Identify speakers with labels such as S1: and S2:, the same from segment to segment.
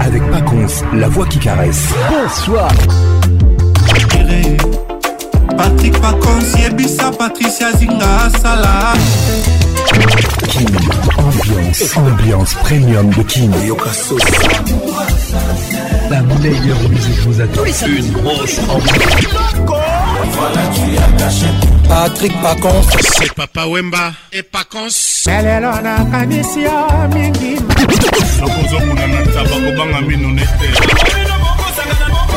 S1: Avec Paconce, la voix qui caresse. Bonsoir.
S2: Patrick Paconce, Yebisa, Patricia Zinga, Asala.
S1: Kin, ambiance, ambiance premium de Kin. La meilleure musique vous attend. Une grosse ambiance.
S3: Voilà, tu as caché. Patrick Pacons.
S4: C'est Papa Wemba et Pacons.
S5: lelo nakanisi yo mingi
S4: nakozomona na taba kobanga mino nete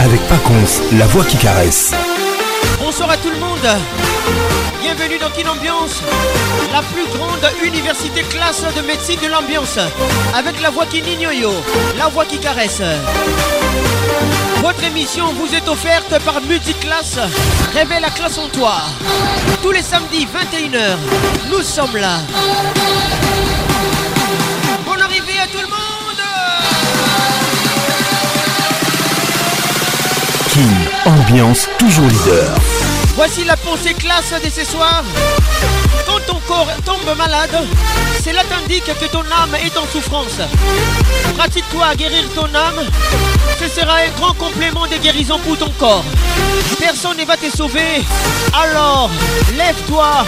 S1: Avec Paconce, la voix qui caresse.
S6: Bonsoir à tout le monde. Bienvenue dans Kin Ambiance, la plus grande université classe de médecine de l'ambiance, avec la voix qui nignoyo, la voix qui caresse. Votre émission vous est offerte par Multiclass, Réveille la classe en toi. Tous les samedis 21h, nous sommes là. Bonne arrivée à tout le monde
S1: toujours leader.
S6: Voici la pensée classe de ce soir. Quand ton corps tombe malade, cela t'indique que ton âme est en souffrance. Pratique-toi à guérir ton âme. Ce sera un grand complément de guérison pour ton corps. Personne ne va te sauver. Alors, lève-toi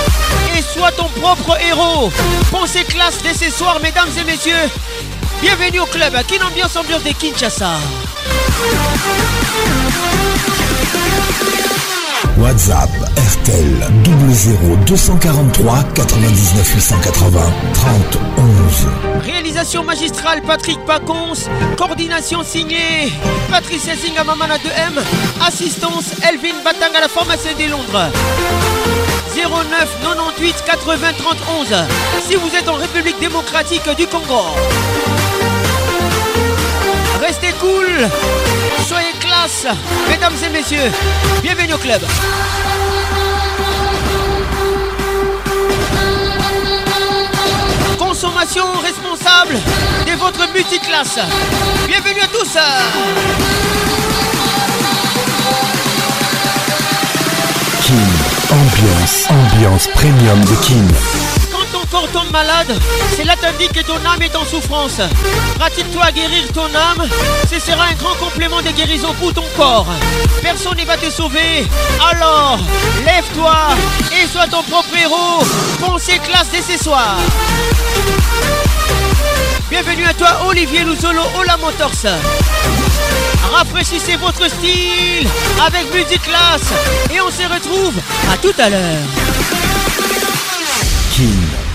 S6: et sois ton propre héros. Pensée classe de ce soir, mesdames et messieurs. Bienvenue au club. Kin Ambiance Ambiance de Kinshasa.
S1: WhatsApp RTL 00243 99 880 30 11.
S6: Réalisation magistrale Patrick Pacons. Coordination signée Patricia Zinga Mamana 2M. Assistance Elvin Batang à la formation des Londres. 09 98 80 30 11. Si vous êtes en République démocratique du Congo. Restez cool. Soyez classe. Mesdames et messieurs, bienvenue au club. Consommation responsable de votre multiclasse. Bienvenue à tous.
S1: Kin, ambiance, ambiance premium de Kin.
S6: Corps tombe malade, cela t'indique que ton âme est en souffrance. Pratique-toi à guérir ton âme, ce sera un grand complément de guérison pour ton corps. Personne ne va te sauver. Alors, lève-toi et sois ton propre héros. Pensez classe dès ce soir. Bienvenue à toi Olivier Luzolo Ola Motors. Rafraîchissez votre style avec Classe et on se retrouve à tout à l'heure.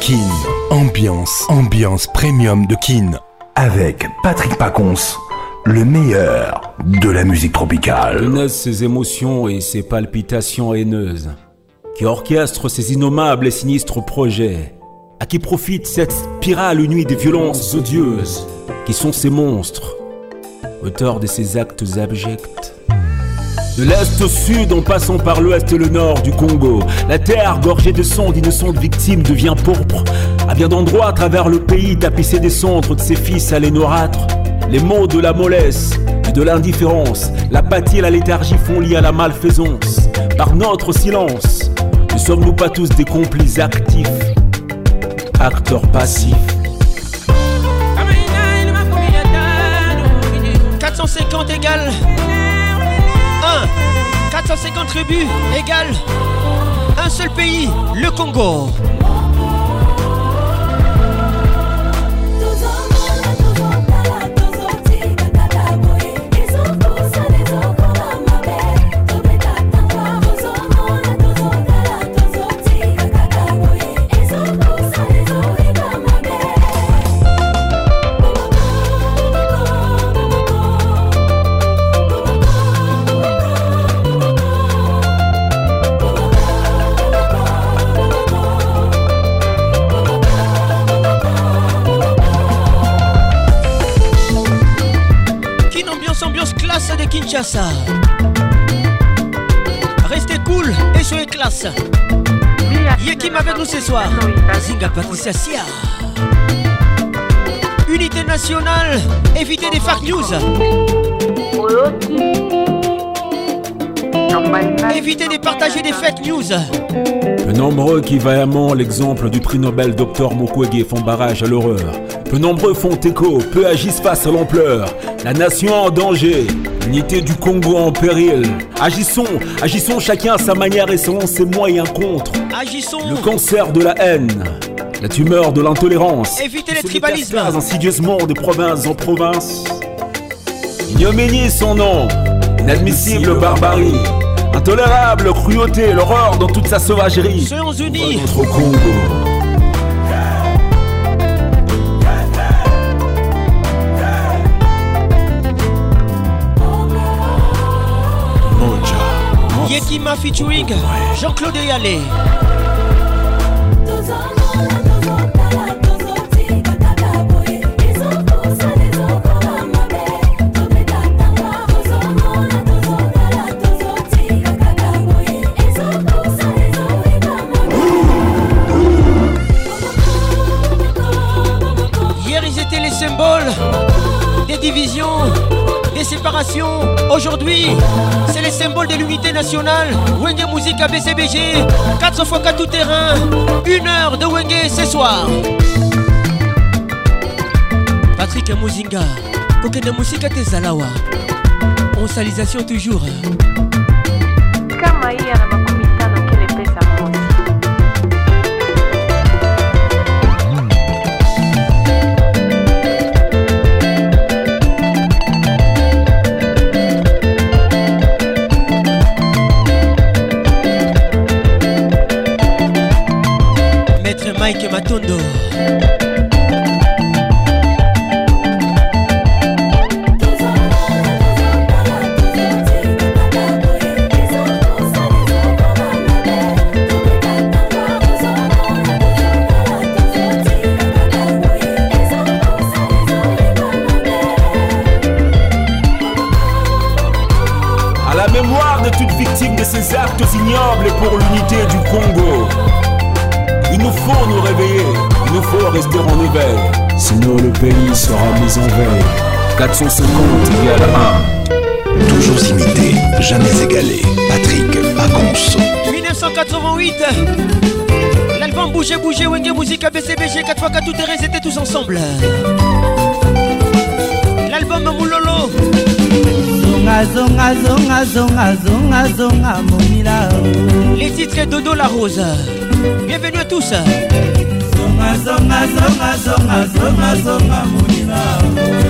S1: Kin, ambiance, ambiance premium de Kin. Avec Patrick Pacons, le meilleur de la musique tropicale.
S7: Haineuse ses émotions et ses palpitations haineuses, qui orchestre ses innommables et sinistres projets, à qui profite cette spirale unie de violences odieuses, qui sont ces monstres, auteurs de ces actes abjects. De l'est au sud, en passant par l'ouest et le nord du Congo, la terre gorgée de sang d'innocentes victimes devient pourpre. À bien d'endroits à travers le pays, tapissé des cendres de ses fils à l'énorâtre. Les mots de la mollesse et de l'indifférence, l'apathie et la léthargie font lit à la malfaisance. Par notre silence, ne sommes-nous pas tous des complices actifs, acteurs passifs
S6: 450 égale 1. 450 tribus égale un seul pays, le Congo. Restez cool et soyez classe. Yekim avec nous ce soir. Zinga Patricia Sia. Unité nationale, évitez des fake news. Évitez de partager des fake news.
S7: Peu nombreux qui vaillamment l'exemple du prix Nobel Dr Mukwege font barrage à l'horreur. Peu nombreux font écho, peu agissent face à l'ampleur. La nation en danger, l'unité du Congo en péril. Agissons, agissons chacun à sa manière et selon ses moyens contre.
S6: Agissons.
S7: Le cancer de la haine, la tumeur de l'intolérance.
S6: Évitez les tribalismes.
S7: insidieusement de province en province. Ignominie son nom, inadmissible barbarie. Intolérable cruauté, l'horreur dans toute sa sauvagerie.
S6: Soyons unis.
S7: Notre Congo.
S6: Jean-Claude Yalé. Hier ils étaient les symboles des divisions séparation. Aujourd'hui, c'est les symboles de l'unité nationale. Wenge Musique BCBG, 4 fois 4 tout terrain. Une heure de Wenge ce soir. Patrick Muzinga, Kokende Musique Tezalawa. On salisation toujours.
S7: matondo 450 égale 1.
S1: Toujours imité, jamais égalé. Patrick Pacons.
S6: 1988. L'album Bouger Bouger, Wenge Musique, BCBG, 4 x 4 tout terrain, étaient tous ensemble. L'album Moulolo.
S8: Zonga, zonga, zonga, zonga, zonga, zonga, monila.
S6: Les titres Dodo la Rose. Bienvenue à tous.
S8: zonga zonga zonga zonga zonga zonga zonga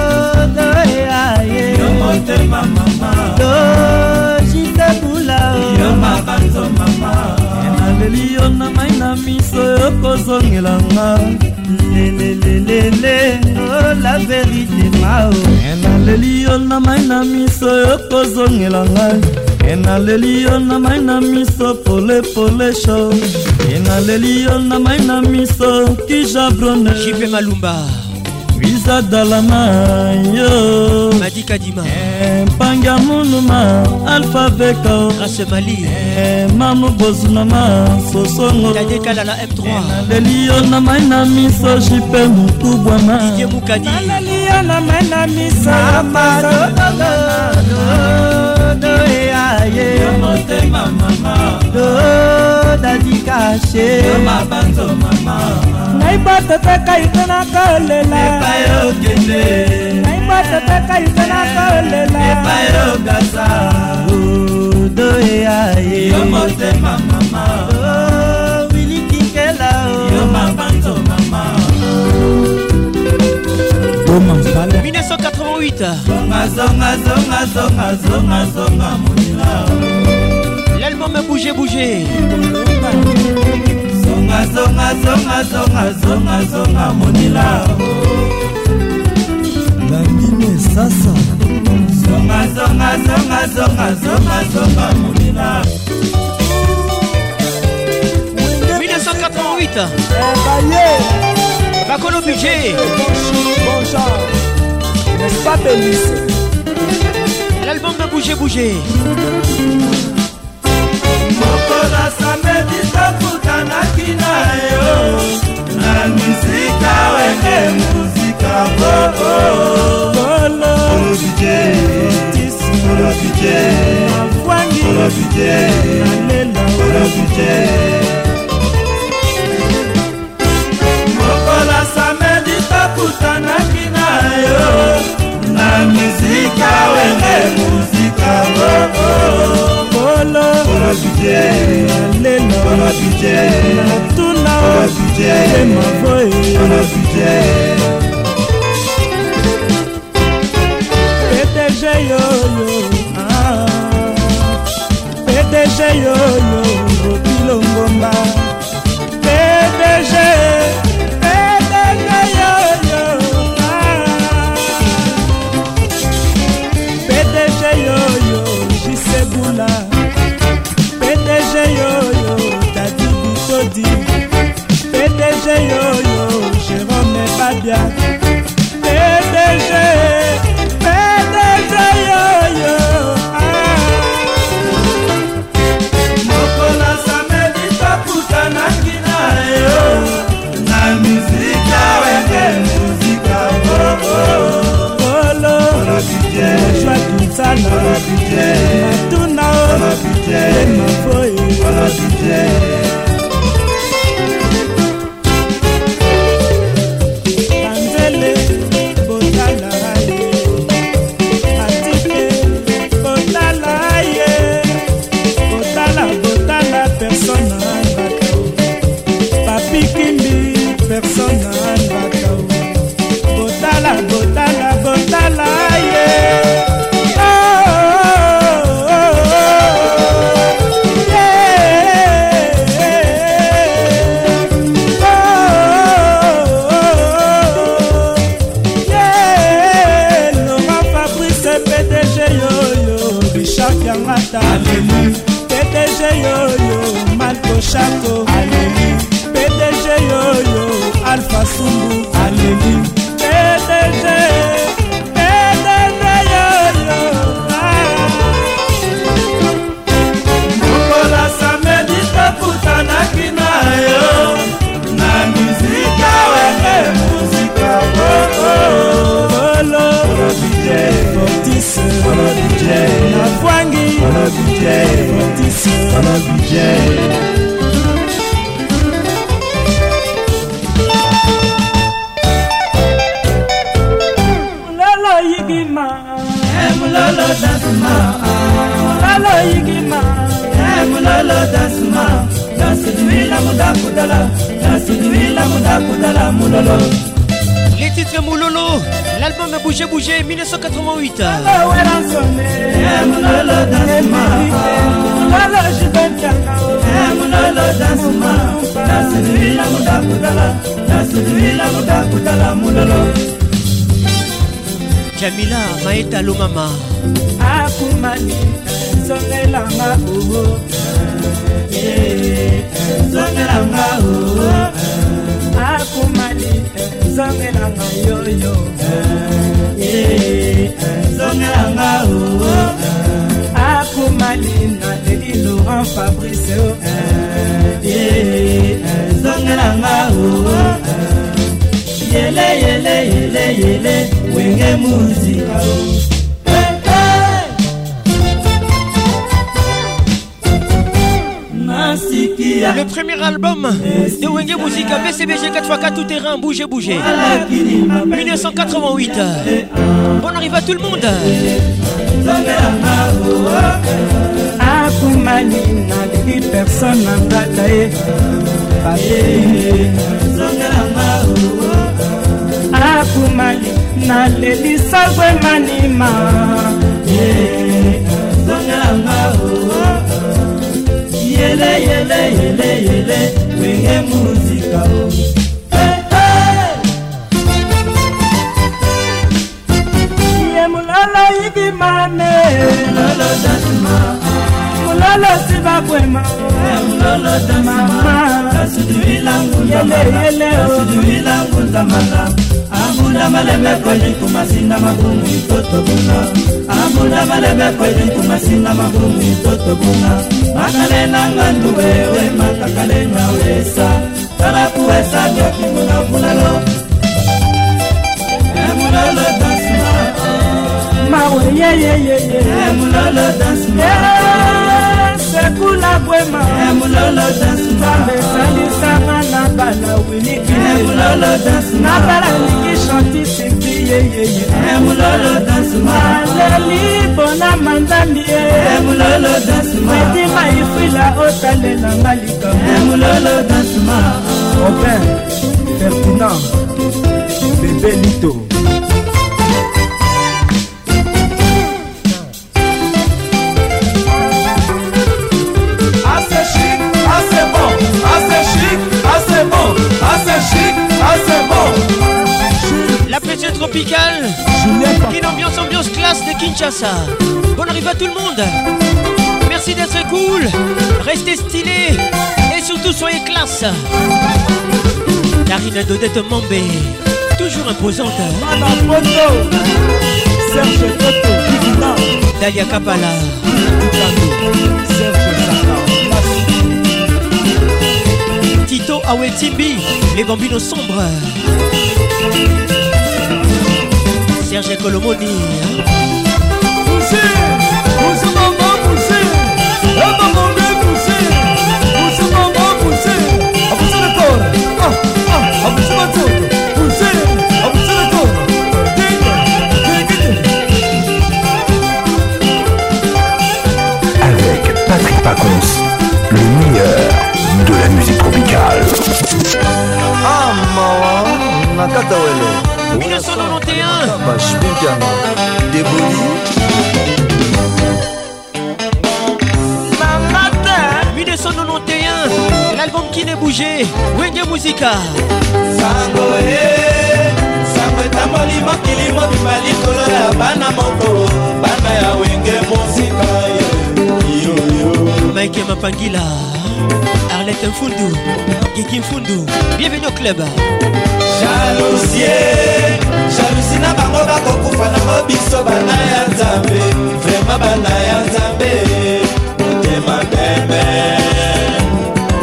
S8: o naleli yo na mai na miso yokozongelanga lelelelele oh, la verité mao. Naleli yo na mai na miso yokozongelanga enaleli yo na mai na miso polepole sho. Enaleli yo na mai na miso kijabrone
S6: jipe malumba
S8: wizadala na yo
S6: madikadima
S8: mpanga munuma alfa vekao
S6: grâce mali
S8: mamu bozunama sosongo
S6: tadekalala m3
S8: naleli yo na mai na miso jipe mukubwana
S6: didie mukadi
S8: naleli yo na mai na miso aye motema mama nayiba tete ka ite na ka olela. epa yo kende. nayiba tete ka ite na ka olela. epa yo gasa. odo eya ye. yo motema mama. Oh, o wili kikela o. yo mabanzo mama.
S6: boma mpala. 1988.
S8: zonga zonga zonga zonga zonga zonga monira. l'album bouger bouger. Zonga, zonga, zonga, zonga, zonga, monila.
S6: 1988. Bakolo budget. L'album a bougé, bougé.
S8: Mokola samedi tokutanaki na yo. Na mizika wenge muzika mokola samedi tokutanaki na yo. Na mizika wenge muzika likolo lelo natuna ye mavoe. Pdg yoyo. Ah. Pdg yoyo. Bokilo ngomba Yeah. yeah. Mulolo dance ma, mulolo yigi ma, mulolo dance ma. Dance to me la muda kudala, dance to la muda kudala mulolo.
S6: L'album Bouger Bouger 1988. Jamila Maeta Lomama.
S8: Akumani zongelanga oo zongelanga oo akumani zongelanga yoyo. Zongelanga oo akumani na leli laurent fabrice zongelanga oo yele yele yele yele. Wenge muzika o
S6: Le premier album de Wenge Musica BCBG 4x4 tout terrain bouger bouger 1988 Bon arrive à tout le monde.
S8: Na yele yele yele yele wenge muzika o. Mulolo yigi mame mulolo dasima. Mulolo sibabwema mulolo dasima. Kasuduilangundamala kasuduilangundamala amuna malembe kweli kumasinda magumu itotobuna amuna malembe kweli kumasinda magumu itotobuna makalelanga ndu wewe makakalenga wesa. Tala kuwesa ndokimuna mulalo emulolo dansima mawe yeyeyeye emulolo dansima sekula kwema emulolo dansima nzambe esalisanga na bana winiki emulolo dansima na bala liki shantisi emulolo dansima aleli bona mandambi ye emulolo dansima etima ifila otalelanga likambo. Emulolo dansima robin ferdinand bebe lito.
S9: Assez bon, assez chic, assez bon, assez chic, assez bon.
S6: Petite tropicale Une ambiance, ambiance classe de Kinshasa. Bon arrive à tout le monde. Merci d'être cool. Restez stylé Et surtout soyez classe. Karina Dodette Mambé Toujours imposante.
S8: Serge Toto,
S6: Dalia Kapala. Tito Awetimbi Les bambinos sombres Serge Colomoni
S9: Poussez, poussez maman, poussez. Eh maman, bien poussez. Poussez maman, poussez. Poussez le corps. Ah, ah, ma. Poussez, le corps.
S1: Avec Patrick Pacons, le meilleur de la musique tropicale.
S10: Ah mawa nakata wele
S6: 1991
S10: bashpinkiana deboli
S6: 1991 L'album qui n'est bougé Wenge Musica.
S9: Sango e sango etamboli mokili mobimba likolo ya bana moko bana ya wenge mosika
S6: Mike Mapangila Arlette Mfundu Kiki Mfundu Bienvenue au club.
S9: Jalousie jalousi na bango bakokufa nango biso bana ya nzambe vraimen bana ya nzambe motema bebe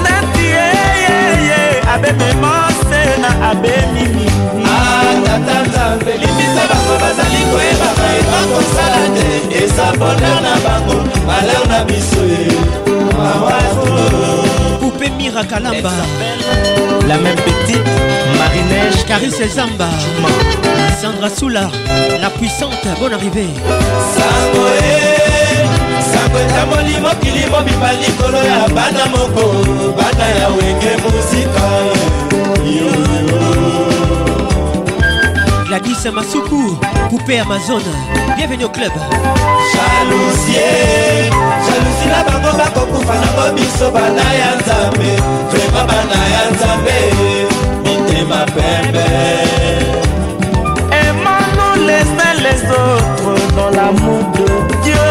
S8: neti yeyeye abememose na abemimi
S9: atata nzambe limbisa bango bazali koyebaka eba kosala te eza boner na bango maler na biso ye
S6: Poupée Mira Kalamba.
S8: La même petite marinège
S6: Caris Zamba. Sandra Soula La puissante Bonne arrivée.
S9: Sango e sango etamboli mokili mobimba likolo ya bana moko. Bana ya wenge mosika
S6: Patrice Masuku, poupée Amazon. Bienvenue au club.
S9: jalousie jalousie na bango bakokufa nango biso bana ya nzambe vrema bana ya nzambe mitema pembe
S8: Aimons-nous les uns les autres dans l'amour de Dieu.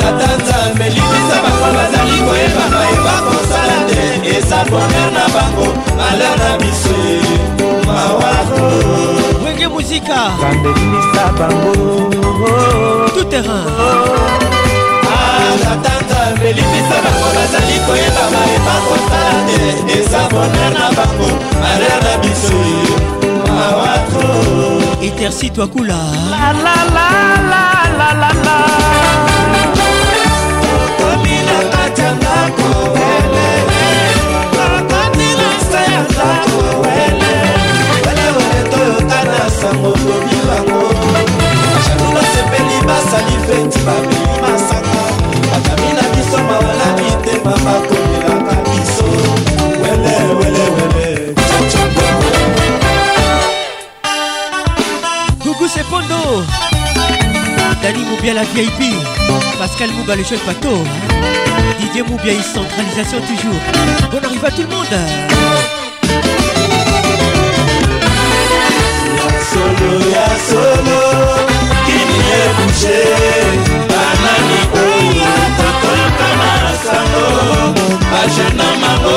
S9: tata nzambe libisa bango bazali koyebaka ebakosala te eza boner na bango malheur na biso mawako
S6: Wenge Muzika.
S8: Kambelisa bango.
S6: Tout terrain.
S9: tata nzambe libisa bango bazali koyebaka ebakosala te eza boner na bango malheur na biso mawako
S6: Intercy Toakula.
S8: La la la la la la la.
S9: Basali feti babeli masanga
S6: Sepondo. Dani la VIP. Pascal Mouba le jeune bateau. Didier Moubia, centralisation toujours. Bon arrive à tout le monde.
S9: solo ya solo ebushe banani oyo tokoyokana sango bajena mango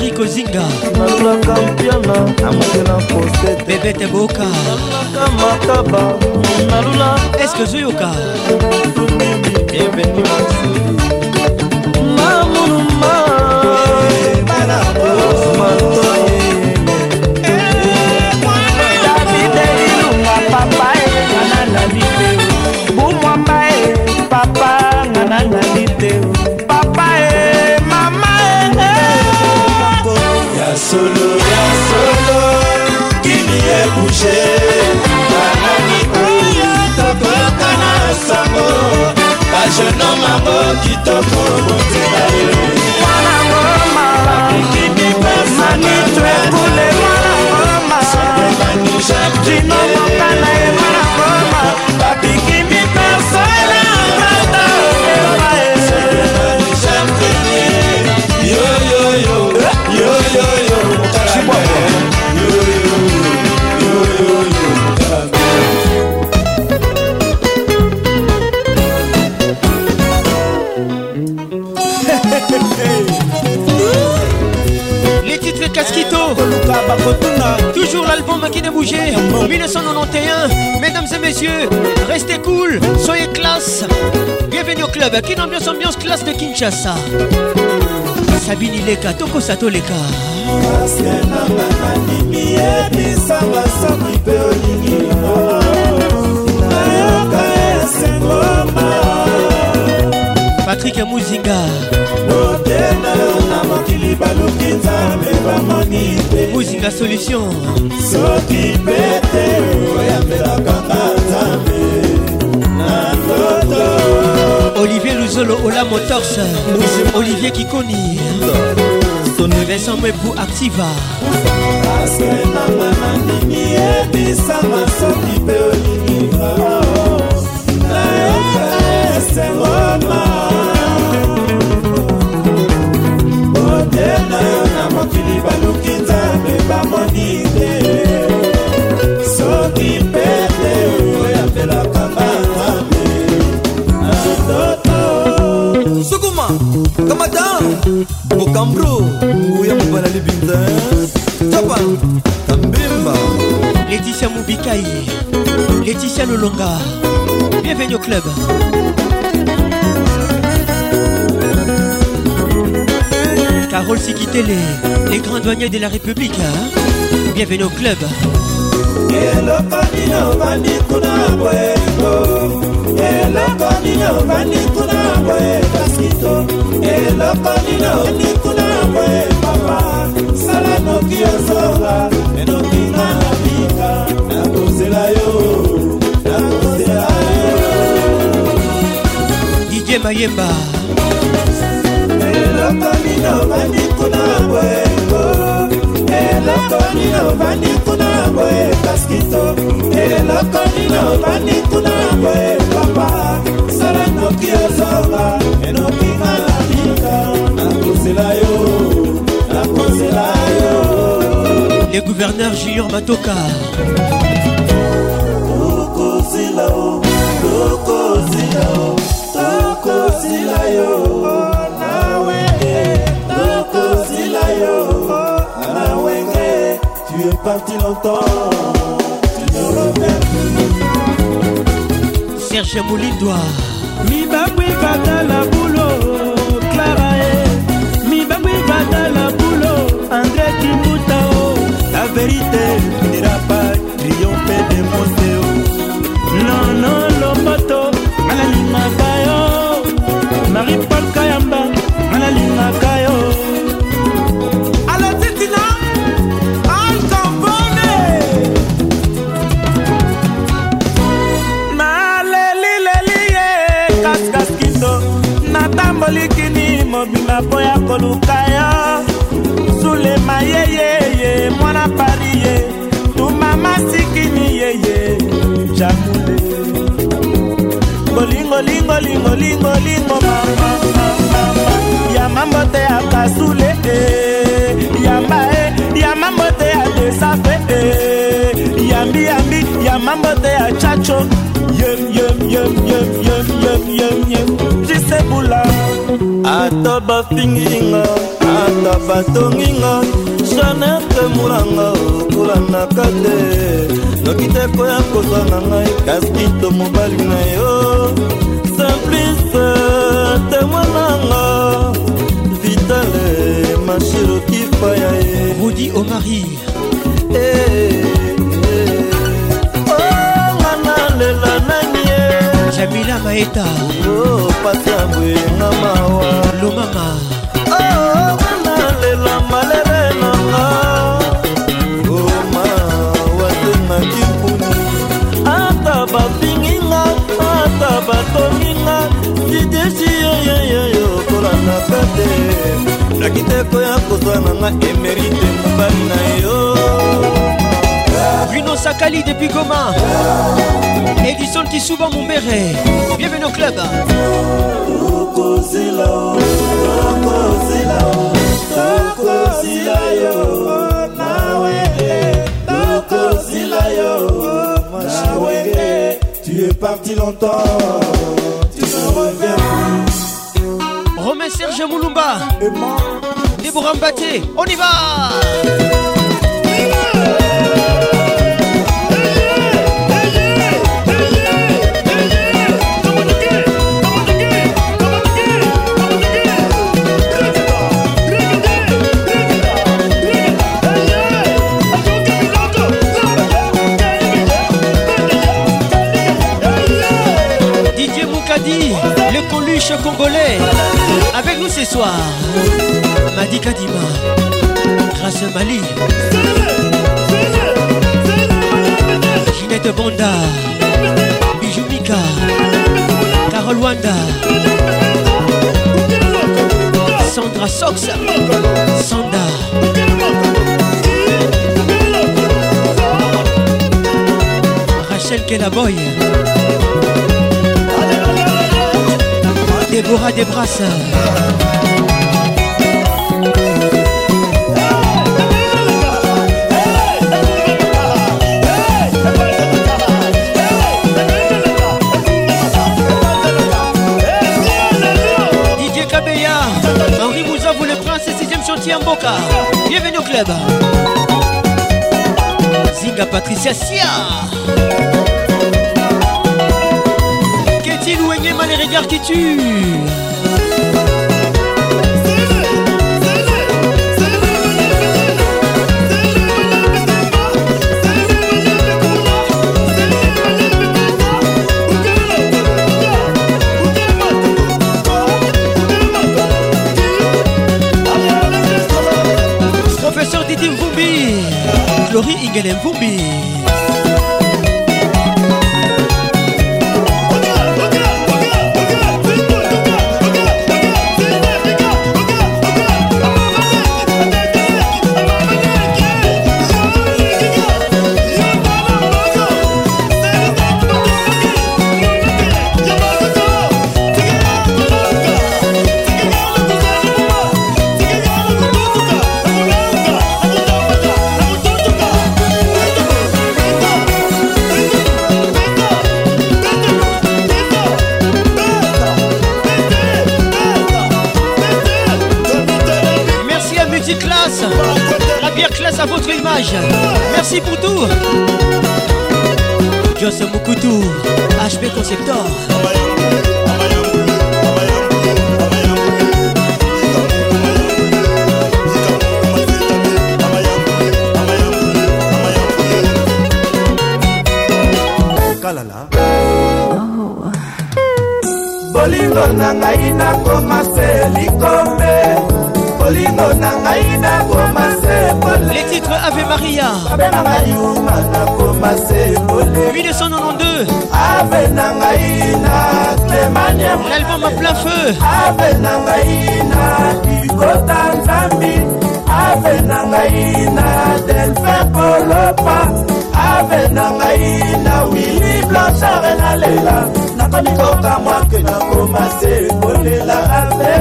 S6: marie kozinga
S8: nalulaka mpiana namokela posete.
S6: Bebete boka.
S8: Nalulaka makaba nalula.
S9: Eske ozoyoka bienveni maseli yango kitoko motema
S6: lelo. Toujours l'album qui n'a bougé 1991 Mesdames et messieurs Restez cool Soyez classe. Bienvenue au club. Kin ambiance ambiance classe de Kinshasa. Sabine Ileka Toko Sato Leka Patrick Muzinga
S8: otena yo na mokili baluki nzambe bamoni te
S6: Muzinga Solution.
S8: Soki pete oyambelakanga nzambe. Na ndoto
S6: Olivier Luzolo Ola Motors. Olivier Kikoni. Vincent Mwepu Activa.
S8: Soki mpe nayoka esengoma bote na yo na mokili baluki nzambe bamoni te. Soki pete oyambelakanga nzambe na ndoto
S11: sukuma kamata bokambro nguya mobala libinza. Tapa kambimba
S6: Laetitia Moubikai Laetitia Lolonga Bienvenue au club Harold Sikitele, les, les grands douaniers de la République. Hein? Bienvenue au club. Didier Mayemba.
S8: Ovandi kuna boyeko eloko nini ovandi kuna boye kaskito eloko nini ovandi kuna boye papa sala noki ozonga enokinga na bika nakozela yo nakozela yo
S6: Le gouverneur Junior Matoka
S8: parti longtemps. Tu ne reviens plus
S6: Serge Moulindwa
S8: mibabwi batala bulo clara e. Mibabwi batala bulo andré kimbuta o la vérité finira kozwa nanga emerite mobali na yo.
S6: Bruno Sakali depuis Goma. Edison Kisuba Mumbere. Bienvenue au club.
S8: Tokozila tokozila tokozila yo. Nawe tokozila yo. Nawe tu es parti longtemps. Tu ne reviens.
S6: Romain Serge Moulumba Déborah Mbaté On y va Didier Moukadi, le coluche congolais, avec nous ce soir. Madi Kadima, Grâce Mali, Ginette Bonda, Bijou Mika, Carole Wanda, Sandra Sox, Sanda. Rachel Kellaboy. Déborah Desbrasses 6ème chantier en Boca. Bienvenue au club. Zinga Patricia Sia. Qu'est-il ou Enyema les regards qui tuent Florie Igalem Vumbi Conceptor
S8: kalala.
S9: Bolingo na ngai nakoma se
S6: Ave Maria. 892
S9: Ave Nangaina Clemania
S6: L'album à plein feu.
S9: Ave Nangaina Kikota Nzambi Ave Nangaina Delphin Kolopa. Ave Nangaina Willy Blanchard Nalela Nakomi kokamwa ke nakoma se kolela Ave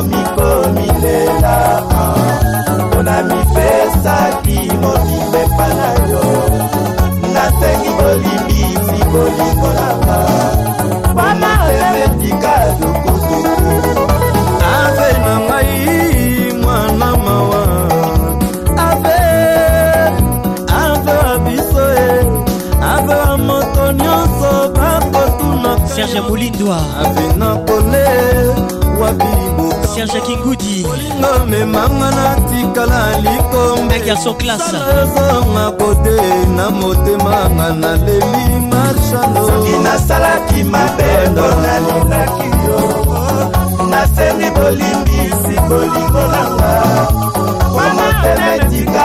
S9: mileli nakomi komilela mpona mipesaki mobimba epa na yo nasengi bolimbisi bolingo nanga mama emetika dukuduku
S8: ave na ngai mwana mawa. Ave ave biso e. Ave wa moto nyonso bakotuna
S6: Serge jaki ngudi
S8: olinga memanga natikala likombeezonga kote na motemanga naleli
S9: marshaloki nasalaki mabe ndo nalingaki yo. Naseni bolimbisi bolingo nanga wamotemetika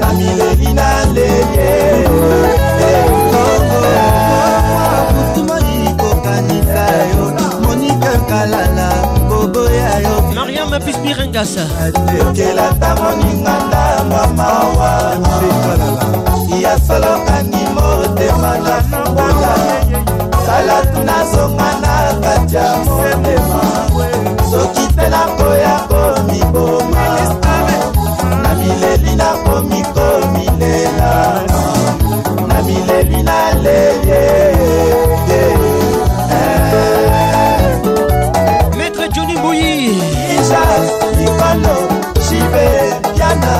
S9: na mileli na leye. Kutumai kokanisa yo monike kalala koboya yo.
S6: Mariama pisbirangasa
S9: okelata moninga na mamawa ya solokani motema na nongola salatu nazonga na kati ya motema. Soki mpe nakoya komiboma mikomilela na milebi na leye.
S6: Maître joni mbuyi
S9: isa ikolo shibe yana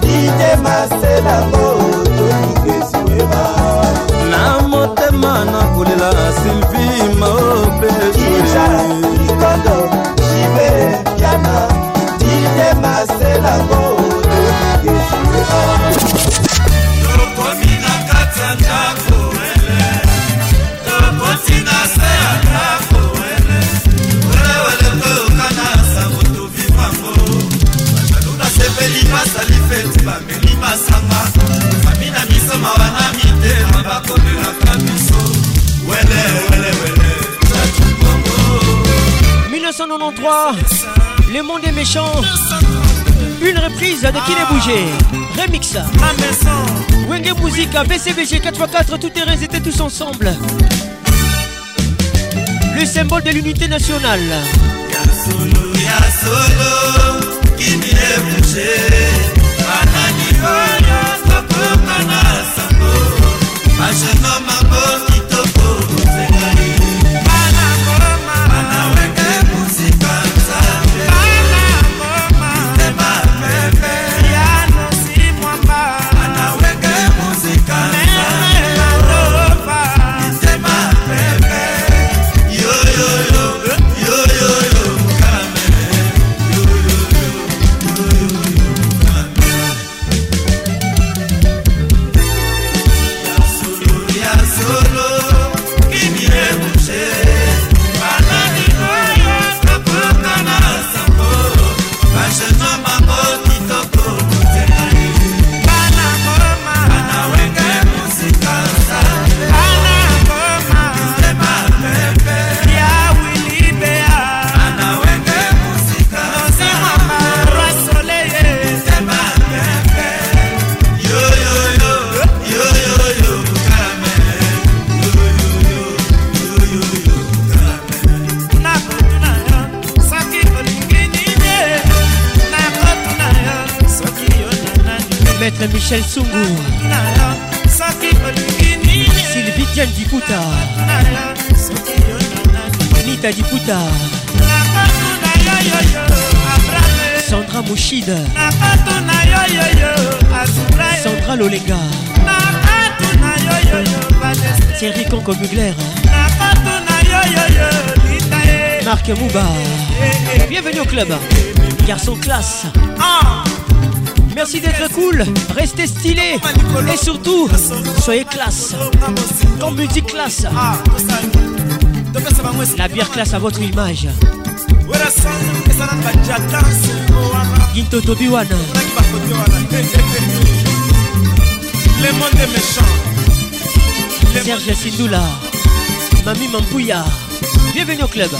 S9: dide maselango toningeziweba
S8: na motema
S3: na kolela sim
S6: 1993, Le Monde est méchant. Une reprise de Qui n'est bougé. Remix. Wenge Musica, BCBG 4x4, tous terrains étaient tous ensemble. Le symbole de l'unité nationale. Michel Sungu. Sylvie Diane Diputa. Nita Diputa. Sandra
S3: yo
S6: Sandra
S3: badeste
S6: Thierry Conco
S3: ye
S6: Marc Mouba. Bienvenue au club. Garçon classe. Merci d'être cool. Restez stylé. Et surtout, soyez classe. Comme musique classe. La bière classe à votre image. Ginto Tobiwan.
S3: Le monde est méchant.
S6: Serge Sindoula. Mami Mampouya. Bienvenue au club.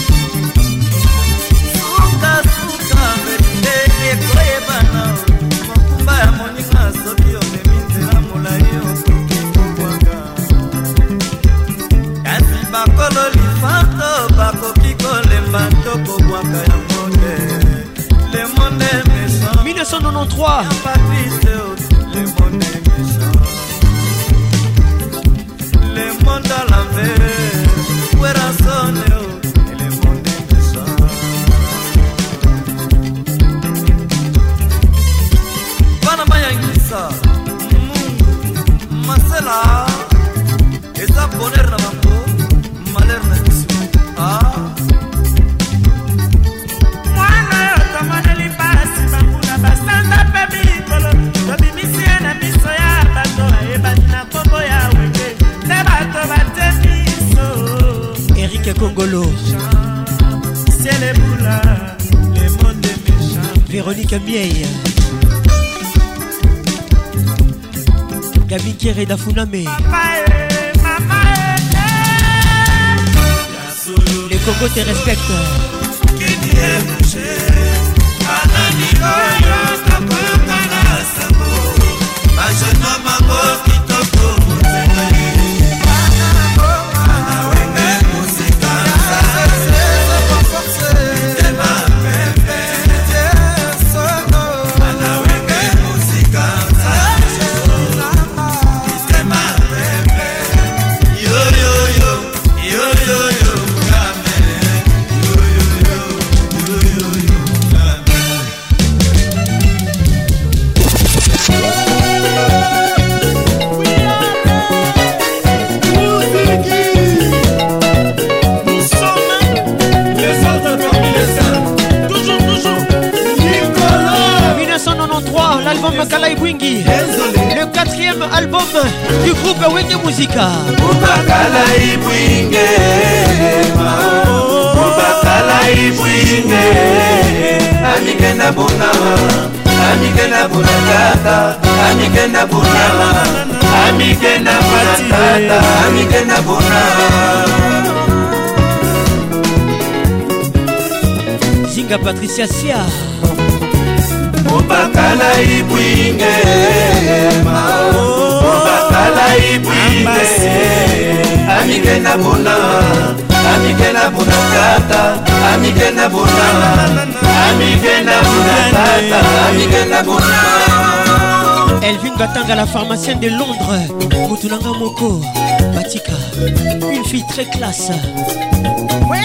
S8: Sukasuka mete ekoyebana mokumba ya moninga soki omemi nzela molai okoki kobwaka kasi bakolo lifanto bakoki kolemba to kobwaka yango te le monde méchant.
S6: 1993.
S8: Patrice, le monde est méchant. Le monde à l'envers Werasone, oh, wana eza bonheur na bango malheur na
S6: biso. Ah. Mwana oyo tomoneli mpasi banguna
S9: basanza mpe mikolo tobimisi ye na miso ya bato ayebani na nkombo ya wenge nde bato batie
S12: miso. Erike kongolo sielebula le monde méchant. Véronique mieye Gabi
S6: Kere Dafuname. Les cocos te respectent. album du groupe Wende Musica.
S9: Ubakala ibwinge Ubakala ibwinge Amikenda bunama Amikenda bunatata Amikenda bunama Amikenda bunatata Amikenda bunama
S6: Zinga Patricia Sia.
S9: Ubakala ibwinge Mao malai bwine amike na bona amike na bona tata amike na bona amike na bona tata amike na bona.
S6: Elvin Batanga, la pharmacienne de Londres, Mutulanga Moko, Batika, une fille très classe. Oui,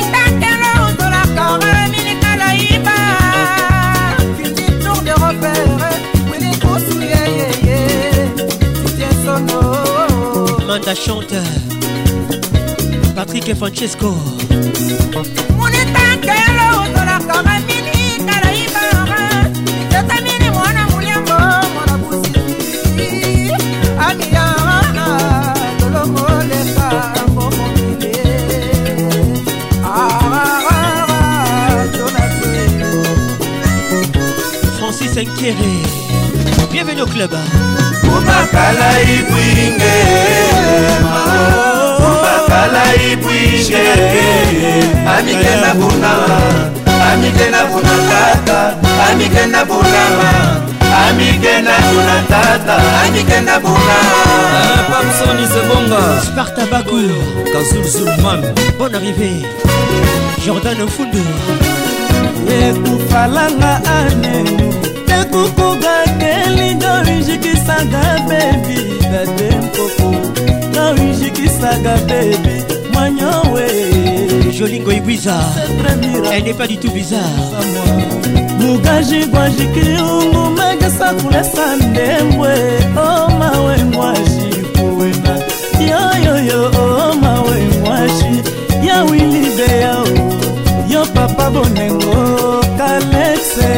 S6: Amanda chante. Patrick et Francesco.
S13: Munitangelo tolaka mamini karaibara Tetamini mwana muliambo mwana busi Amiyana toloko leka mbomo mile
S6: Francis Nkere Bienvenue au club.
S9: Mubakala ibwinge Mubakala ibwinge Amikenda buna. Amikenda buna tata. Amikenda buna Amikenda buna tata. Amikenda buna.
S14: Pamsoni Zebonga.
S6: Sparta Bakou.
S14: Kazul Zulman.
S6: Bonne arrivée. Jordan Fundo.
S8: ekufalanga anenu ekukugakeli noinjikisaga bebi dade mpoko noinjikisaga bebi mwanyowe
S6: Jolingo Ibiza. Elle n'est pas du tout bizarre.
S8: mugaji gwajikiungu megesa kulesa ndembwe omawe ngwashi kuwena yoyoyo omawe ngwashi yawilideyao yo papa bonengo kalexe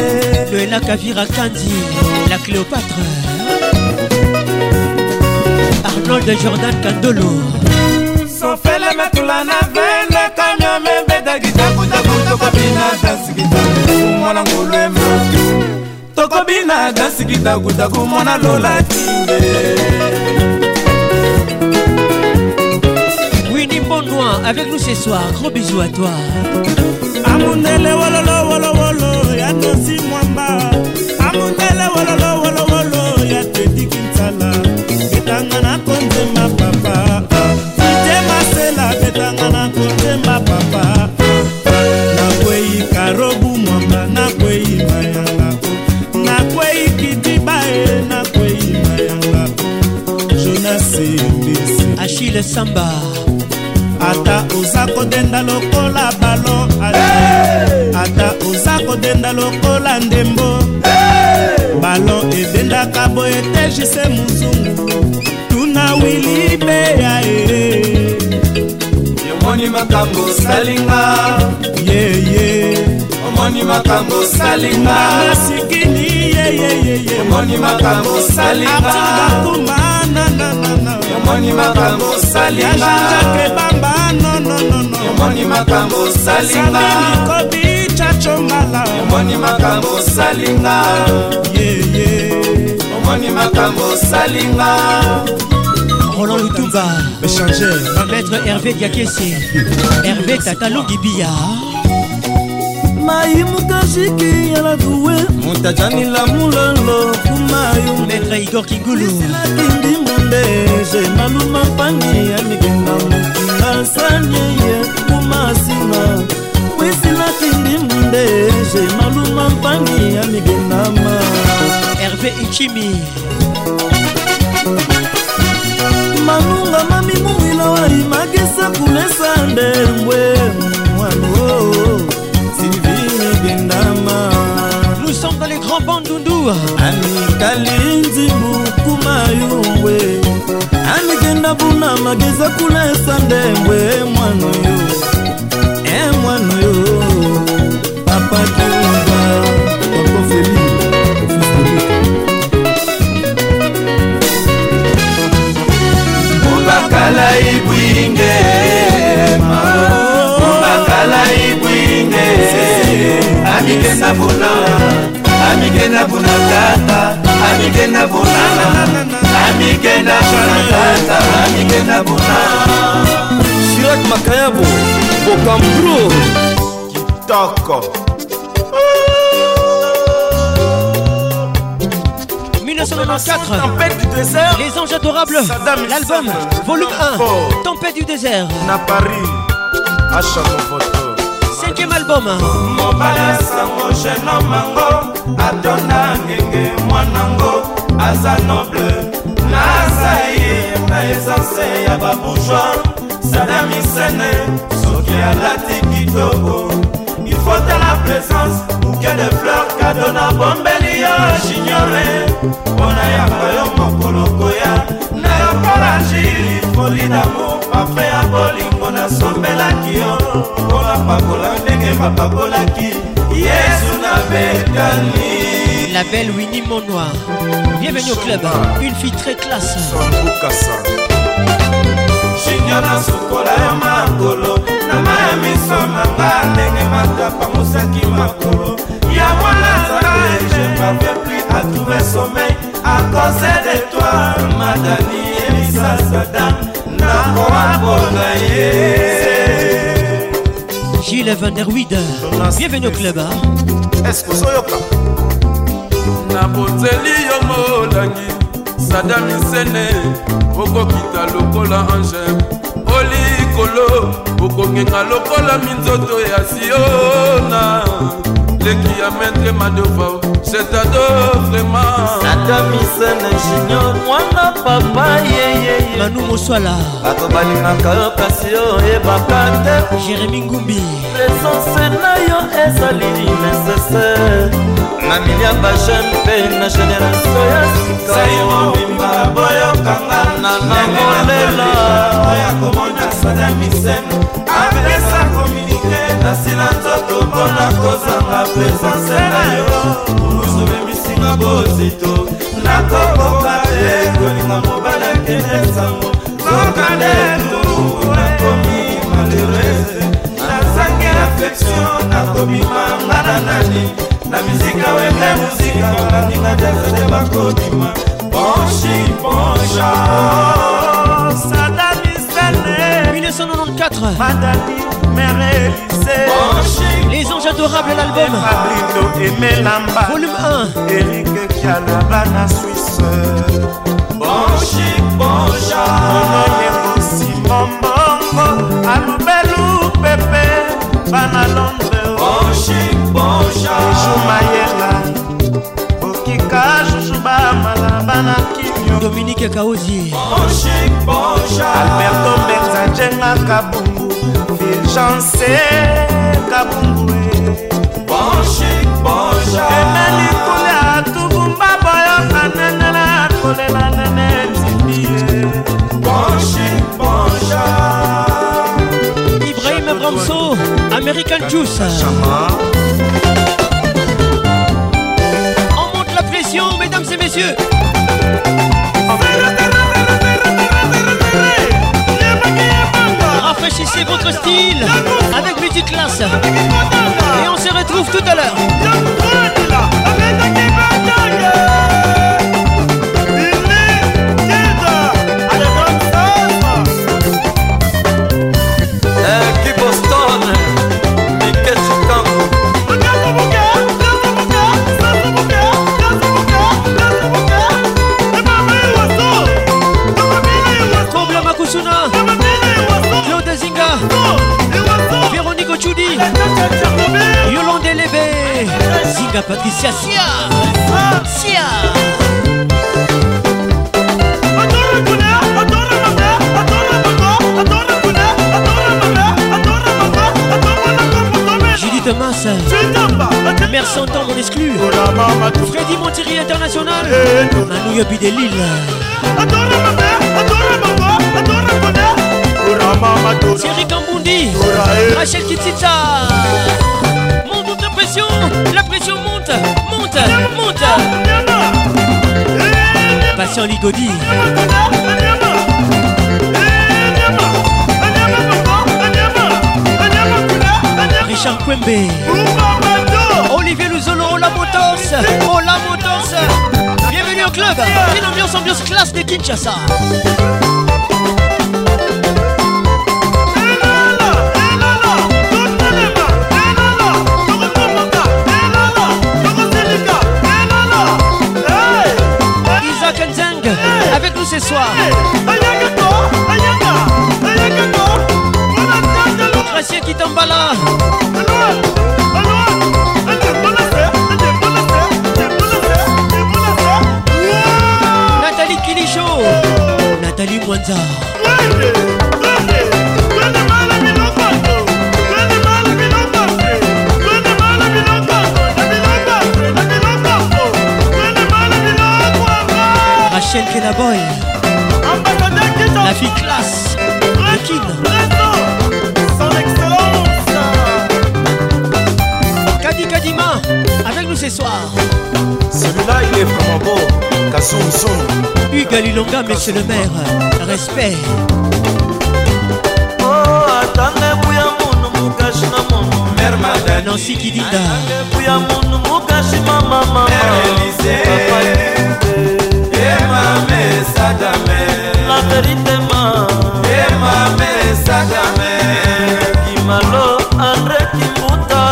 S6: Loela Kavira Kandi. La Cléopâtre. Arnold Jordan Kandolo.
S12: sofele metula na vele kanyame bedagitakudaku tokobina dansikitaku mwana ngulwema tokobina dansikitakudaku mwana lola timbe
S6: Winnie Bonnois avec nous ce soir. Gros bisous à toi.
S8: amundele wololo wolowolo ya dosi mwamba amundele wololo
S6: Achille Samba.
S8: ata oza kodenda lokola balo ata oza kodenda lokola ndembo. Balo edendaka boye te jise mozungu tuna wili beya e
S12: omoni makambo osalinga
S8: yeye
S12: omoni makambo osalinga
S8: masikini yeyeyeye
S12: omoni makambo osalinga
S8: abdulgakuma nananana
S12: omoni makambo osalinga
S8: yajajake bamba nononono
S12: omoni makambo osalinga
S8: samilikobi chachombala
S12: omoni makambo osalinga omoni makambo
S9: osalinga
S6: roland lutumba.
S11: Échanger.
S6: Maître hervé diakesi hervé tatalongi biya
S8: mayimukashiki yaladuwe mutajanila mulolo kumayu.
S6: Maître igor kingulu
S8: nde jemaluma mpangi ya mikenga. Mokinansanyeye kuma nsima kwisilakindi nde jemaluma mpangi ya mikengama
S6: herve ichimi.
S8: Manunga mamimuwila wali magesa kulesa ndembwe
S6: mvua
S8: anikalinzi mukuma yuwe anikenda buna mageza kulesa ndembwe mwana yo e mwana yo papa kiuva
S11: wakofeli
S9: mubakala ibwingema mubakala ibwingema anikenda buna. Amikenda buna tata amikenda buna amikenda buna tata amikenda buna.
S11: Shirak makayabo bokambro.
S9: Kitoko.
S6: 1994 Les Anges Adorables L'album volume 1 Tempête du désert.
S9: Na Paris Achano photo
S6: Cinquième album.
S9: Mobala sango jeune mango atona ngenge mwanango aza noble naza ye na essence ya babourgeois. Sadamisene soki alati kitoko. Il faut la présence bouquet de fleurs kado na bombeli yo jignore mpona yamba yo mokolo koya na yokola jili foli damour pafe ya bolingo nasombelaki yo. Mpona pakola ndenge bapakolaki yesu na betani
S6: La belle Winnie Monnoir. Bienvenue au club. Une fille très classe.
S9: Jinyo nasukola yo makolo na maya miso nanga ndenge matapa mosaki makolo. Ya mwana nzambe je m'avais pris à trouver sommeil à cause de toi madani kopesa satan
S6: ndako akola ye. Gile vanderwid bienvenu club
S9: eske ozoyoka
S15: naboteli yo molangi sada misene okokita lokola ange olikolo okokenga lokola minzoto ya siona. Leki ya maître madova setado vraiment.
S8: Sadamisene junior mwana papa yeyeye
S6: manu moswala.
S8: Bato balingaka yo kasi yo oyebaka te.
S6: Jérémi ngumbi.
S8: Presence na yo ezali nécessaire. Na milia bajeune mpe na génération ya
S9: saimobimba boyokanga
S8: nanamolela
S9: oya komona sadamisene apesa komunike nasila nzoto mpona kozanga presence na yo. Ozobemisinga bozito nakokoka te kolinga mobali akende sango zokandetu nakomi malheureuse nazangi affection nakobima nga na nani. Na mizika wenge muzika baninga desede bakobima bonshi bonsha sadamisene
S6: 1994
S9: madani
S6: Les Anges Adorables l'album.
S9: Ablindo emelamba
S6: Volume 1
S9: erike kialaba na swisse bonshi bonsha onoyengosi mombongo alubelu pepe bana londre bonshi bonsha jumayela okika juju bamala bana kimio
S6: Dominique Kaozi.
S9: Bonshi bonsha alberto benzajenga kabungu fulgence kabungu bonshi bonsha emelikule atubumba boyoka nenela kolela nene tibie. Bonshi bonsha
S6: Ibrahim Bramso American Juice. On monte la pression mesdames et messieurs Rafraîchissez votre style avec musique classe. Et on se retrouve tout à l'heure Patricia Sia. Sia. Judith Masse Mère Santan mon exclu. Freddy Montieri International. Manu Yabi de Lille. Thierry Kambundi Rachel Kitita La pression monte Monte Monte. Patient Ligodi. Richard Kwembe. Olivier Luzolo Ola Motors Ola Motors Bienvenue au club. Une ambiance ambiance classe de Kinshasa ce soir. Gracien Kitambala Nathalie Kilicho. Nathalie Mwanza Rachel Kenaboy La fille classe. De Kin Kadi Kadima avec nous ce soir.
S16: Celui-là, il est vraiment beau. Kassoum Soum.
S6: Hugues Lilonga, monsieur le maire. Respect.
S17: Atangebuya munu mukashi na munu mama mama
S18: sagame
S17: la vérité ma
S18: emame sagame
S17: kimalo andre kimbuta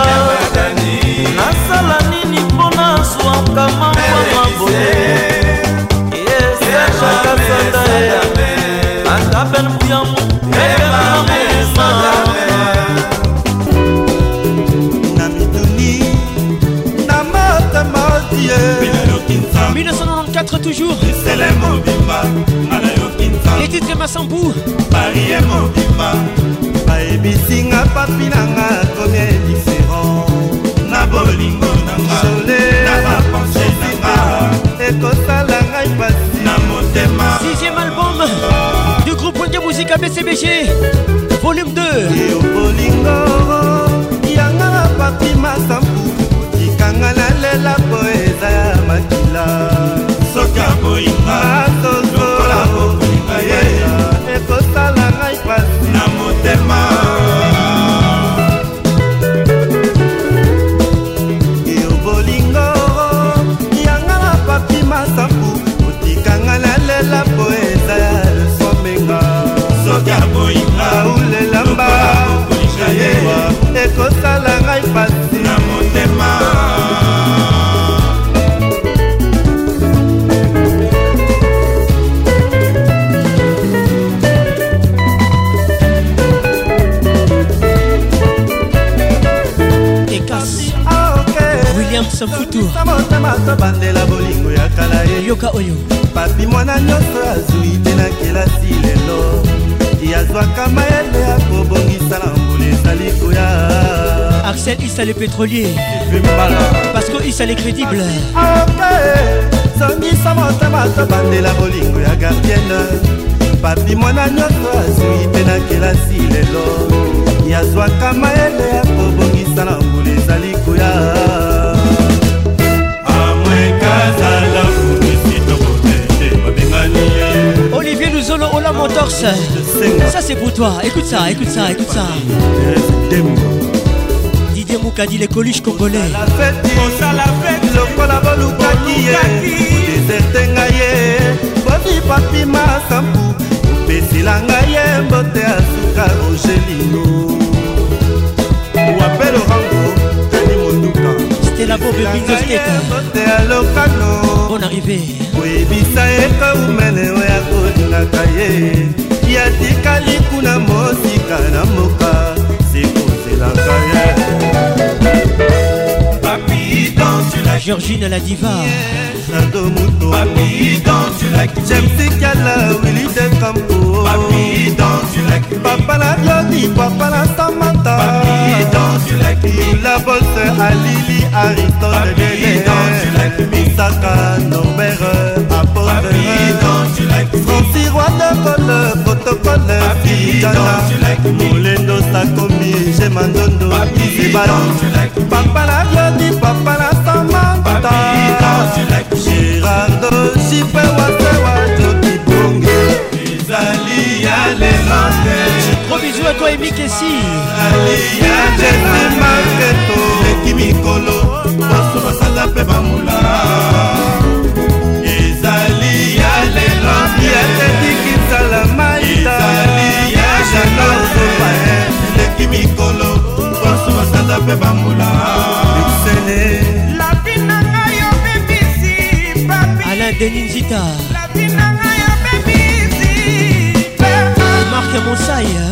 S17: nasala nini mpona zwaka mamwa maboye esakasadae angaben buyamu ekemamusma
S9: na miduni na matamati
S6: 1990 toujours.
S9: Sele mobimba ngana yokinza
S6: Les titres Massambou.
S9: Parie mobimba bayebisinga papi nanga komi indifférent na bolingo nanga na bapense nanga ekosala ngai pasi na motema.
S6: Sixième album du groupe Wenge Musique BCBG Volume 2
S9: yo bolingo yanga na papi masambu otikanga nalela po eza ya makila foi
S6: passou William Samfutu
S9: motema tobandela bolingo ya kala ye.
S6: Yoka oyo.
S9: Papi mwana nyonso azwi te na kelasi lelo. Yazwaka mayele ya kobongisa na mbula ezali koya.
S6: Axel Issa le pétrolier. Que Issa le crédible.
S9: Songisa motema tobandela bolingo ya gardienne papi mwana nyonso azwi te na kelasi lelo. Yazwaka mayele ya kobongisa na mbula ezali koya amwekazala
S6: Olivier Luzolo Ola Motors. Ça c'est pour toi. Écoute ça, écoute ça, écoute ça. Didier Moukadi les coluches congolais.
S9: Osala fete lokola bolukaki ye. Odeserte ngai ye bobi papi masambu opesila ngai ye mbote ya suka rogelino. Wape lorango tani monduka
S6: la
S9: bobe binzoskete alokano
S6: bon arrivé.
S9: Koyebisa ye kaumele oyo akolingaka ye. Yatikali kuna mosika na moka sekozelaka ye.
S6: Georgine la diva.
S19: Yeah. Bernardo Muto Papi dans tu like J'aime ce qu'elle a Willy de Campo Papi dans tu like Papa la Loni, papa la Samantha
S9: Papi dans tu like
S6: La bolse à
S9: Lily Aristote
S19: Papi dans
S9: tu like Misaka Norbert Apôtre Papi dans tu like
S19: Francis Roi
S9: de Cole, protocole plaisirleki mikolo poso basala mpe bamula. Ezali ya lelo
S6: yatetikisala
S9: maitaezali ya janosoa eleki mikolo
S19: poso
S9: basala mpe bamula. Alain deninzita marke
S19: mosaye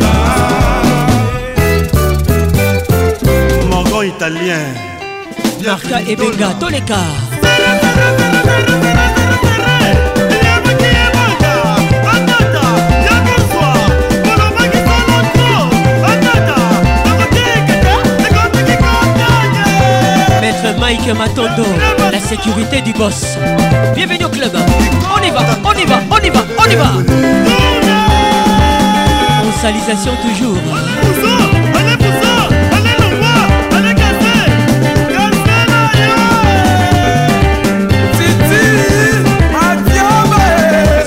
S19: italien.
S6: Marca Ebenga Toleka Maître Mike Matondo La sécurité du boss. Bienvenue au club. On y va, on y va, on y va, on y va. Consalisation toujours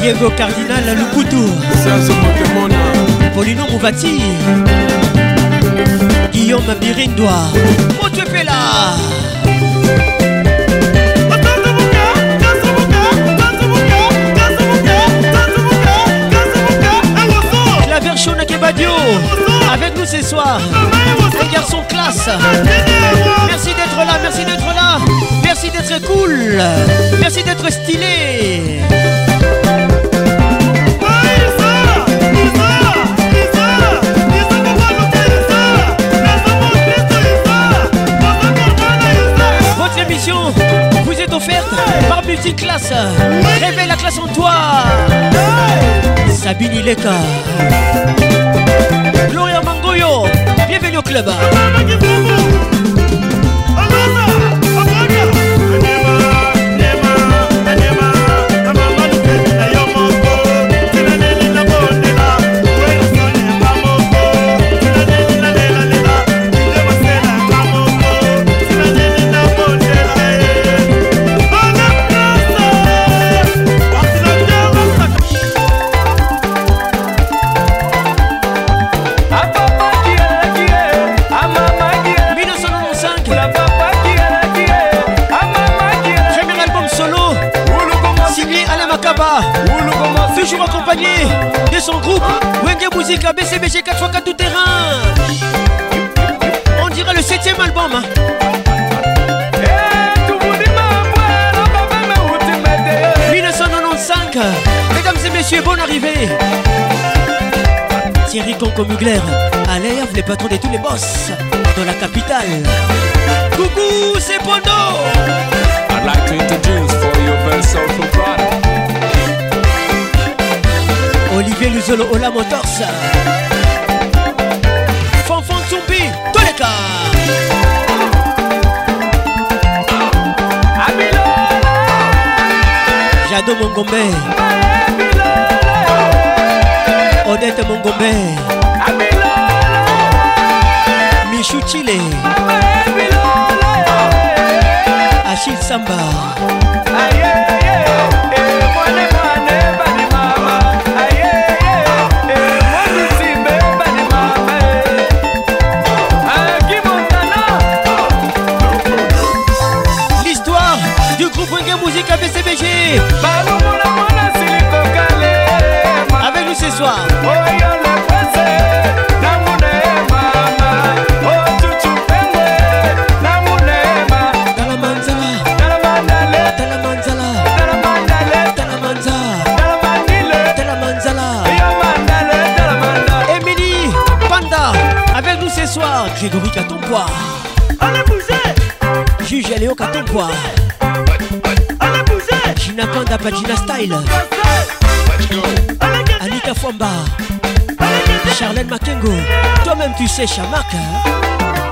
S6: Diego Cardinal Luputu. Polino Mouvati Guillaume Birindois Motuepela Claver Shona Kebadio. Avec nous ce soir. Un garçon classe. Merci d'être là, merci d'être là. Merci d'être cool. Merci d'être stylé vous est offerte par Multiclass. Réveille la classe en toi. Sabine Ileka. Gloria Mangoyo. Bienvenue au club. Conco Mugler à l'œuvre, les patrons de tous les boss de la capitale. Coucou, c'est Pondo.
S20: I'd like to introduce for you a very soulful product.
S6: Olivier Luzolo Ola Motors. Fanfan Tsumbi Toleka Jado Mongombe Odette Mongombe. Michou Chile. Achille Samba.
S15: L'histoire du groupe Reggae Musique ABCBG Ballon soir. ce soir, Grégory Katompoir.
S6: Allez bouger
S15: Juge Aléo Katompoir.
S6: Allez bouger
S15: Gina Panda Pagina Style. Fomba, Charlène Makengo, toi-même tu sais Chamak. Hein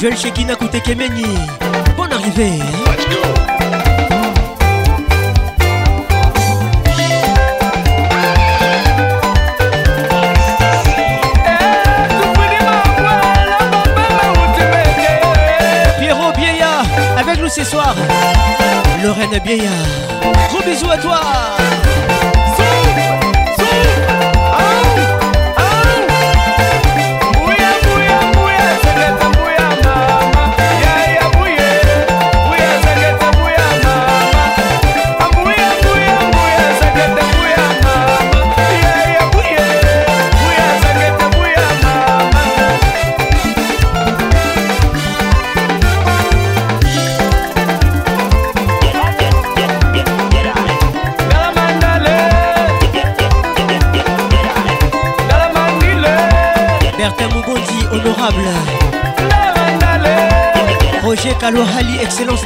S15: Je le checker à côté Kemeni. Bonne arrivée. Hein. Pierrot Bieya, avec nous ce soir. Lorraine Bieya. Gros bisous à toi. Kalo Hali, Excellence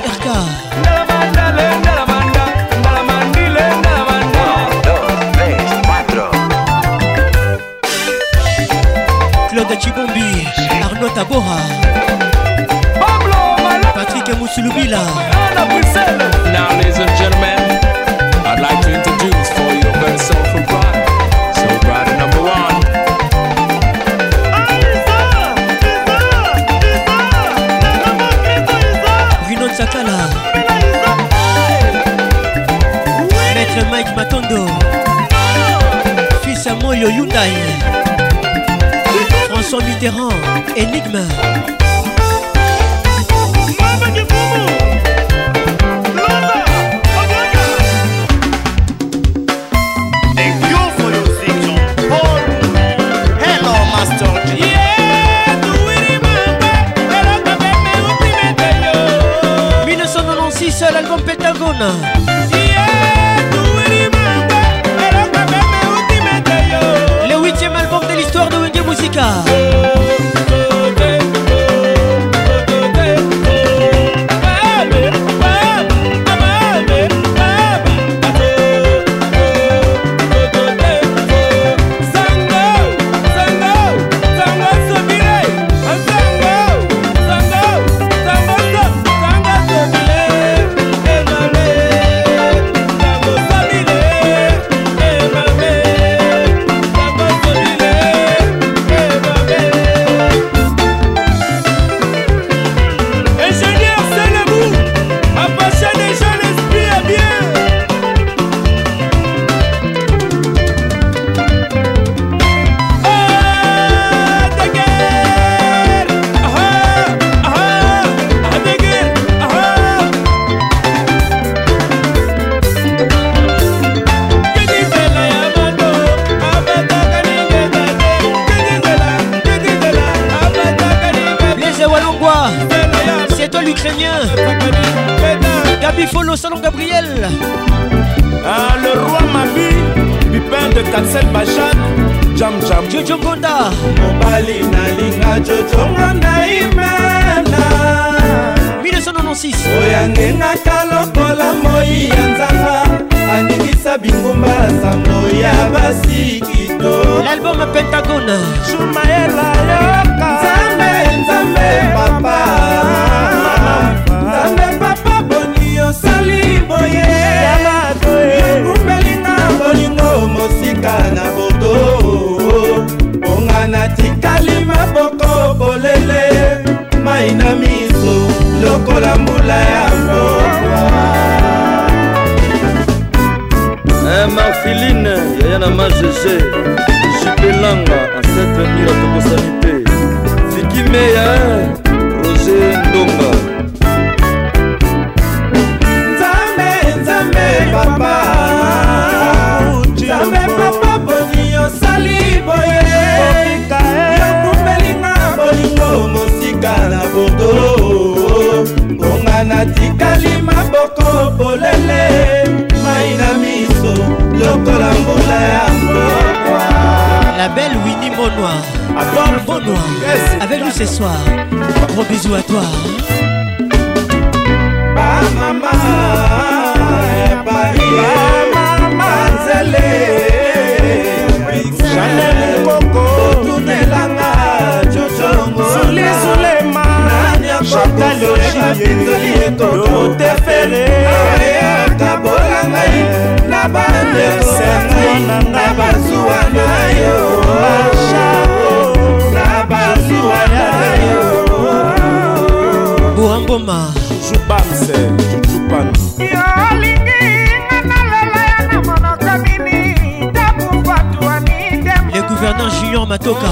S21: Julien Matoka.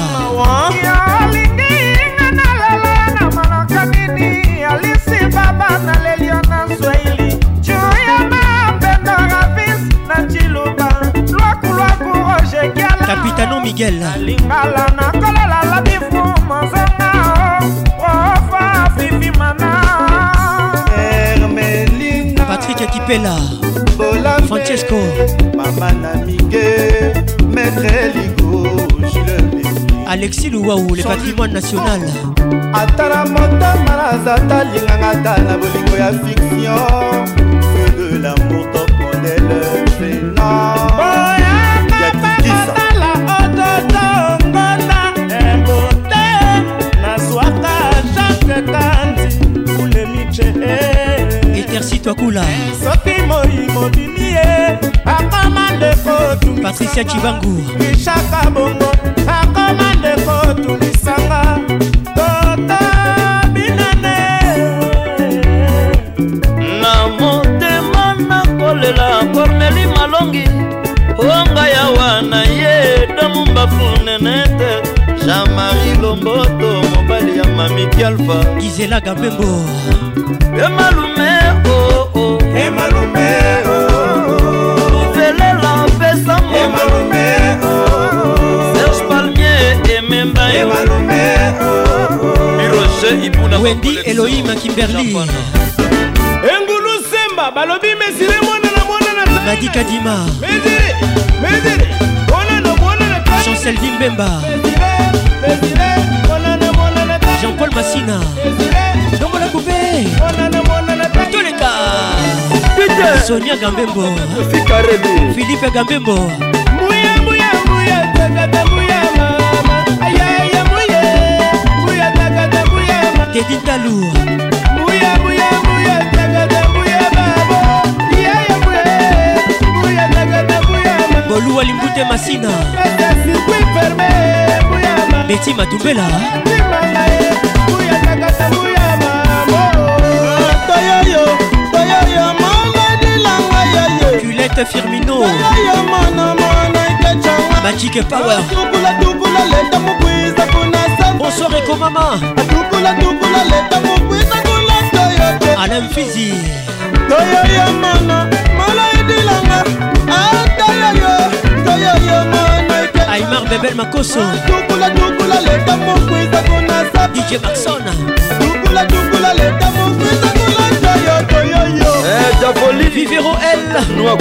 S21: Alinginga nalala
S22: na
S9: maloka nini alisi baba nalelio na swahili juyama mpendo ravis na
S6: njiluba lwakulwaku rojekiala kapitano miguel.
S9: Alingala nakolola labifu mozanga ofa fifimana ermelinga
S6: patrik kipela francesco.
S9: Mama na mige metre
S6: alexis louwaou le patrimoine national.
S9: Atala motama naza talinganga ta na bolingo ya fiction. Feu de lamour topondele
S8: senayakikisa ototongonda ebote nazwaka jacque tandi
S6: kulemiche etersitwakula
S8: soki moi mobimi ye akoma ndeko
S6: patricia cibangu
S8: richaka bongo
S22: lomboto mobali ya mamiki alfa
S6: Gisela Gambembo.
S22: emalume
S6: wendi eloi makimberli
S8: engulu semba balobi mesire mwana na mwana na
S6: madi kadima.
S8: Mesire mesire mwana
S6: na mwana
S8: na chancel vimbemba
S6: jean-paul masina dongola
S8: coupe.
S6: toleka sonia gambembo. Philipe gambembo.
S8: Muya muya muya. Muya mama
S6: Teddy Talou.
S8: muya muya muya tagada muya babo yaya muye muya tagada muya mama
S6: Bolou Alimbute Massina.
S8: Ata circuit fermé muya mama
S6: Betty
S8: tagada
S9: toyoyo toyoyo yoyo
S6: Culette Firmino.
S9: toyoyo
S6: Magic Power.
S9: tukula tukula leta mukwiza kuna sa
S6: Bonsoir Eko Mama.
S9: tukula tokula tokula leta mokwina kolata yo te.
S6: Alain fizi.
S9: Toyoyo mama mola edilanga. Atoyoyo toyoyo mama
S6: aimar bebel makoso.
S9: Tokula tokula leta mokwisa konasa
S6: dj maxon
S9: tokula tokula leta mokwisa kolata yo.
S22: Eh, toyoyo japoli
S6: vivero el
S22: noa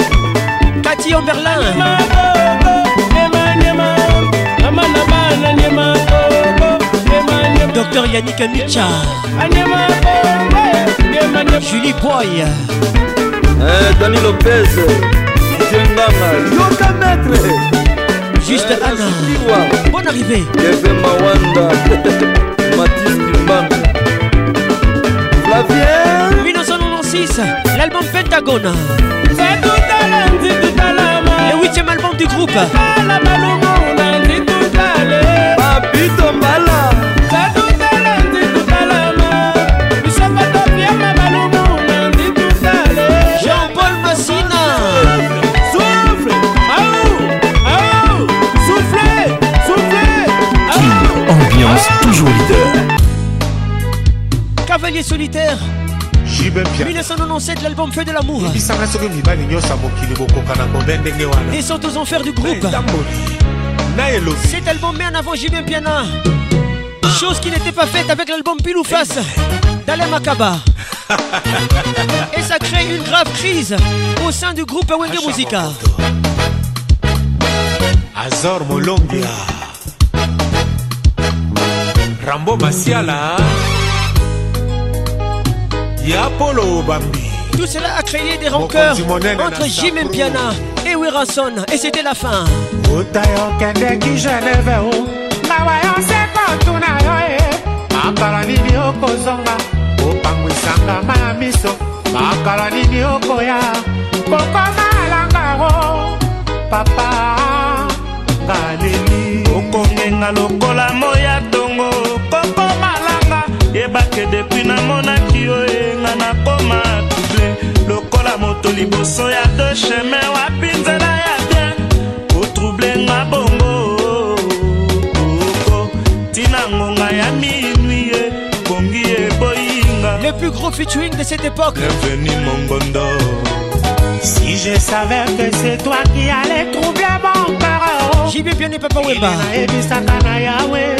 S6: kati omberlin. Nema, nema, nema, nema, nema, nema, nema, nema, Docteur Yannick Micha. Julie Boy.
S22: eh dani lopez yoka maître
S6: Juste Anna.
S22: Liwa.
S6: Bonne arrivée.
S22: Kevin Mawanda Mathis Kimbambi Flavien
S6: 1996, l'album Pentagone. Le huitième album du groupe.
S22: toujours
S6: leader. Cavalier solitaire. 1997 l'album Feu de l'amour. Descente aux enfers du groupe. Cet album met en avant Jibem Piana. Chose qui n'était pas faite avec l'album Pile ou Face d'Alem Akaba. Et ça crée une grave crise au sein du groupe Awenge Musica.
S11: Azor Molongia. Rambo masiala. Ya polo bambi.
S6: Tout cela a créé des rancœurs entre
S11: na
S6: Jimmy Piana. Et Werason Et c'était la fin.
S11: Uta yokendeki geneve o ngawa yoseko tuna yo e makala nini okozonga opangwisanga ma ya miso. Makala nini okoya kokomalangago papa ngaleli
S8: okongenga lokola moya tongo yebake depui namonaki yo enga nakoma double lokola moto liboso ya de chemin wapi nzela ya bien? Otrouble nga bongo. Oko tina ngonga ya minui ye pongi eboyinga
S6: Le plus gros featuring de cette époque.
S8: Bienveni mongondo
S11: Si je savais que c'est toi qui allais troubler mon cœur. Oh.
S6: Jimmy Piana et Papa Wemba
S11: nayebisaka na yawe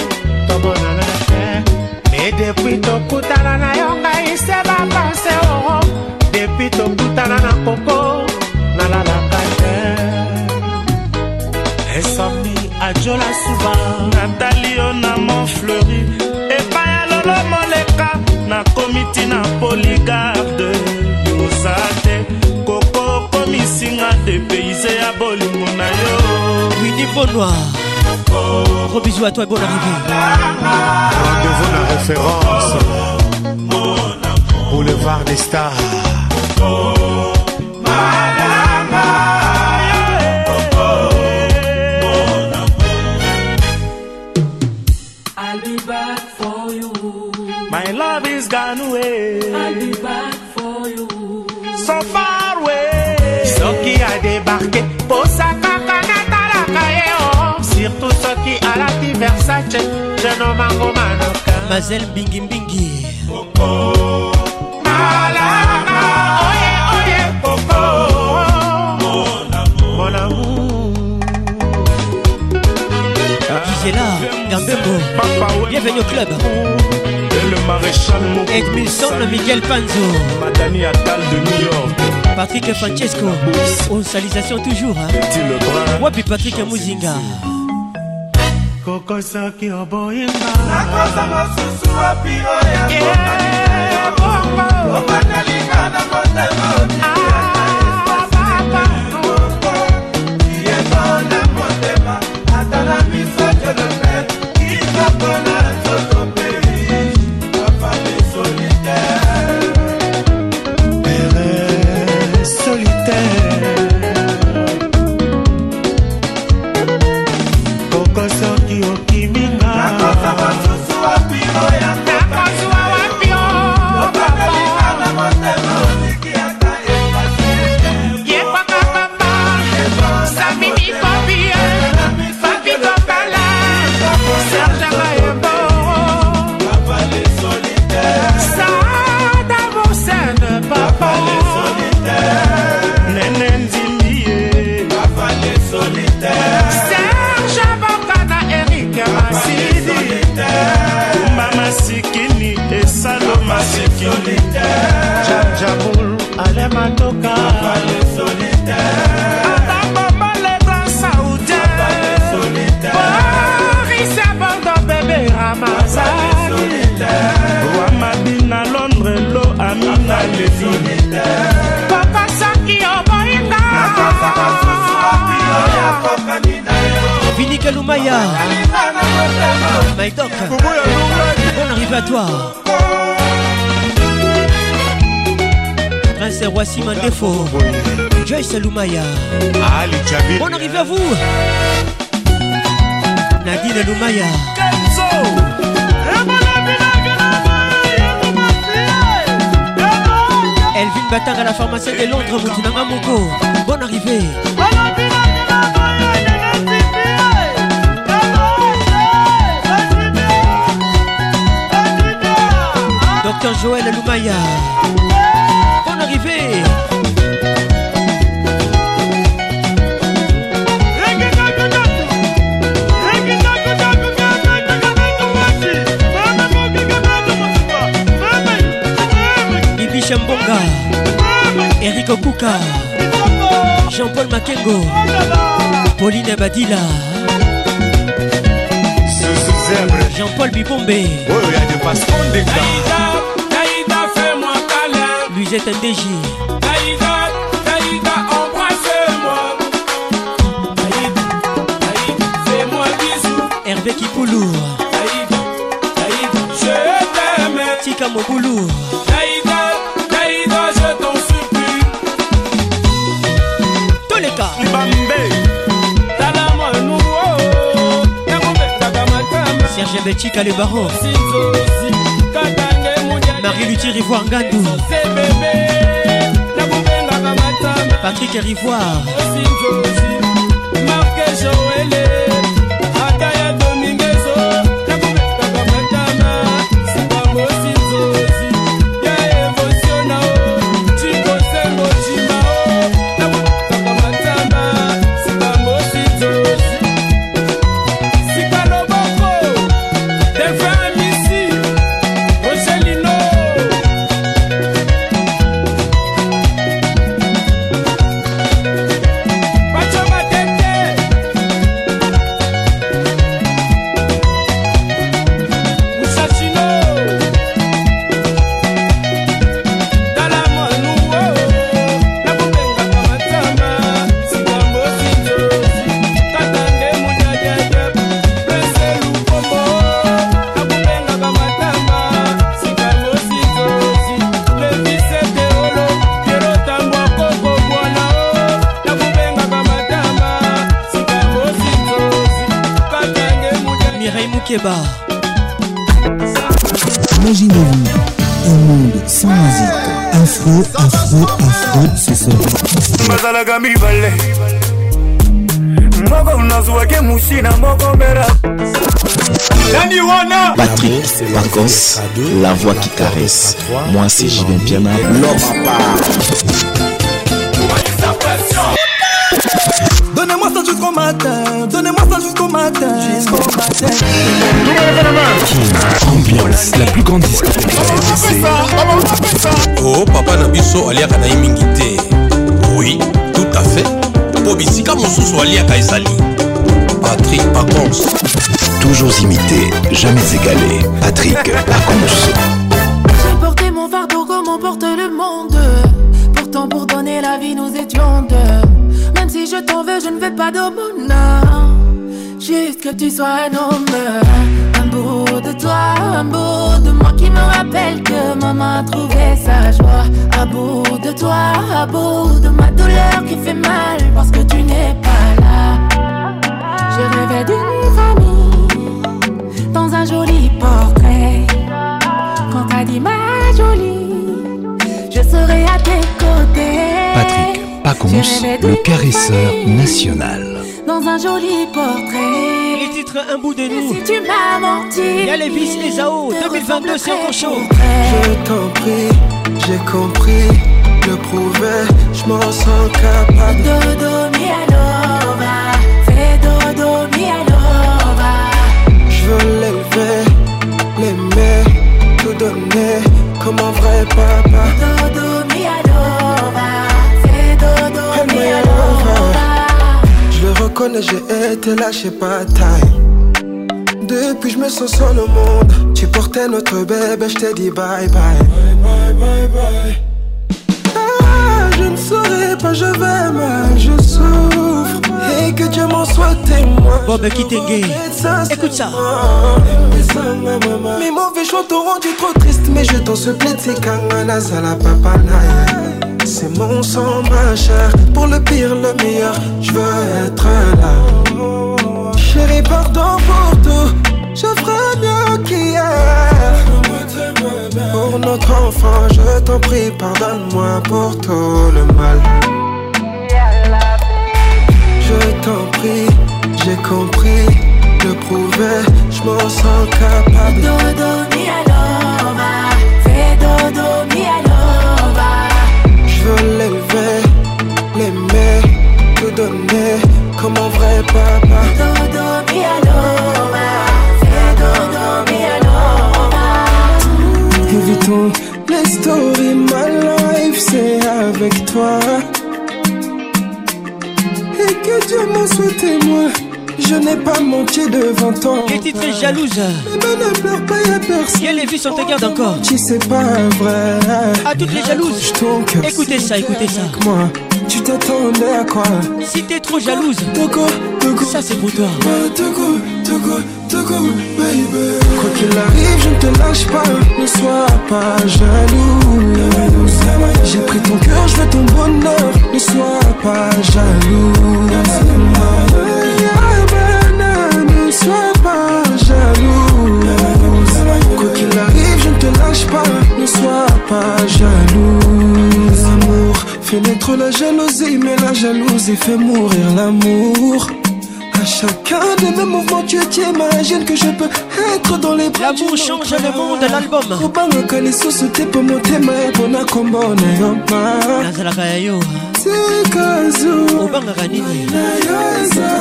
S11: tomonana te me depuis tokutana na yo ngai se bapense oo depuis tokutana na koko nalalaka te insomni ajola suba
S8: natali yo na mont fleuri. Epai ya lolo moleka. Nakomi ntina poligarde yoza te koko komisinga depayse ya bolingo na yo
S6: Winnie Bonoir Gros bisous à toi et bonne arrivée.
S11: Rendez-vous na référence boulevard des stars.
S15: I'll be back for you.
S8: my love is gone away.
S15: I'll be back for you.
S8: so far away.
S11: Soki adébarke posakaka versace jenomango manoka
S6: Mazel Mbingi. Mbingi
S11: malanga oye oye koko mon amour.
S6: Gisela Gambembo Bienvenue au club.
S8: Et le maréchal
S6: Edmilson Miguel Panzo.
S8: Madani de New York.
S6: Patrick Francesco. Aux salutations toujours hein. Wapi Patrick Muzinga
S11: okosaki oboyinga
S23: nakosa mosusu wapi
S6: oyo bongo. Okonalinga nakotema ah. Roissy Mandefo Joyce Lumaya. Bonne arrivée à vous. Nadine Lumaya. Elvin Batang à la pharmacie de Londres Moutinanga Moko Bonne arrivée. Docteur Joël Lumaya. Chambonga. Eric Okuka. Jean-Paul Makengo. Pauline Badila. Jean-Paul Bibombe. Luisette NDJ.
S15: Naïda, Naïda, embrasse-moi. Fais-moi bisou.
S6: Hervé Kipoulou.
S15: Naïda, Naïda, je t'aime.
S6: Tika Moboulou.
S15: Naïda, Naïda, je t'en supplie. Moi nous, oh.
S6: Serge Betchika le baron. Marie Luthier Rivoire Ngandou Patrick Rivoire.
S15: Marc Joël.
S6: Mireille Moukeba.
S24: Imaginez-vous un monde sans musique. Afro, afro, afro, ce soir.
S25: bazalaka mibale. Moko nazwaki musina moko mera nani wana.
S26: Patrick Pacos, la voix qui caresse. Moi c'est Julien Piana, l'homme
S27: Donnez-moi ça jusqu'au matin,
S1: Ambiance, la plus grande discothèque
S28: o papa na biso aliaka na ye mingi te oui tout à fait mpo bisika mosusu aliaka ezali patrik pacons
S1: Toujours imité, jamais égalé. Patrick Pacons.
S29: J'ai porté mon fardeau comme on porte le monde. Pourtant, pour donner la vie, nous étions deux. Même si je t'en veux, je ne veux pas d'aumône. Que tu sois un homme. Un bout de toi, un bout de moi qui me rappelle que maman a trouvé sa joie. Un bout de toi, un bout de ma douleur qui fait mal parce que tu n'es pas là. Je rêvais d'une famille dans un joli portrait. Quand t'as dit ma jolie, je serai à tes côtés.
S1: Patrick Pacons, le caresseur national.
S29: Dans un joli portrait.
S6: Un bout de nous.
S29: Si tu m'as menti.
S6: Il y a les vis, les AO. 2022, c'est encore chaud.
S30: Je t'en prie, j'ai compris, le prouver, je m'en sens capable.
S29: Dodo mi alova, fais dodo mi alova.
S30: Je veux l'élever, l'aimer, tout donner comme un vrai papa. Reconnais, j'ai été lâché pas taille. Depuis je me sens seul au monde. Tu portais notre bébé, je t'ai dit bye bye. Bye bye bye Ah, je ne saurais pas, je vais mal, je souffre. Et que Dieu m'en soit témoin.
S6: Bob Kitenge Écoute ça.
S30: Mes mauvais choix t'ont rendu trop triste Mais je t'en supplie, c'est Kanganazala papa naïe C'est mon sang, ma chair. Pour le pire, le meilleur, je veux être là. Chérie, pardon pour tout. Je ferai mieux qu'hier. Pour notre enfant, je t'en prie, pardonne-moi pour tout le mal. Je t'en prie, j'ai compris Le prouver, je m'en sens capable Évitons les stories, my life, c'est avec toi. Et que Dieu m'en soit témoin. Je n'ai pas menti devant toi.
S6: Les titres est jalouse?
S30: Mais ne pleure pas, y'a personne.
S6: Et les vues sont garde encore?
S30: Si c'est pas vrai.
S6: À toutes les jalouses.
S30: Ton cœur,
S6: Écoutez ça, écoutez ça.
S30: avec moi. Tu t'attendais à quoi?
S6: Si t'es trop jalouse,
S30: Togo, Togo.
S6: ça c'est pour toi.
S30: Togo, Togo, Togo, baby. Quoi qu'il arrive, je ne te lâche pas. Ne sois pas jaloux. J'ai pris ton cœur, je veux ton bonheur. Ne sois pas jaloux. Ne sois pas jaloux. Quoi qu'il arrive, je ne te lâche pas. Ne sois pas jaloux. L'amour fait naître la jalousie, mais la jalousie fait mourir l'amour. Chacun de mes mouvements, tu t'imagines que je peux être dans les bras
S6: L'amour change le monde, l'album.
S30: obangaka lisusu te mpo motema epona kombo na yo ma
S6: nazalaka ya yo.
S30: Sikazu
S6: obangaka nini.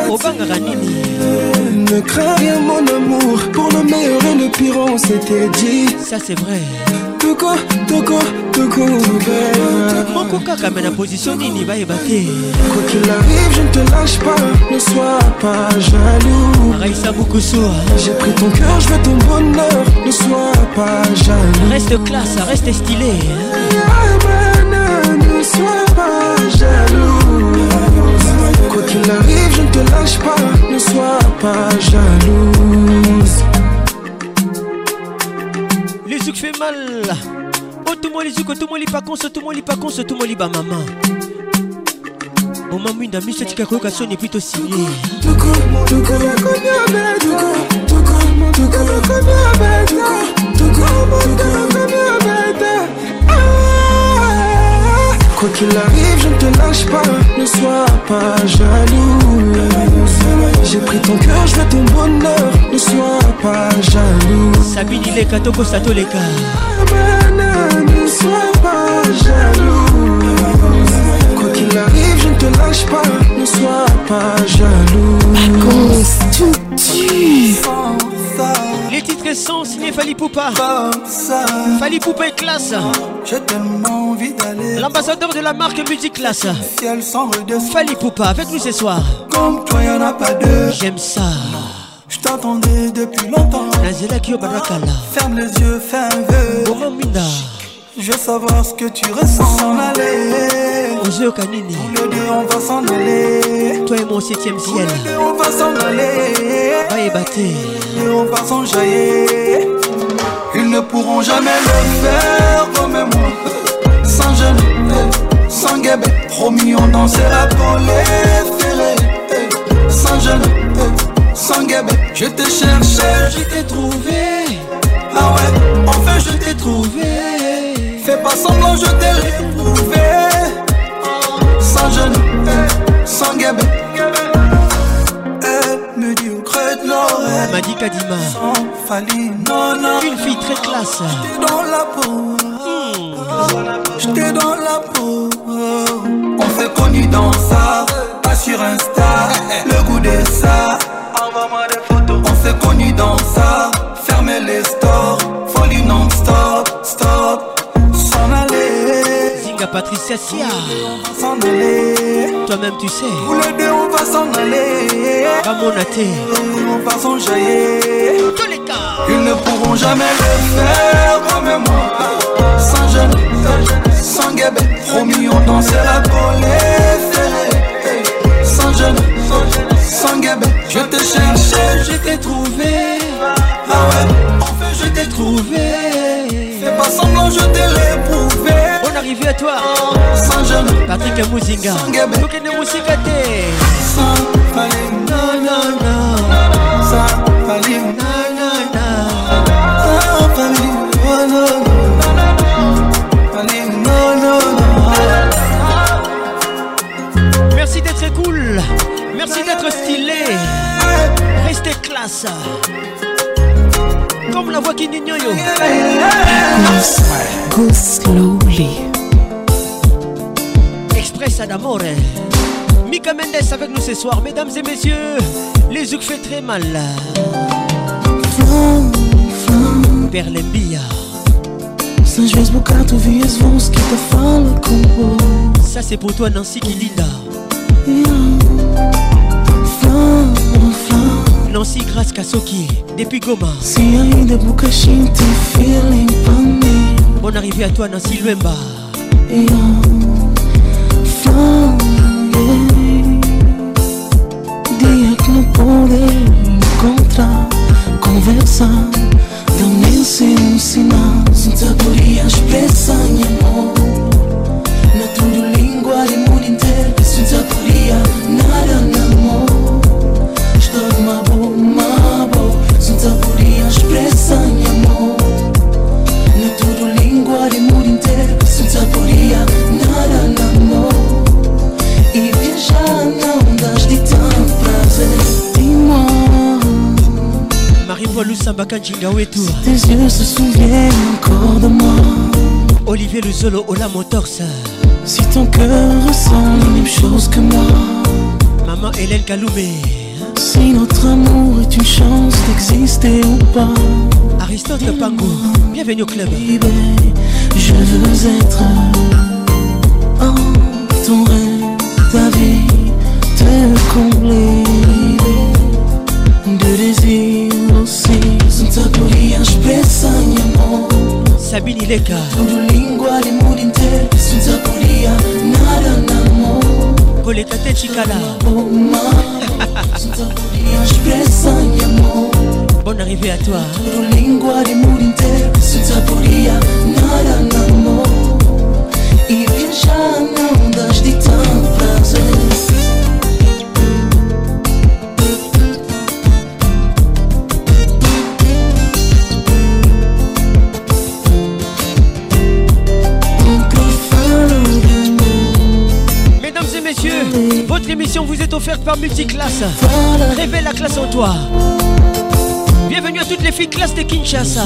S6: Obangaka nini.
S30: Ne crains rien mon amour. Pour le meilleur et le pire on s'était dit.
S6: Ça c'est vrai
S30: toko toko toko
S6: moko kaka me na position nini bayeba te?
S30: Quoi qu'il arrive je ne te lâche pas. Ne sois pas jaloux. J'ai pris ton cœur je veux ton bonheur. Ne sois pas jaloux.
S6: Reste classe reste stylé.
S30: Ne sois pas jaloux. Quoi qu'il arrive, je ne te lâche pas, ne sois pas jalouse.
S6: Fait mal oh tout moi les zouk tout moi les pas cons tout moi les pas cons tout moi les ba maman mama mwinda miso tika koyoka soni epui tosinye
S30: Quoi qu'il arrive, je ne te lâche pas, ne sois pas jaloux. J'ai pris ton cœur, je veux ton bonheur, ne sois pas jaloux.
S6: sabini leka tokosa toleka
S30: Ne sois pas jaloux. Quoi qu'il arrive, je ne te lâche pas, ne sois pas jaloux.
S6: Titres sont signés Fali Poupa Fali Poupa est classe l'ambassadeur de la marque Musique Classe. Fali Poupa avec nous ce soir
S31: Comme toi, y'en a pas deux.
S6: j'aime ça
S31: Je t'attendais depuis longtemps. Ferme les yeux, fais un vœu. Je veux savoir ce que tu ressens. S'en aller.
S6: ozoyoka nini
S31: Tous les deux, on va s'en aller.
S6: toi et mon septième
S31: Tous
S6: ciel
S31: les deux, on va s'en aller.
S6: te
S31: Et on va s'enjailler. Ils ne pourront jamais le faire comme moi. Sans eh, sans guébé. Promis, on dansera pour les ferrés. Sans eh, sans guébé. Je t'ai cherché, je t'ai trouvé. Ah ouais, enfin je t'ai trouvé. Fais pas semblant, je t'ai retrouvé. Sans eh, sans guébé. Elle me dit au creux de l'oreille.
S6: Madi Kadima
S31: Sans Fali, non, non.
S6: une fille très classe
S31: J'étais dans la peau. J'étais dans la peau. On s'est connus dans ça, pas sur Insta. Le goût de ça. Envoie-moi des photos. On s'est connus dans ça. Fermez les
S6: Patricia Sia. Toi-même tu sais.
S31: Tous les deux, on va s'en aller.
S6: bamona te
S31: On va s'enjailler.
S6: toleka
S31: Ils ne pourront jamais le faire comme moi. Sans gêne, sans guébé Promis on dansera pour les ferrés Sans gêne, sans guébé Je t'ai cherché, je t'ai trouvé. Ah ouais, enfin je t'ai trouvé. Fais pas semblant, je t'ai réprouvé
S6: arrivé à toi. Patrick
S31: guébé.
S6: tokende mosika te
S31: sans fallait
S6: non non non.
S31: Fallait
S6: non. Non non
S31: Sans fallait Oh non non. Fallait non non non.
S6: Merci d'être cool. Merci d'être stylé. Restez classe Comme la voix qui dit yo.
S32: Go slowly.
S6: Express ad amore. Mika Mendes avec nous ce soir, mesdames et messieurs. Les zouk fait très mal. Berlembia.
S32: Às vezes que te com
S6: Ça c'est pour toi Nancy Kilinda. Nancy Grace Kasoki, depuis Goma. Bonne arrivée à toi, Nancy Luemba.
S32: Conversar, também sem ensinar, sem saboria, expressa em amor. na tundu lingua limuninte sinzakulia nada
S6: namo stoma
S32: Tes yeux se souviennent encore de moi
S6: Olivier Luzolo Ola Motors.
S32: Si ton cœur ressent les mêmes choses que moi
S6: Maman Hélène Kaloumé.
S32: Si notre amour est une chance d'exister ou pas
S6: Aristote Pango. Bienvenue au club.
S32: Je veux être oh, ton rêve, ta vie, te combler de désir aussi. Expressa em amor.
S6: Sabine Leka.
S32: Inteiro. Sem saborear nada no amor.
S6: Kolekate Chikala.
S32: Sem saborear expressa em amor.
S6: Bonne arrivée à toi.
S32: Inteiro. Sem saborear nada
S6: Mesdames et messieurs, votre émission vous est offerte par Multiclass. Révèle la classe en toi. Bienvenue à toutes les filles classe de Kinshasa.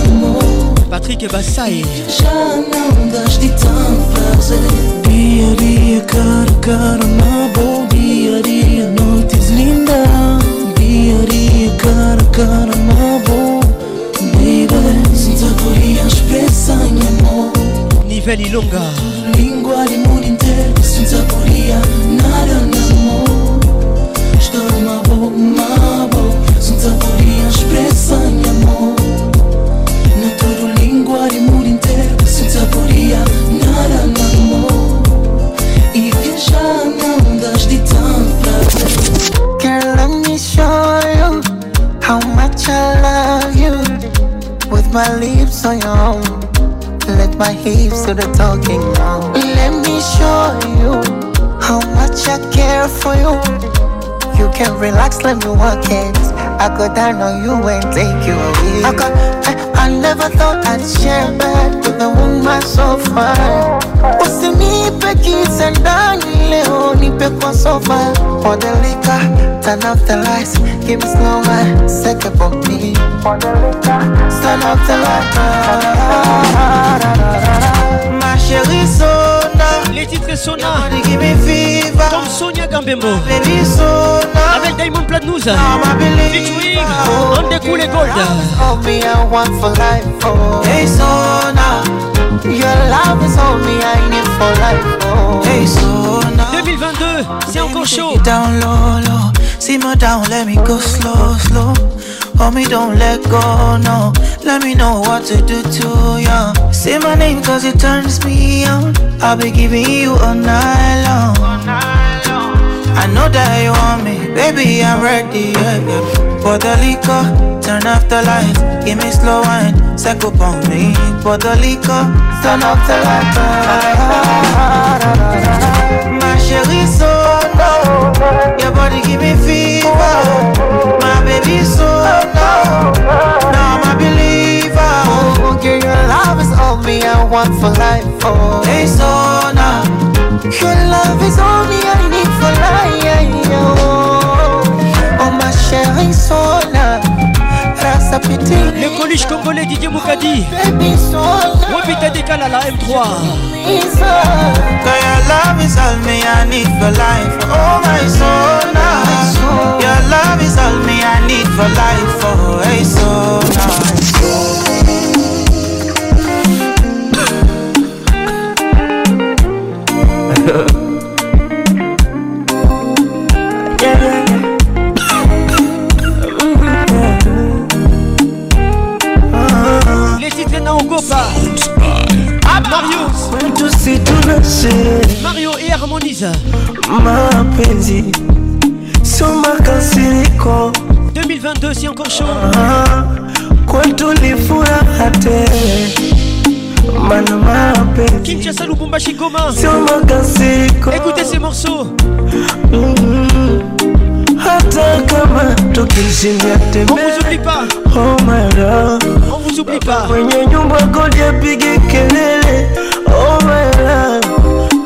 S6: Patrick Bassai.
S32: Já não das de tanto prazer Dia a dia, cara a cara na boa Dia a dia, noites lindas Dia a dia, cara a cara na boa Baby, sem saborear expressa em amor
S6: Nivelle Ilonga.
S32: Língua de mundo inteiro Sem saborear nada no
S33: can relax, let me work it. I go down on you and take you away. I, got, I, I never thought I'd share bed with a woman so fine. Usinipe kisa ndani leo, nipe kwa sofa. For the liquor, turn off the lights, give me slow man, second for me. For the liquor, turn off the lights. Ma chérie Sona,
S6: Les titres Sona.
S33: me.
S6: Comme Sonia Gambembo. Avec Diamond Platnouze. Featuring On the Cool Gold.
S33: Me. Hey Sona, your love is all me I need for life. Oh. Hey Sona,
S6: 2022, c'est encore chaud.
S33: down low, low. Simmer down, let me go slow, slow. Hold me, don't let go, no. Let me know what to do to you. Say my name cause it turns me on. I'll be giving you all night long. I know that you want me, baby. I'm ready, yeah, yeah. For the liquor, turn off the lights, give me slow wine, up on me. For the liquor, turn off the lights. My chérie, so low, your body give me fever. My so low, now I'm a believer. Oh, girl, your love is all me, I want for life. Oh, now, your love is all me, I need for life. Oh, oh ma chérie, so now. Rasa piti.
S6: Le coluche congolais Didier Moukadi
S33: Baby, so now.
S6: Wapita décale à la M3
S33: Cause your love is all me I need for life. Oh my soul now. Your love is all me I need for life. Oh hey soul
S6: Les Mario et Harmonise.
S32: Mapenzi sio makasiriko
S6: 2022 c'est encore chaud.
S32: Ah, kwetu ni furaha tele mana mapenzi
S6: Kinshasa Lubumbashi Goma
S32: sio makasiriko
S6: Écoutez ces morceaux.
S32: Mhm. hata kama tukishindia
S6: On vous oublie pas.
S32: oh my love.
S6: On vous oublie pas.
S32: Kwenye nyumba kodi apige kelele. Oh my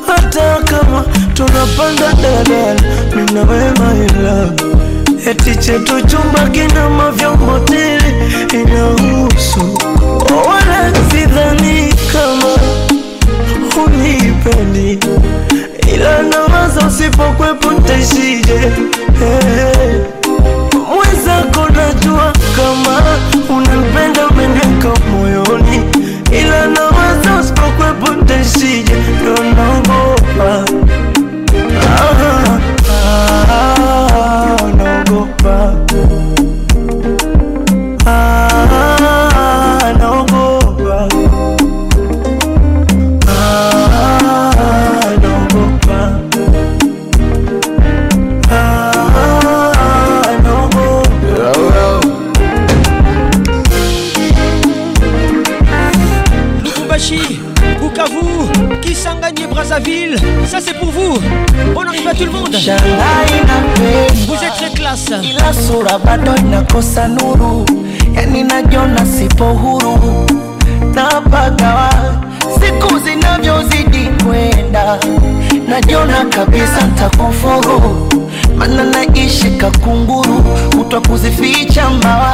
S32: hata kama tunapanda dadala wewe my love eti chetu chumba kina mavyombo tele inahusu. Wala sidhani kama unipendi ila nawaza usipokwepo ntaishije hey.
S33: Bado nuru, yani najona sipo huru, napagawa siku zinavyozidi kwenda, najona kabisa ntakufuru, mana naishi kakunguru, kutwa kuzificha mbawa.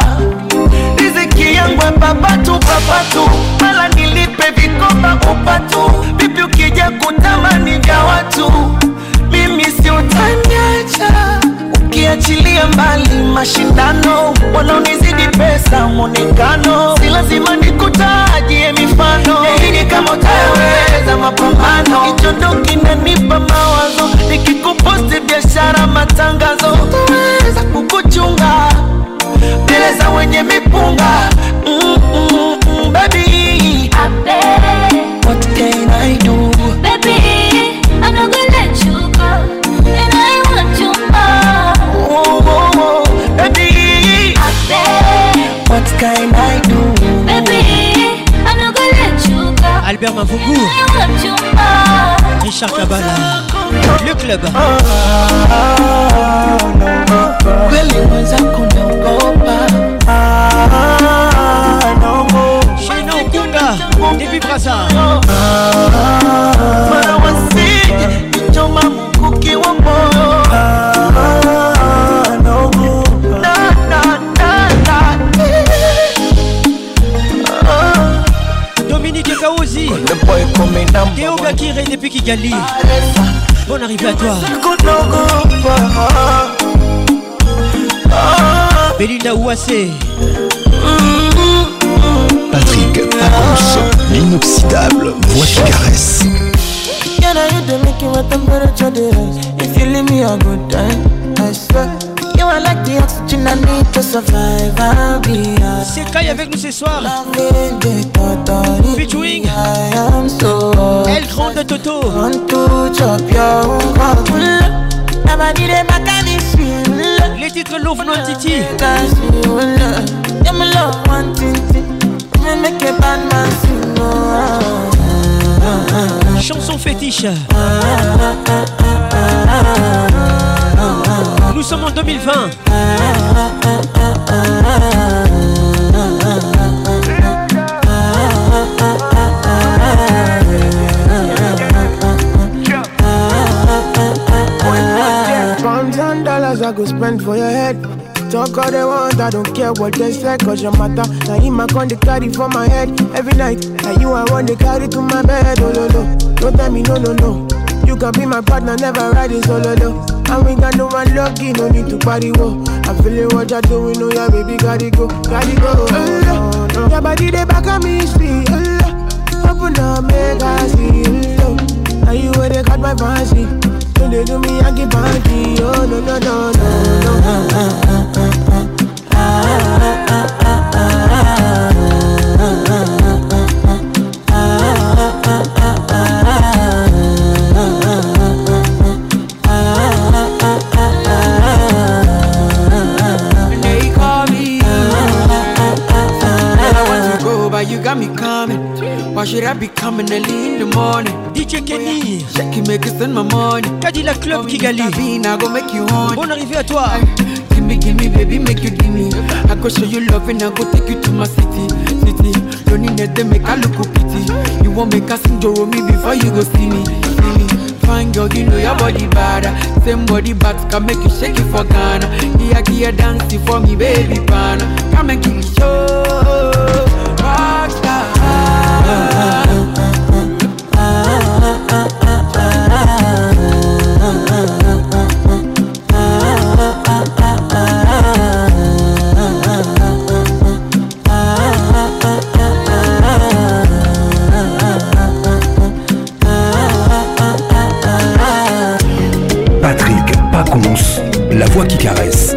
S33: Riziki yangu papatu papatu, mala nilipe vikoba upatu, vipi ukija kutamani vya watu, mimi si utaniacha ukiachilia mbali mashindano, wanaonizidi pesa mwonekano, si lazima nikutajie mifano. Ili kama utaweza mapambano, hicho ndo kinanipa mawazo, nikikuposti biashara matangazo, utaweza kukuchunga mbele za wenye mipunga. Mm, mm, mm, baby. What can I do?
S6: Albert Mavungu. Richard Kabala Le club. Chez Naokunda Depuis Brassard Kigali. Bonne arrivée à toi. Belinda Ouassé.
S1: Patrick Pacons, l'inoxydable voix qui caresse.
S33: If you leave me a good time, I swear.
S6: C'est Kai avec nous ce soir
S33: Featuring
S6: El Grande Toto
S33: Want to chop your own Nobody dey make me feel
S6: Les titres Love No Titi.
S33: Yeah, me love one thing, thing. Me make a bad man sing. oh.
S6: Chanson fétiche. Nous sommes en 2020.
S13: Pounds and dollars I go spend for your head. Talk all they want, I don't care what they say, cause your matter. Now him I con the carry for my head every night. And you I want to carry to my bed, oh no no. Don't tell me no no no. You can be my partner, never ride it oh, solo though. And we got no one lucky, no need to party wo. I'm feeling what you're doing, oh yeah, baby, gotta go, gotta go. Oh, no. Your body they back on me, see. Oh, open up, make I see. Oh, now you where they got my fancy. When they do me, I get panty. Oh no no no no no.
S34: They Why I be coming early in the morning?
S6: DJ Kenny.
S34: Check it, make it send my money.
S6: Cadillac Club Kigali.
S34: I go make you on.
S6: Bonne arrivée à toi.
S34: Give me, give me, baby, make you give me. I go show you love and I go take you to my city, city. Loneliness they make I look pity. You won't make a single Joro me before you go see me, see me. Fine girl, you know your body bad. Same body bad can make you shake it for Ghana. Here, here, dance for me, baby, pana. Come and give me show.
S1: Patrick Pacons, la voix qui caresse.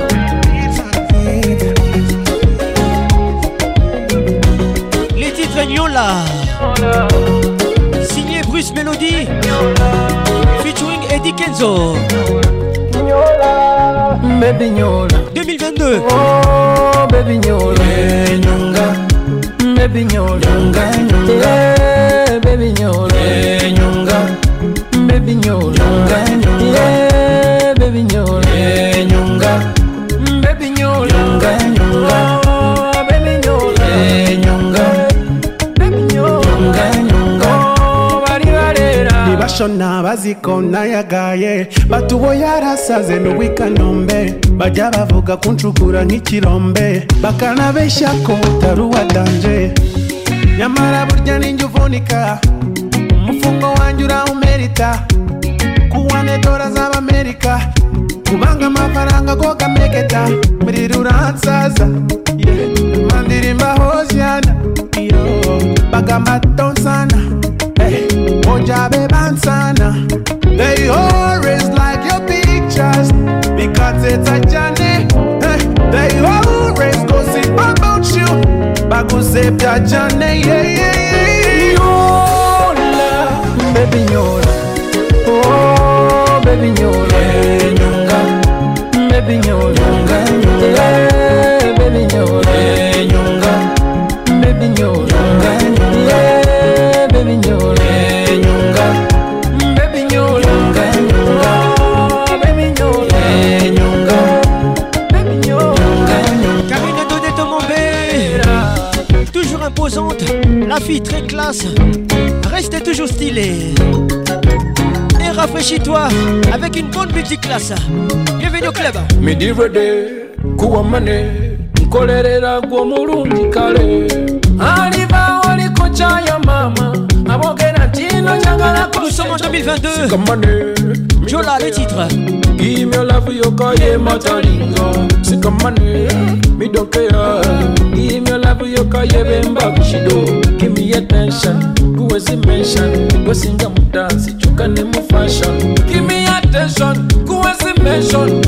S6: Eddie Kenzo.
S13: Baby Nyola
S6: 2022
S13: Oh baby Nyola Nyonga Baby Nyola
S35: baziko nayagaye batubo yarasaze n'uwikanombe bajya bavuga kuncukura nk'ikirombe. Bakanabeshya ko utari uwadanje nyamara burya ninjye uvunika. Umufungo wanjye urawumerita. Kuwane dora z'abamerika kubanga amafaranga go gamegeta mirira uransaza yeah. mandirimba hosiana yo Septa canne yeah, yeah.
S6: La fille très classe Reste toujours stylée. Et rafraîchis-toi Avec une bonne multiclasse Bienvenue au club.
S15: Midirede kuwamane nkolerera gw'omulungi kale aliva waliko kyaya mama abogera tino kyagalako
S6: Nous sommes en 2022
S15: sikamane
S6: Jola les titres
S15: Give me love yokaye matalinga. Sikamane midokea Give me love yokaye bemba bishido Give me attention. Kuwezi mention. Gwesinga mu dance chukane mu fashion. Give me attention. Kuwezi mention.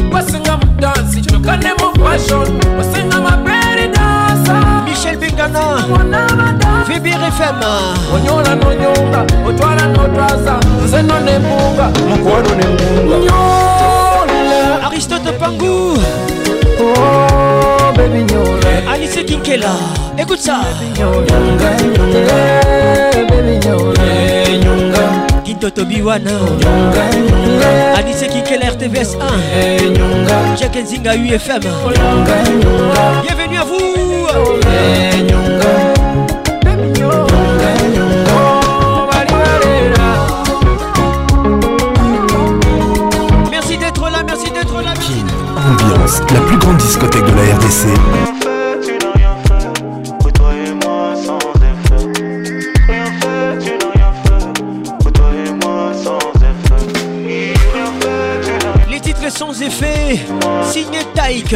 S15: Chukane mu fashion. Dansa
S6: Michel Bengana VBR FM
S15: onyola nonyonga otwala notwaza nze no nempunga mukwano nempunga
S6: Aristote Pangou. Kela. Écoute ça. Kinto Tobiwana. Anissé Kikela RTVS 1. Jack Nzinga UFM. Bienvenue à vous. Merci d'être là, merci d'être là.
S1: Ambiance, la plus grande discothèque de la RDC.
S6: Effet, signé Taïk.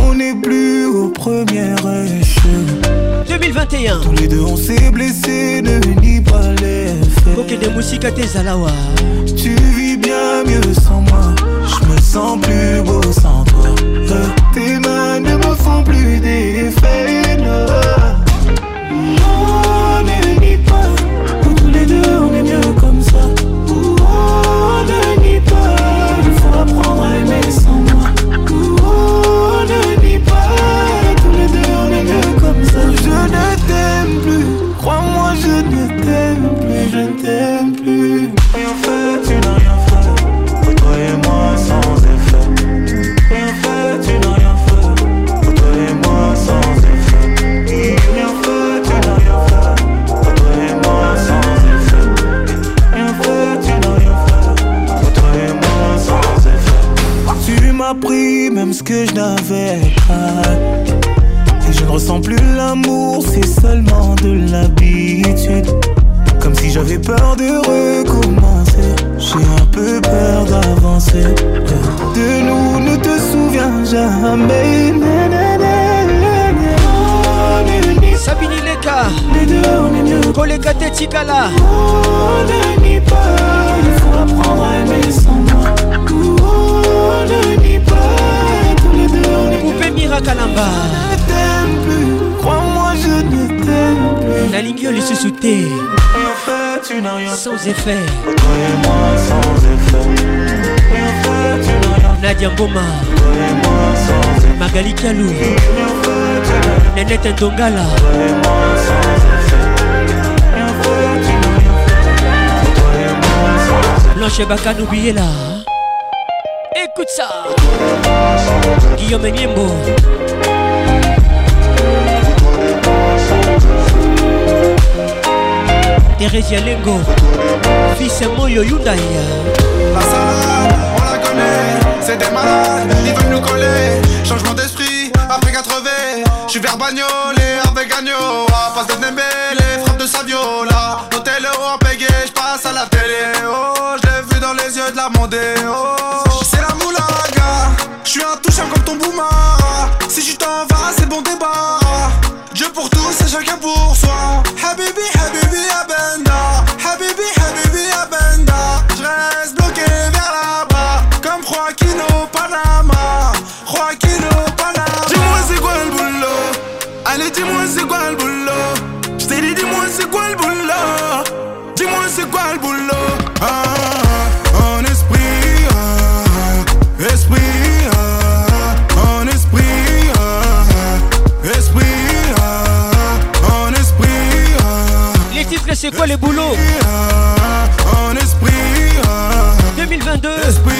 S30: On n'est plus aux premières échelles.
S6: 2021.
S30: Tous les deux on s'est blessés, ne nie pas les faits.
S6: Koke de Moussika Tezalawa.
S30: Tu vis bien mieux sans moi. Je me sens plus beau sans toi. Tes mains ne me font plus d'effet. Que je n'avais pas. Et je ne ressens plus l'amour, c'est seulement de l'habitude. Comme si j'avais peur de recommencer. J'ai un peu peur d'avancer. De nous, ne te souviens jamais. Na, na, na, na, na. Ne nie
S6: Sabini Leka.
S30: Les deux, on est mieux.
S6: Koleka Tetikala.
S30: Oh, ne nie pas. Il faut apprendre à aimer sans moi. Oh, ne nie pas. Les.
S6: Poupée Mirakalamba.
S30: Je ne t'aime plus. Crois-moi, je ne t'aime plus.
S6: Nalingio le susouté.
S30: Rien fait, tu n'as rien
S6: Sans effet.
S30: Toi et moi sans effet. Rien fait, tu n'as rien
S6: Nadia Mboma.
S30: Toi et moi sans effet.
S6: Magali Kialou. Nenette Ndongala.
S30: Toi et. Toi moi sans effet.
S6: Blanche Baka n'oubliez là. Écoute ça. Guillaume Niembo. Thérèse Lengo. Fils Moyo.
S36: La salade, on la connaît, c'est des malades, ils veulent nous coller. Changement d'esprit, après 80, je suis vers Bagnolet avec. À passe de Dembélé, frappe de Saviola. L'hôtel en payé, je passe à la télé. Oh, je l'ai vu dans les yeux de la Mondeo. Suis intouchable comme ton boumara. Si tu t'en vas, c'est bon débat. Dieu pour tous et chacun pour soi. Quoi
S6: les boulots
S36: en esprit, ah,
S6: 2022.
S36: esprit.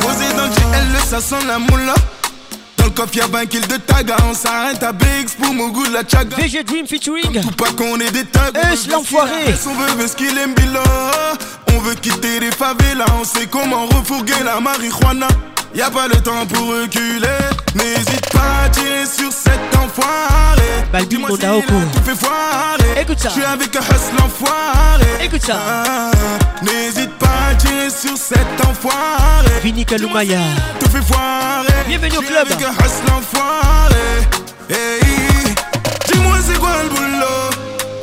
S36: Posé dans le GL, ça sent la moula. Dans le coffre, y'a 20 kills de taga. On s'arrête à Biggs pour mon goût de la chaga.
S6: VG Dream featuring.
S36: Tout pas qu'on est des tags.
S6: Eus, l'enfoiré.
S36: On veut ce qu'il aime bila. On veut quitter les favelas. On sait comment refourguer la marijuana. Y'a pas le temps pour reculer. N'hésite pas à tirer sur cet enfoiré.
S6: Balbi Mondaoko. Écoute ça.
S36: Je suis avec un hustle enfoiré.
S6: Écoute ça.
S36: Ah, N'hésite pas à tirer sur cet enfoiré.
S6: Vini Kalumaya.
S36: Tout fait foirer.
S6: Bienvenue au
S36: Je suis
S6: club.
S36: Avec un hustle enfoiré. Hey. Dis-moi c'est quoi le boulot?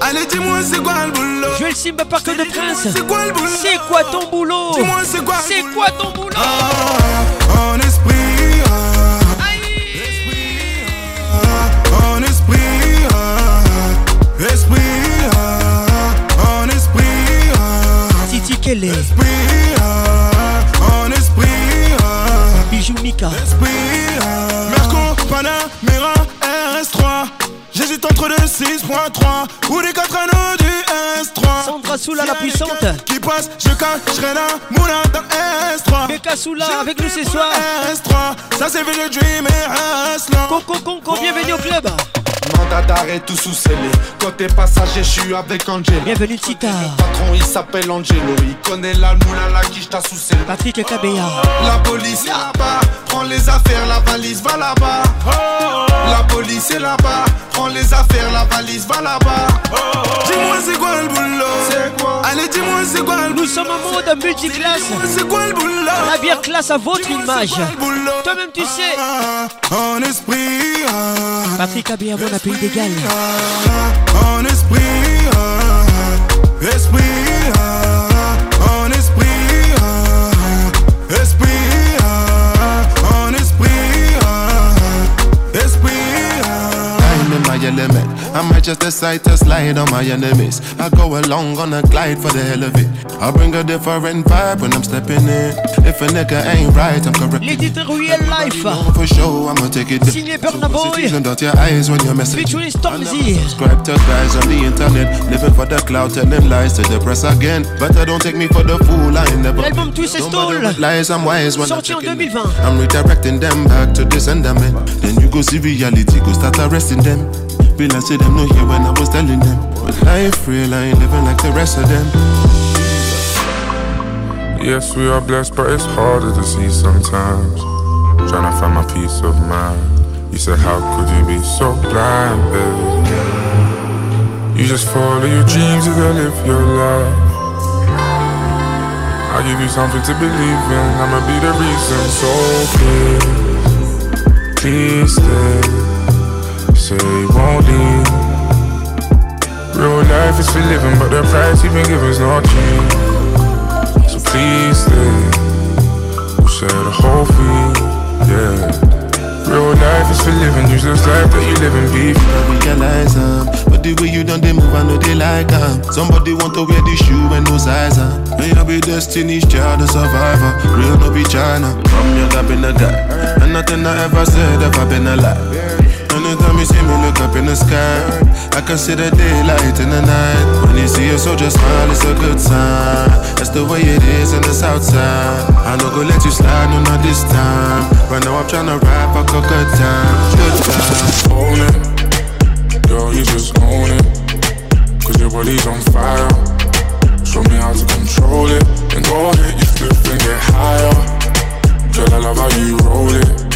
S36: Allez, dis-moi c'est quoi le boulot?
S6: Joël Simba Parc de Prince.
S36: C'est quoi le boulot?
S6: C'est quoi ton boulot?
S36: Dis-moi c'est quoi
S6: C'est quoi ton boulot?
S36: Ah, en esprit, esprit, ah, en esprit, ah,
S6: Bijou Mika.
S36: Merco, Panamera, RS3. J'hésite entre le 6.3 ou les 4 anneaux du S3.
S6: Sandra Soula la puissante.
S36: Qui passe, je cacherai la moula dans S3.
S6: Beka Soula avec nous ce soir.
S36: S3, ça c'est le dream et Aslan.
S6: Coco Conco, bienvenue au club.
S37: Mandat d'arrêt tout sous scellé. Côté passager, je suis avec Angelo.
S6: Bienvenue Tita.
S37: Le patron il s'appelle Angelo. Il connaît la moula la quiche t'a sous scellé.
S6: Patrick Kabea.
S37: La police là-bas. Prends les affaires, la valise va là-bas. La police est là-bas. Prends les affaires, la valise va là-bas.
S36: Dis-moi c'est quoi le boulot?
S37: C'est quoi?
S36: Allez dis-moi c'est quoi le
S6: Nous sommes en mode multiclasse.
S36: C'est quoi le boulot?
S6: La bière classe à votre image. Toi-même tu sais.
S36: En esprit.
S6: Patrick Kabea, mon appel d'égal.
S36: En. Esprit.
S37: Element. I might just decide to slide on my enemies. I go along on a glide for the hell of it. I bring a different vibe when I'm stepping in. If a nigga ain't right, I'm correct.
S6: Les titres Real Life.
S37: For sure, I'ma take it.
S6: Signé Burna Boy.
S37: Your eyes when you're messaging.
S6: Featuring Stormzy.
S37: Subscribe to guys on the internet, living for the cloud, telling lies to the press again. But I don't take me for the fool, I never.
S6: L'album Twist et Stall.
S37: Lies, I'm wise when
S6: Sorti en 2020.
S37: I'm redirecting them back to the sender. Then you go see reality, go start arresting them. Be like say them no here when I was telling them. But life real, I ain't living like the rest of them.
S38: Yes, we are blessed, but it's harder to see sometimes. Trying to find my peace of mind. You said, How could you be so blind, baby? You just follow your dreams, you gotta live your life. I'll give you something to believe in, I'ma be the reason. So please, please stay. Say you won't leave. Real life is for living, but the price you've been is not cheap. So please stay. We'll share the whole fee, yeah. Real life is for living, use this life that you live in, beef.
S37: I realize um, but the way you done they move, I know they like um. Somebody want to wear the shoe and no size um. May I be destiny's child, a survivor. Real no be China. From young I've been a guy, and nothing I ever said ever been a lie. Anytime you see me look up in the sky, I can see the daylight in the night. When you see a soldier smile, it's a good sign. That's the way it is in the south side. I no go let you slide, no not this time. Right now I'm tryna rap, I got good time, good time.
S38: Own it, girl, you just own it. Cause your body's on fire. Show me how to control it. And go ahead, you flip and get higher. Girl, I love how you roll it.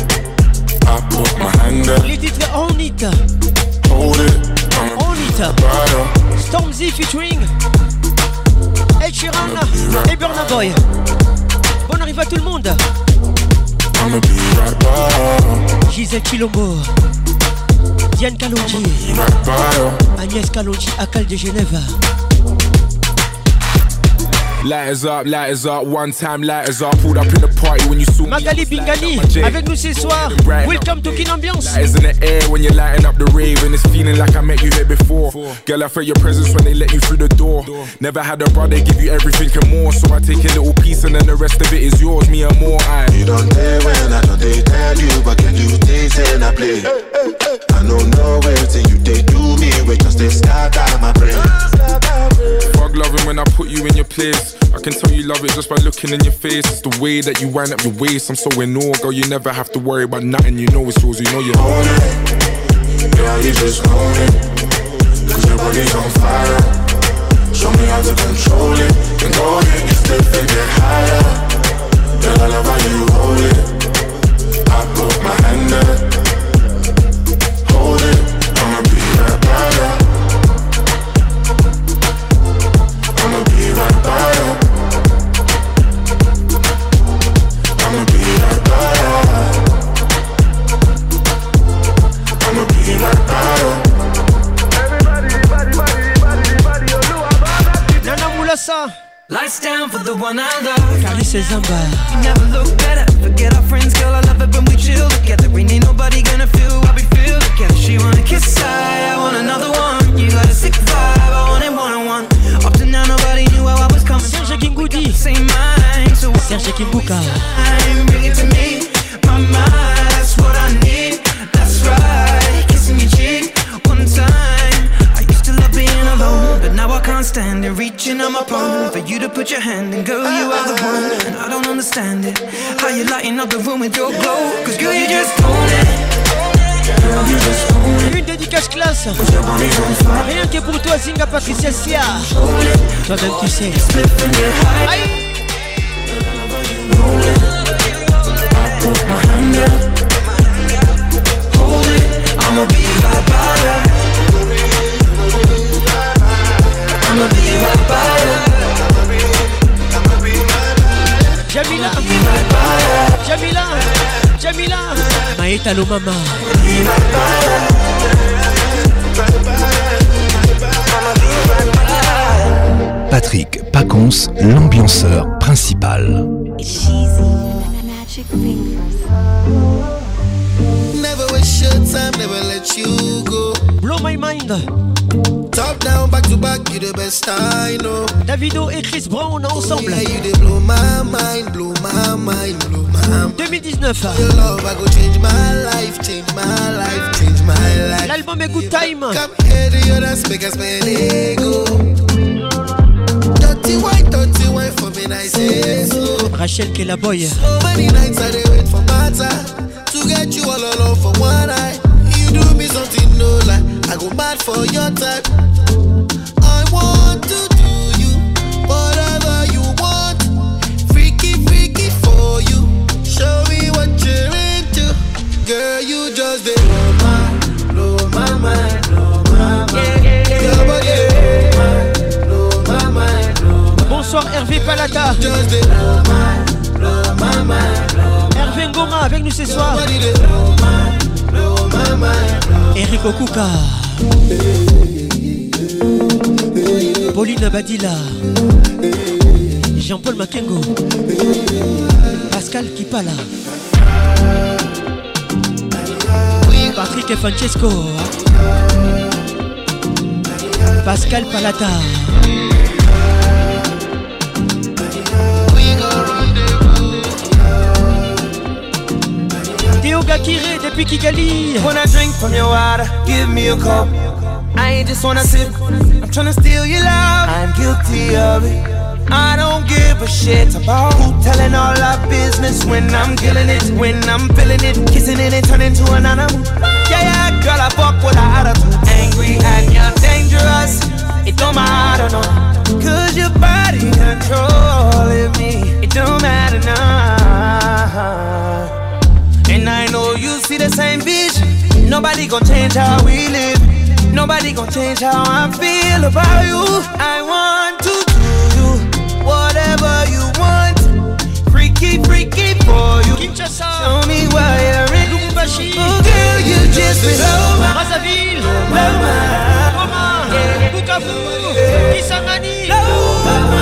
S38: I put my hand up.
S6: Les titres On It.
S38: Hold it. I'm
S6: On It.
S38: rider.
S6: Stormzy featuring Ed Sheeran et Burna Boy. Bonne arrivée à tout le monde.
S38: I'ma be right by.
S6: Gisèle Chilombo. Diane Kalonji.
S38: Right.
S6: Agnès Kalonji, Akal de Genève.
S39: Lighters up, lighters up, one time lighters up. Pulled up in the party when you saw me.
S6: Magali Bingani avec nous ce soir. Welcome to Kin Ambiance.
S39: Lighters in the air when you're lighting up the rave, and it's feeling like I met you here before. Girl, I felt your presence when they let you through the door. Never had a brother give you everything and more, so I take a little piece and then the rest of it is yours, me and more. I.
S37: You don't dare when I don't they tell you, but can you taste and I play? I don't know everything you they do me, wait just they scatter my brain.
S39: Fuck loving when I put you in your place. I can tell you love it just by looking in your face. It's the way that you wind up your waist. I'm so in awe, girl. You never have to worry about nothing. You know it's yours. You know you own it.
S38: Girl, you just own it. Cause your body's on fire. Show me how to control it. And go ahead, you flip and get higher. Girl, I love how you hold it. I put my hand up.
S6: Moulassa.
S40: Lights down for the one I love.
S6: Carisse Zamba.
S40: You never look better. Forget our friends, girl. I love it when we chill together. Ain't nobody gonna feel what we feel together. She wanna kiss, I, I want another one. You got a sick vibe, I want it one on one. Up to now, nobody knew how I was coming.
S6: Serge Kingoudi.
S40: Same mind, so
S6: Serge Kimbuka.
S40: Bring it to me. My reaching on my palm for you to put your hand in. Girl, you are the one, and I don't understand it. How you lighting up the room with your glow? Cause girl, you just own it. Girl, you just own it.
S6: Une dédicace classe. Rien que pour toi, Zinga Patricia Sia. Toi-même, tu sais. Aïe.
S40: I'ma be I'ma be right by ya.
S6: Jamila. Jamila. Jamila. Maïta lo mama.
S1: Patrick Pacons, l'ambianceur principal.
S33: Never waste your time, never let you go.
S6: Blow my mind.
S33: Top down, back to back, you the best I know.
S6: Davido et Chris Brown ensemble.
S33: Yeah, you dey blow my mind, blow my mind, blow my mind.
S6: 2019.
S33: Your love, I go change my life, change my life, change my life.
S6: L'album est Good Time.
S33: Come here to your dance, make us spend ego. Dirty white, dirty white for me, I say so.
S6: Rachel Kelaboy.
S33: So many nights I dey wait for to get you all alone for one night. You do me something no lie, I go mad for your type. I want to do you whatever you want, freaky freaky for you. Show me what you're into, girl. You just dey blow my, blow my mind, blow my mind. Your body, blow my mind, blow my
S6: Bonsoir Hervé Palata.
S33: Just dey blow my, blow my mind, blow
S6: Hervé Ngoma avec nous ce soir.
S33: Blow my, blow my mind, blow
S6: Eric Okuka. Pauline Badila. Jean-Paul Makengo. Pascal Kipala. Patrick et Francesco. Pascal Palata. Théo Gakiré depuis Kigali.
S40: I drink from your water, give me a cup. I ain't just wanna sip, I'm tryna steal your love. I'm guilty of it. I don't give a shit about who telling all our business when I'm killing it, when I'm feeling it, kissing it and turning to an animal. Yeah, yeah, girl, I fuck with her attitude. Angry and you're dangerous. It don't matter, no. Cause your body controlling me. It don't matter now. And I know you see the same vision. Nobody gon' change how we live. Nobody gon' change how I feel about you. I want to do you whatever you want. Freaky, freaky for you. Show me why you're in. Oh, girl, you just my
S6: Brazzaville.
S40: blow my
S6: Goma. Bukavu. Kisangani. Retenez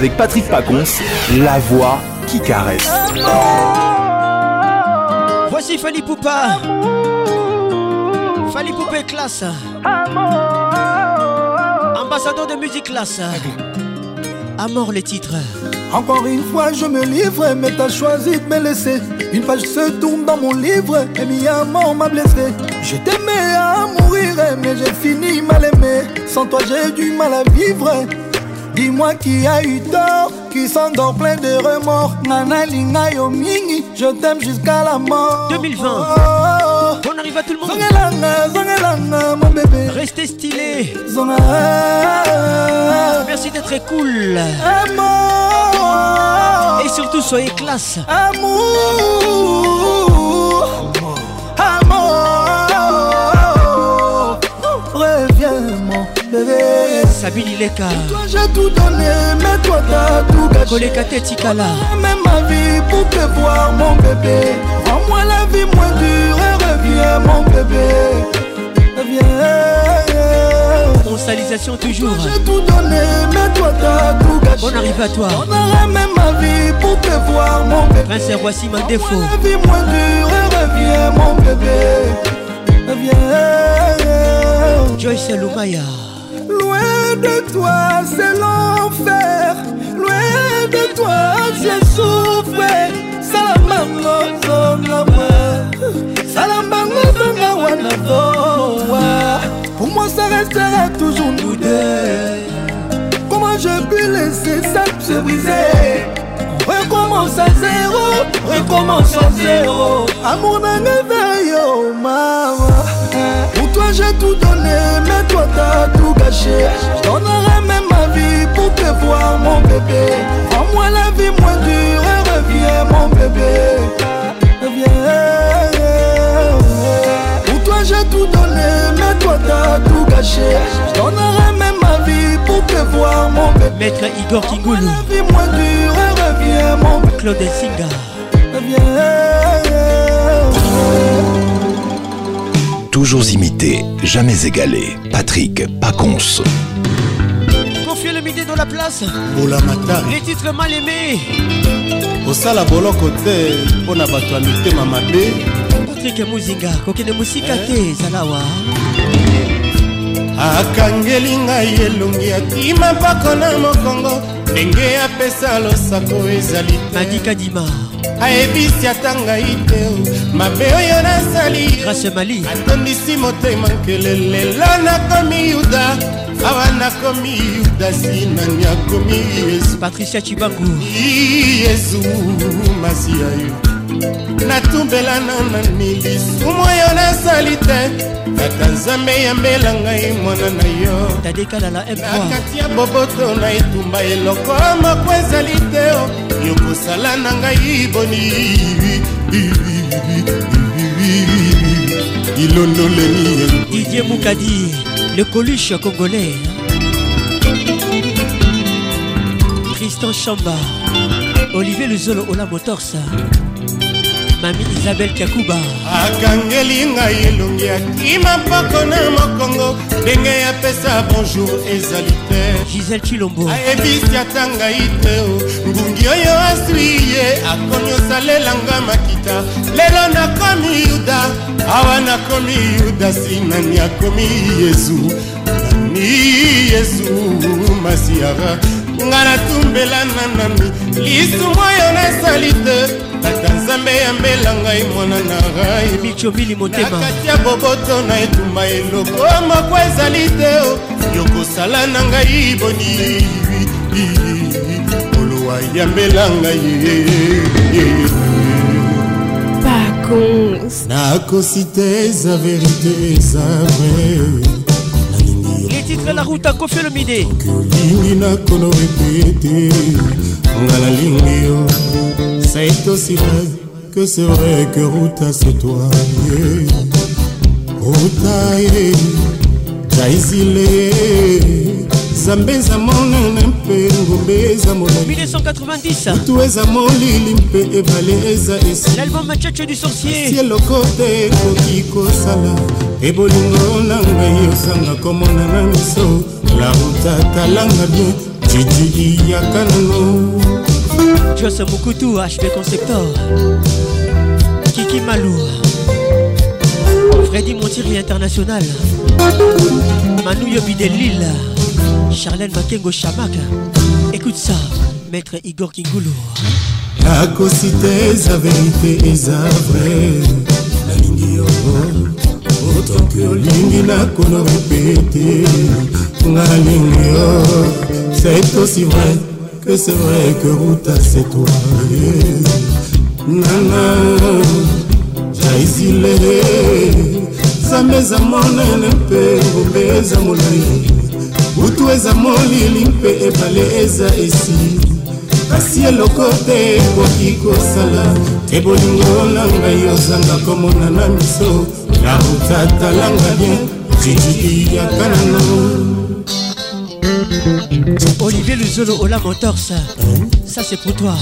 S6: avec
S1: Patrick Pacons, la voix qui caresse.
S6: Voici Fali Poupa Fali Poupa est classe Ambassadeur de musique classe À mort les titres
S30: Encore une fois, je me livre, mais t'as choisi de me laisser. Une page se tourne dans mon livre, et mi mort m'a blessé. Je t'aimais à mourir, mais j'ai fini mal aimé. Sans toi, j'ai du mal à vivre. Dis-moi qui a eu tort, qui s'endort plein de remords. Nana linga yo mingi, je t'aime jusqu'à la mort.
S6: 2020. On arrive à tout le monde.
S30: Zongelanga, zongelanga, mon bébé.
S6: Restez stylé.
S30: Zonga.
S6: Merci d'être cool.
S30: Amour.
S6: Et surtout, soyez classe.
S30: Amour. Amour. Reviens, mon bébé.
S6: Sabine Ileka.
S30: Toi, j'ai tout donné, mais toi, t'as tout gâché.
S6: Kolekate Tikala.
S30: Même ma vie pour te voir, mon bébé. Rends-moi la vie moins dure et reviens, mon bébé. Reviens.
S6: Consalisation toujours.
S30: J'ai tout donné, mais toi, t'as tout gâché.
S6: On arrive à toi.
S30: On même ma vie pour te voir, mon bébé.
S6: Prince, voici mon défaut.
S30: La vie moins dure et reviens, mon bébé. Reviens.
S6: Joyce Lumaya.
S30: De toi, c'est l'enfer. Loin de toi, j'ai souffert. Salamango. Salamango, zonga wa na zoa. Pour moi, ça restera toujours nous deux. Comment je peux laisser ça se briser? Recommence à zéro, recommence à zéro. Amour d'un yo, maman. Pour toi j'ai tout donné, mais toi t'as tout gâché. Je donnerai même ma vie pour te voir, mon bébé. Rends-moi la vie moins dure et reviens, mon bébé. Reviens. Pour toi j'ai tout donné, mais toi t'as tout gâché. Je donnerai même ma vie pour te voir, mon bébé.
S6: Maître Igor Kingoulou.
S30: La vie moins dure et reviens, mon bébé.
S6: Claude Singa.
S1: Toujours imité, jamais égalé. Patrick Pacons.
S6: Confiez le midi dans la place. Les titres mal aimés.
S41: kosala boloko te mpo na bato ya mitema mabe
S6: Patrick Muzinga. kokende mosika te zalawa.
S41: akangeli ngai elongi atima mpako na mokongo ndenge apesa losako ezali
S6: madika dima
S41: ayebisi ata ngai te mabe oyo nasali.
S6: Grâce mali.
S41: Atondisi motema nkele lelo nakomi yuda. Awa nakomi yuda sinani akomi yesu.
S6: Patricia chibangu.
S41: Yesu masiya yo natumbelana nani lisumu oyo nasali te. Tata nzambe yambela ngai mwana na yo.
S6: Tadekalala
S41: na kati ya boboto na etumba eloko moko ezali te yokosala na ngai boni. Ilondoleni
S6: didier mukadi le coluche congolais tristan chamba olivier luzolo ola motors mami isabel kakuba
S41: akangeli ngai elongi akima mpako na mokongo ndenge yapesa bonjour ezali te.
S6: Gisele chilombo.
S41: Ayebisi ata ngai te ngungi oyo aswi ye akomi osalelanga makita. Lelo nakomi yuda awa nakomi yuda sinani akomi yesu nani yesu masiara nga natumbela na nani lisumu oyo nasali te. Tata nzambe yambela ngai mwana na
S6: rainakati
S41: ya boboto na etumba eloko. Moko ezali te yokosala na ngai boni. Oluwa yambela ngai nakosi te eza verite eza vrai
S6: Les titres la route à Kofi Olomide
S41: olingi nakono répété nga nalingi yo. Ça est aussi vrai que c'est vrai que Ruta c'est toi. Ruta yeah. jaizile nzambe eza monene mpe ngombe eza molai
S6: 1990
S41: mutu eza molili mpe ebale eza esi.
S6: L'album chacho du sorcier.
S41: Eloko te ekoki kosala ebolingo na ngai osanga komona na miso laruta talanga bien jiji iyaka nano
S6: jos mokutu hb conceptor. Kiki malou. Freddy Montiri International. Manu Yobi de Lille. Charlène Makengo Chamak. Écoute ça Maître Igor Kingulu
S41: nakosi te eza verite eza vrai. Nalingi yo otoki olingi nakono repete nga nalingi yo c'est aussi vrai que c'est vrai que ruta c'est toi nana jaizile nzambe eza monene mpe ngombe eza molai butu eza molili mpe ebale eza esi kasi eloko te ekoki kosala te bolingo na ngai ozanga komona na miso nakotatalanga bien ridiki ya kanana
S6: Olivier Luzolo Ola Motors, ça c'est pour toi.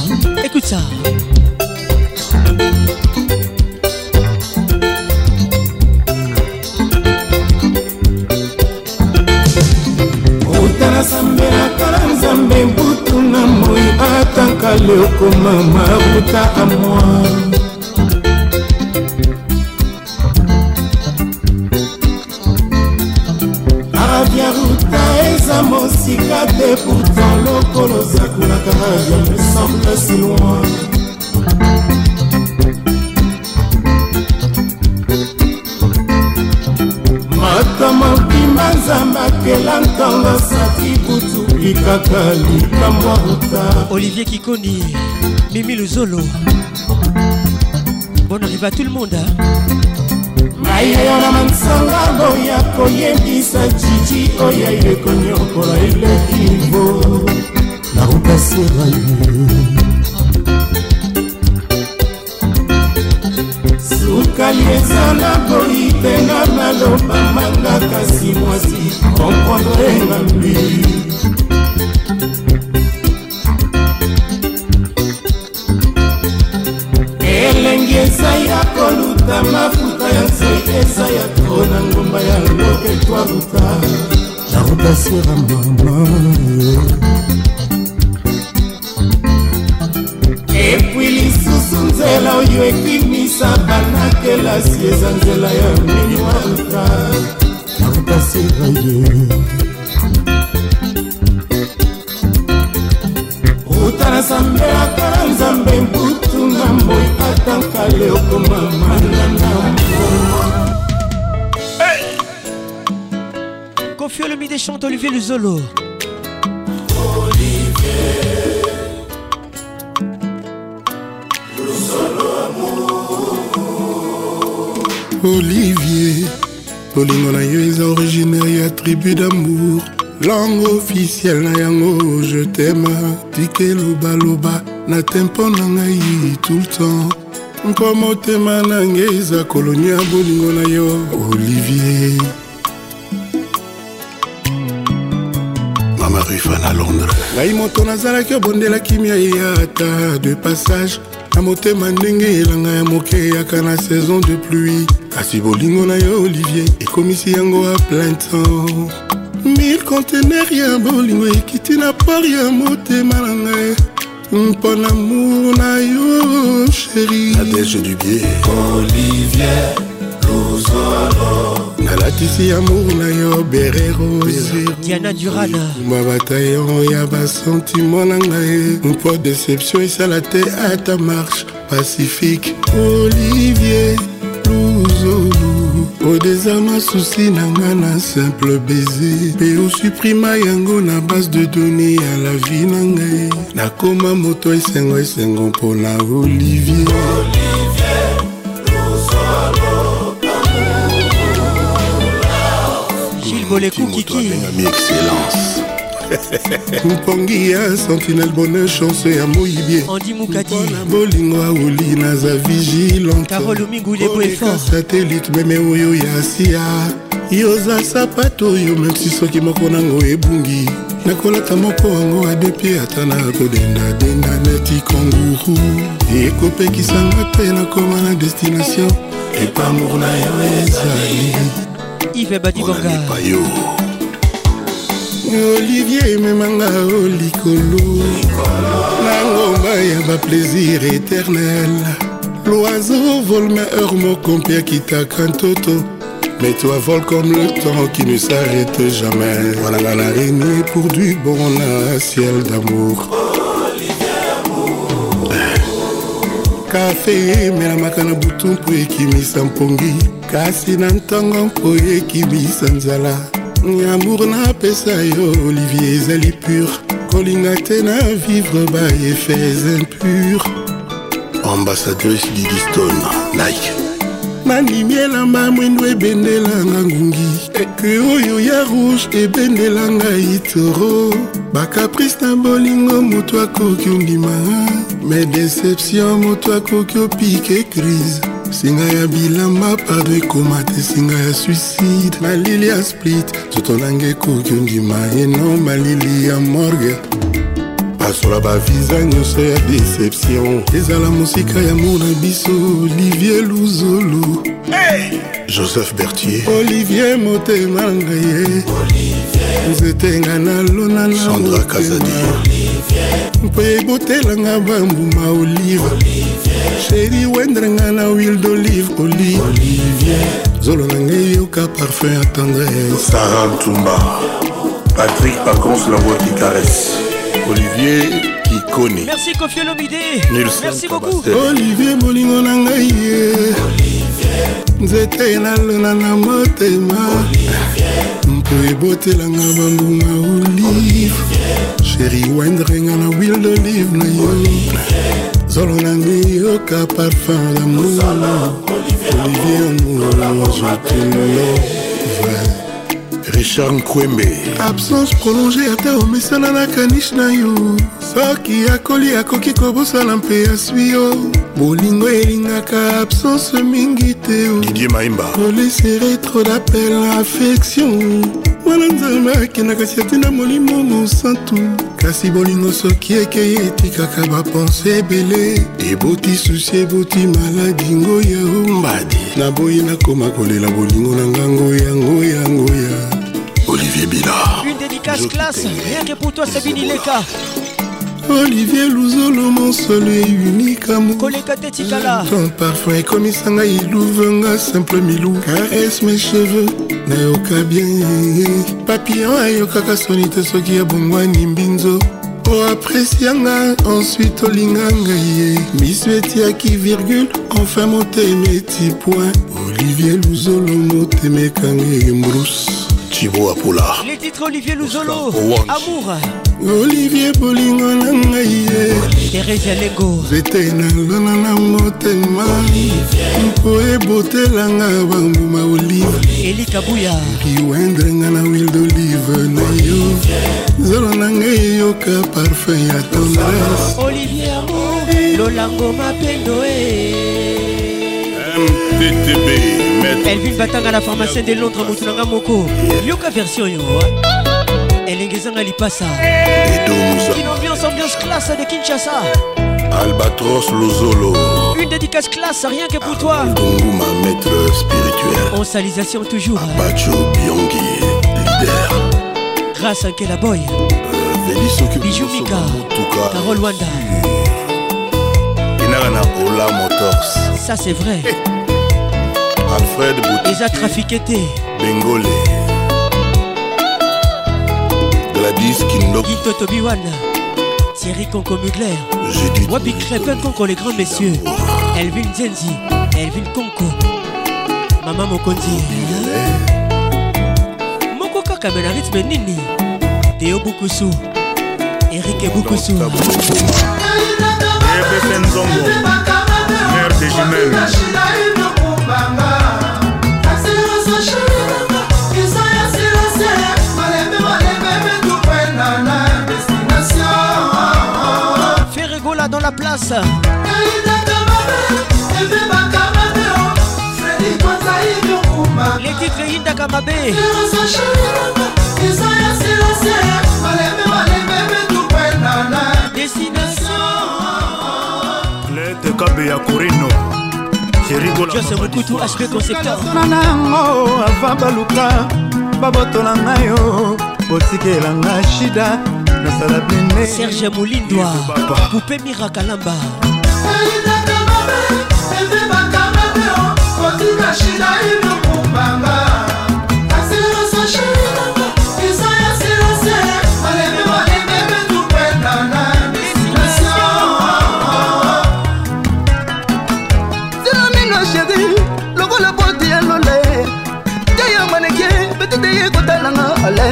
S6: Écoute ça.
S41: otala sambela tala nzambe butu na moi ataka leokoma mabuta amoi eza mosika te pourtant lokolo zakulaka rabia me semble si loin. Mata mobimba nzambe akela ntango saki butu likaka likambo ruta
S6: Olivier Kikoni Mimi Luzolo. Bon arrive à tout le monde hein?
S41: Mayeyo na mansanga boya koyebisa jiji oyo ekonyokola elekivo narukaseraye sukali eza na boyi te na maloba manga kasi mwasi komprendre ngambi elengi eza ya koluta mafuta ya nzoi eza ya tro na ngomba ya loketwa ruta na ruta sera mama. Epui lisusu nzela oyo ekimisa banakelasi eza nzela ya mini wa ruta na ruta sera ye. Ruta nasambelaka na nzambe mbutu na moi atankale okoma manana
S6: Kofi Olomide chante Olivier Luzolo.
S41: Olivier bolingo na yo eza originaire ya tribu d'amour. Langue officielle na yango je tema tike lobaloba na tempo na ngai tout le temps. Mpo motema na ngai eza koloni ya bolingo na yo. Olivier mama rufa na londres ngai moto nazalaki obondelaki mia ya ata de passage. Na motema ndenge elanga ya moke eyaka na saison de pluie. Kasi bolingo na yo olivier ekomisi yango a plein temps. Mille contener ya bolingo ekiti na port ya motema na ngai. Mpo na mour na yo sheri nadege du bie olivier luzolo na alatisi amour na yo bere rose.
S6: Diana durana
S41: kumba bataillon ya basentiment na ngai. Mpo déception esala te ata marche pacifique. Olivier luzolu odezama susi na nga na simple baiser. Mpe osuprima yango na base de donné ya la vie na ngai. Nakoma moto esengo esengo mpona olivier.
S6: gilles boleku kiki
S41: abengami excellence. Mpongi ya sentinel bonheur chance ya moyibie
S6: andi mukadi
S41: na bolingo aoli naza vigilante.
S6: Carole mingulebo effort.
S41: satellite meme oyo ya sia yoza sapato oyo memsi soki moko nango ebungi. Nakolata moko yango adepi ata na kodendadenda neti konguru ekopekisanga te nakoma na destination. Epamour na yo ezali
S6: ive badibonga
S41: olivier ememanga o likolo. Na ngomba ya baplaisir éternel. L'oiseau vole ma heure moko mpe akitaka ntoto Mais toi vole comme le temps qui ne s'arrête jamais. Voilà la araignée pour du bon un ciel d'amour. kafe emelamaka na butu mpo ekimisa mpongi kasi na ntongo mpo ekimisa nzala. Amour napesa yo olivier ezali pur. Kolinga te na vivre baeffets impur. Ambassadrice didiston like nandimi elamba mwindo ebendelanga ngungi. Eke oyo ya rouge ebendelanga itoro. Bakaprice na bolingo moto akoki ondima. Me deception moto akoki opike crise singa ya bilamba pardon ekoma te singa ya suicide. Malili ya split nzoto nanga ekoki ondima eno malili ya morgue. Pasola baviza nyonso ya deception ezala mosika ya mo na biso olivier luzolo hey! joseph bertier olivier motema na ngai ye nzete nga nalona na sandra kazadi mpo ebotelanga bambuma olive. Sheri wendrenga na huile d'olive olive. Zolo na ngai yoka parfum ya tendresse.
S42: Sara ntumba. Patrick pacons la voix qui caresse. Olivier kikoni.
S6: Merci Kofi Olomide.
S42: Nilson
S6: Merci beaucoup.
S41: olivier bolingo na ngai ye. Nzete nalona na motema. Mpo ebotelanga bambuma olive sheri wendrenga na huile d'olive na yo. Zolo na ngai yoka parfum d'amour. Olivier amour je te love
S42: richard nkwembe
S41: absence prolonge ata omesana na kanish na yo. Soki akoli akoki kobosana mpe aswi yo. Bolingo elingaka absence mingi te
S42: didie maimba.
S41: Kolesere trop d'appel na affection. Mwana nzambe akendaka si atinda molimo mosantu. Kasi bolingo soki ekei etikaka bapense ebele. Eboti susi eboti maladi ngoya ombadi naboyi nakoma kolela bolingo na ngango yango yango ya
S42: olivier bila
S6: Une dédicace classe, rien que pour toi Sabine Ileka.
S41: olivier luzolo mon seul et unique amour.
S6: Koleka Tetikala.
S41: ton parfum ekomisanga iluvenga simple milou. Caresse mes cheveux? Nayoka bien papillon ayokaka soni te soki ebongwani mbinzo oapresianga ensuite olinga ngai ye miso etiaki virgule enfin motema eti point. Olivier luzolo motema ekanga embruce
S42: tibo apula
S6: Les titres Olivier Luzolo. Amour.
S41: olivier bolingo na ngai ye
S6: Thérèse Lengo.
S41: nzete nalona na motema mpo ebotelanga bambuma olive
S6: Eli Kabuya.
S41: riwendrenga na huile d'olive na yo zolo na ngai eyoka parfum ya tendresse
S6: Olivier Amour. Lolango Mapendo.
S42: Mttb
S6: Elvin Batanga la pharmacienne de Londres Moutunanga Moko. Yoka version yo. elengezanga lipasa. Une ambiance ambiance classe de Kinshasa.
S42: Albatros lozolo.
S6: Une dédicace classe rien que pour toi.
S42: Donguma maître spirituel.
S6: En salisation toujours
S42: bacho biongi leader.
S6: Grâce à Kela Boy
S42: velisoki
S6: Bijou Mika Carole Wanda
S42: enaka na ola motors.
S6: Ça c'est vrai.
S42: Alfred
S6: eza trafiqué te
S42: bengole
S6: Tobiwan Thierry Conco Mugler. Wabi Crépin Conco les grands messieurs. Elvin Zenzi. Elvin Conco. Mama Mokonzi Moko kaka mena rythme nini. Théo Bukusu Eric Bukusu
S43: nzongo
S6: Ferregola dans la place. Les titres Inda Kamabe
S43: maete kabe ya korino
S6: jose mokutu hp
S44: conceptornana yango ava baluka babotola ngai o botikelanga shida nasala bine
S6: serge molindwa poupe mirakalamba.
S44: Kotika shida inokumbanga asirosa shida eza ya sirose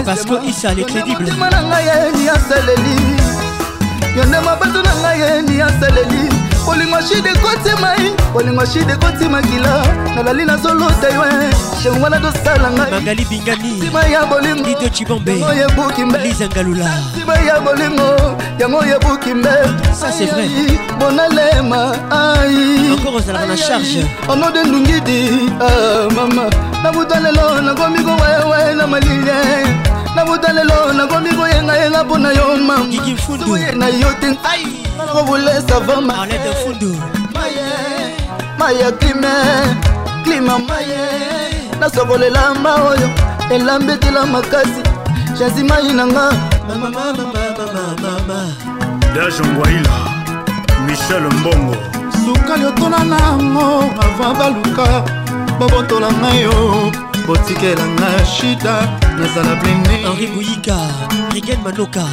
S44: parce que
S6: isa le crédible.
S44: motema na ngai yeni aseleli yonde mabato na ngai yeni aseleli bolingo shide kotimai bolingo shide kotimakila nalali nazoluta yo sheng wana tosala
S6: ngaimagali
S44: binganisima ya
S6: bolingoito
S44: cibambeyango yebuki
S6: mbelizangalula
S44: sima ya bolingo yango yebuki mbe.
S6: Ça c'est vrai.
S44: Bonalema ai
S6: encore ozalaka na charge.
S44: ono de ndungidi euh, mama. Nabuta lelo nakomi kowewe na malilie nabuta lelo nakomi koyengayenga mpo na yo mamaye na yo te. Nakobulesa vama maya klime klima maye nasokolela ma oyo elambetela makasi. Jasi mai nanga.
S43: Dajongwaila michel mbongo.
S44: Sukali otona nango ava baluka babotola ngai yo botikela ngai shida nazala blende
S6: Henri Bouyika Rigen Manoka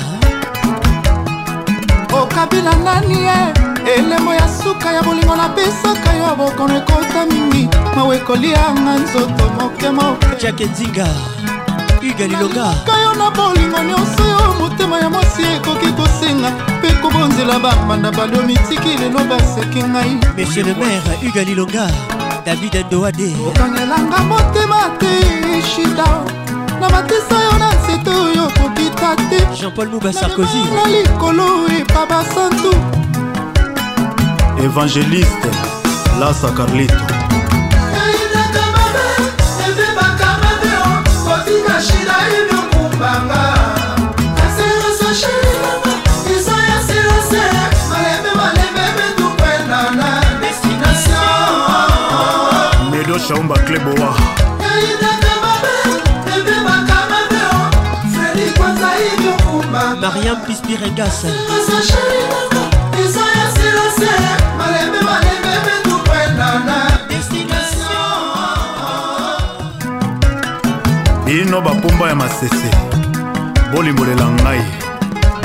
S44: okabila nani ye? Elembo ya suka ya bolingo napesaka yo bokono ekota mingi. Mawe ekolianga nzoto moke moke.
S6: Jake nzinga uga lilonga
S44: kayo na bolingo nyonso yo motema ya mwasi ekoki kosenga. Mpe kobonzela bambanda balo mitiki lelo baseki ngai.
S6: Monsieur le maire uga lilonga david ndoade
S44: okangelanga motema te shida. Na matisa yo na nzete oyo kokita te.
S6: Jean-paul muba sarkozy.
S44: na likolo epa basantu
S43: évangéliste lasa carlito. Medo shaumba klebowa
S6: mariam pispiregas
S43: bino bapomba ya masese. Bolimbolela ngai.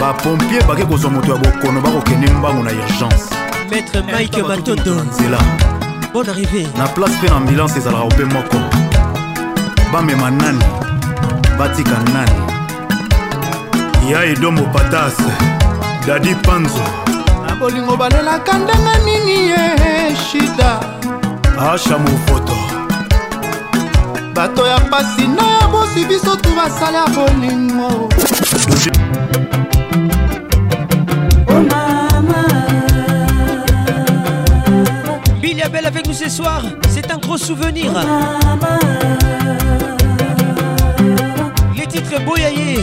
S43: Bapompie bake kozwa moto ya bokono bakokende mbango na urgence.
S6: Maître mike matondo
S43: nzela
S6: bonne arrivée.
S43: Na place mpe na ambulance ezalaka mpe moko. Bamema nani? Batika nani? Ya edombo patas dadi panzo.
S44: Na bolingo balelaka ndenge nini ye shida?
S43: Asha mofoto
S44: bato ya pasi na ya bosi biso tu basala bolingo
S6: Abel avec nous ce soir, c'est un gros souvenir. Les titres Boyaye.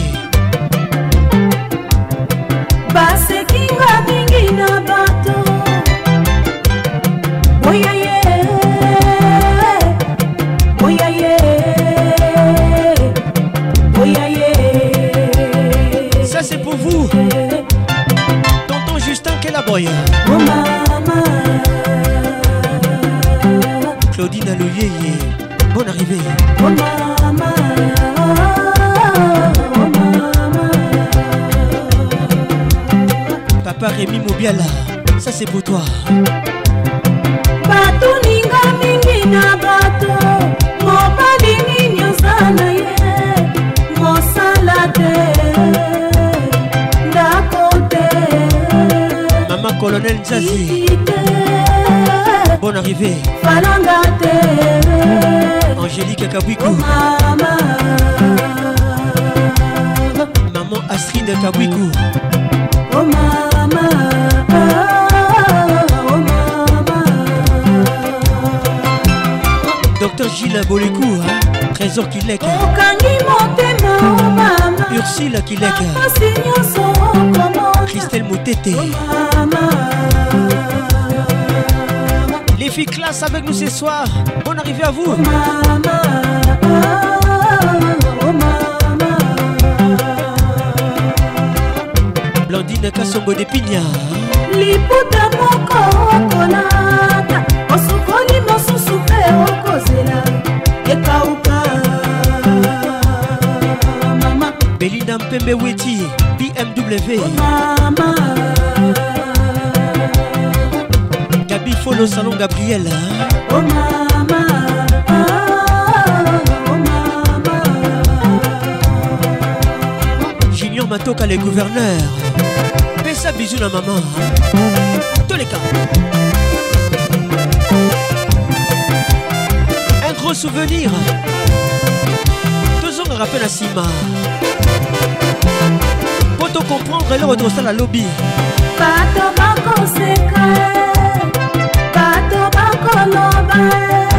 S45: basekinga mingi na bato boyaye boyaye boyaye
S6: Ça c'est pour vous. Tonton Justin Kelaboy.
S45: mama
S6: Olivier, bonne arrivée.
S45: Oh mama, oh mama. Papa Rémi Mobiala, ça c'est pour toi.
S6: bato ninga mingi na bato mobali nini oza na ye mosala te ndako te
S45: mama colonel jazi bonne arrivée.
S6: Falanga te.
S45: Angélique kabwiku
S6: oh,
S45: maman astride kabwiku
S6: oh mama. Oh mama.
S45: Docteur gilles bolekou trésor kileka
S6: okangi motema o mama ursile kileka
S45: christelle motete. Oh mama. Filles classe avec nous ce soir. Bonne arrivée à vous. Blandine Kassongo de Pigna.
S6: liputa moko okolata osukoli mosusu mpe okozela ekauka mama
S45: Belinda Mpembe Weti, BMW.
S6: mama
S45: Gabi Folo Salon Gabriel.
S6: oh mama
S45: Junior Matoka, les gouverneurs. Pessa bisous la maman. Tous les cas. Un gros souvenir. Toujours un rappel à Sima. Pour te comprendre, le retour à la lobby.
S6: bato bakoseka
S45: love, I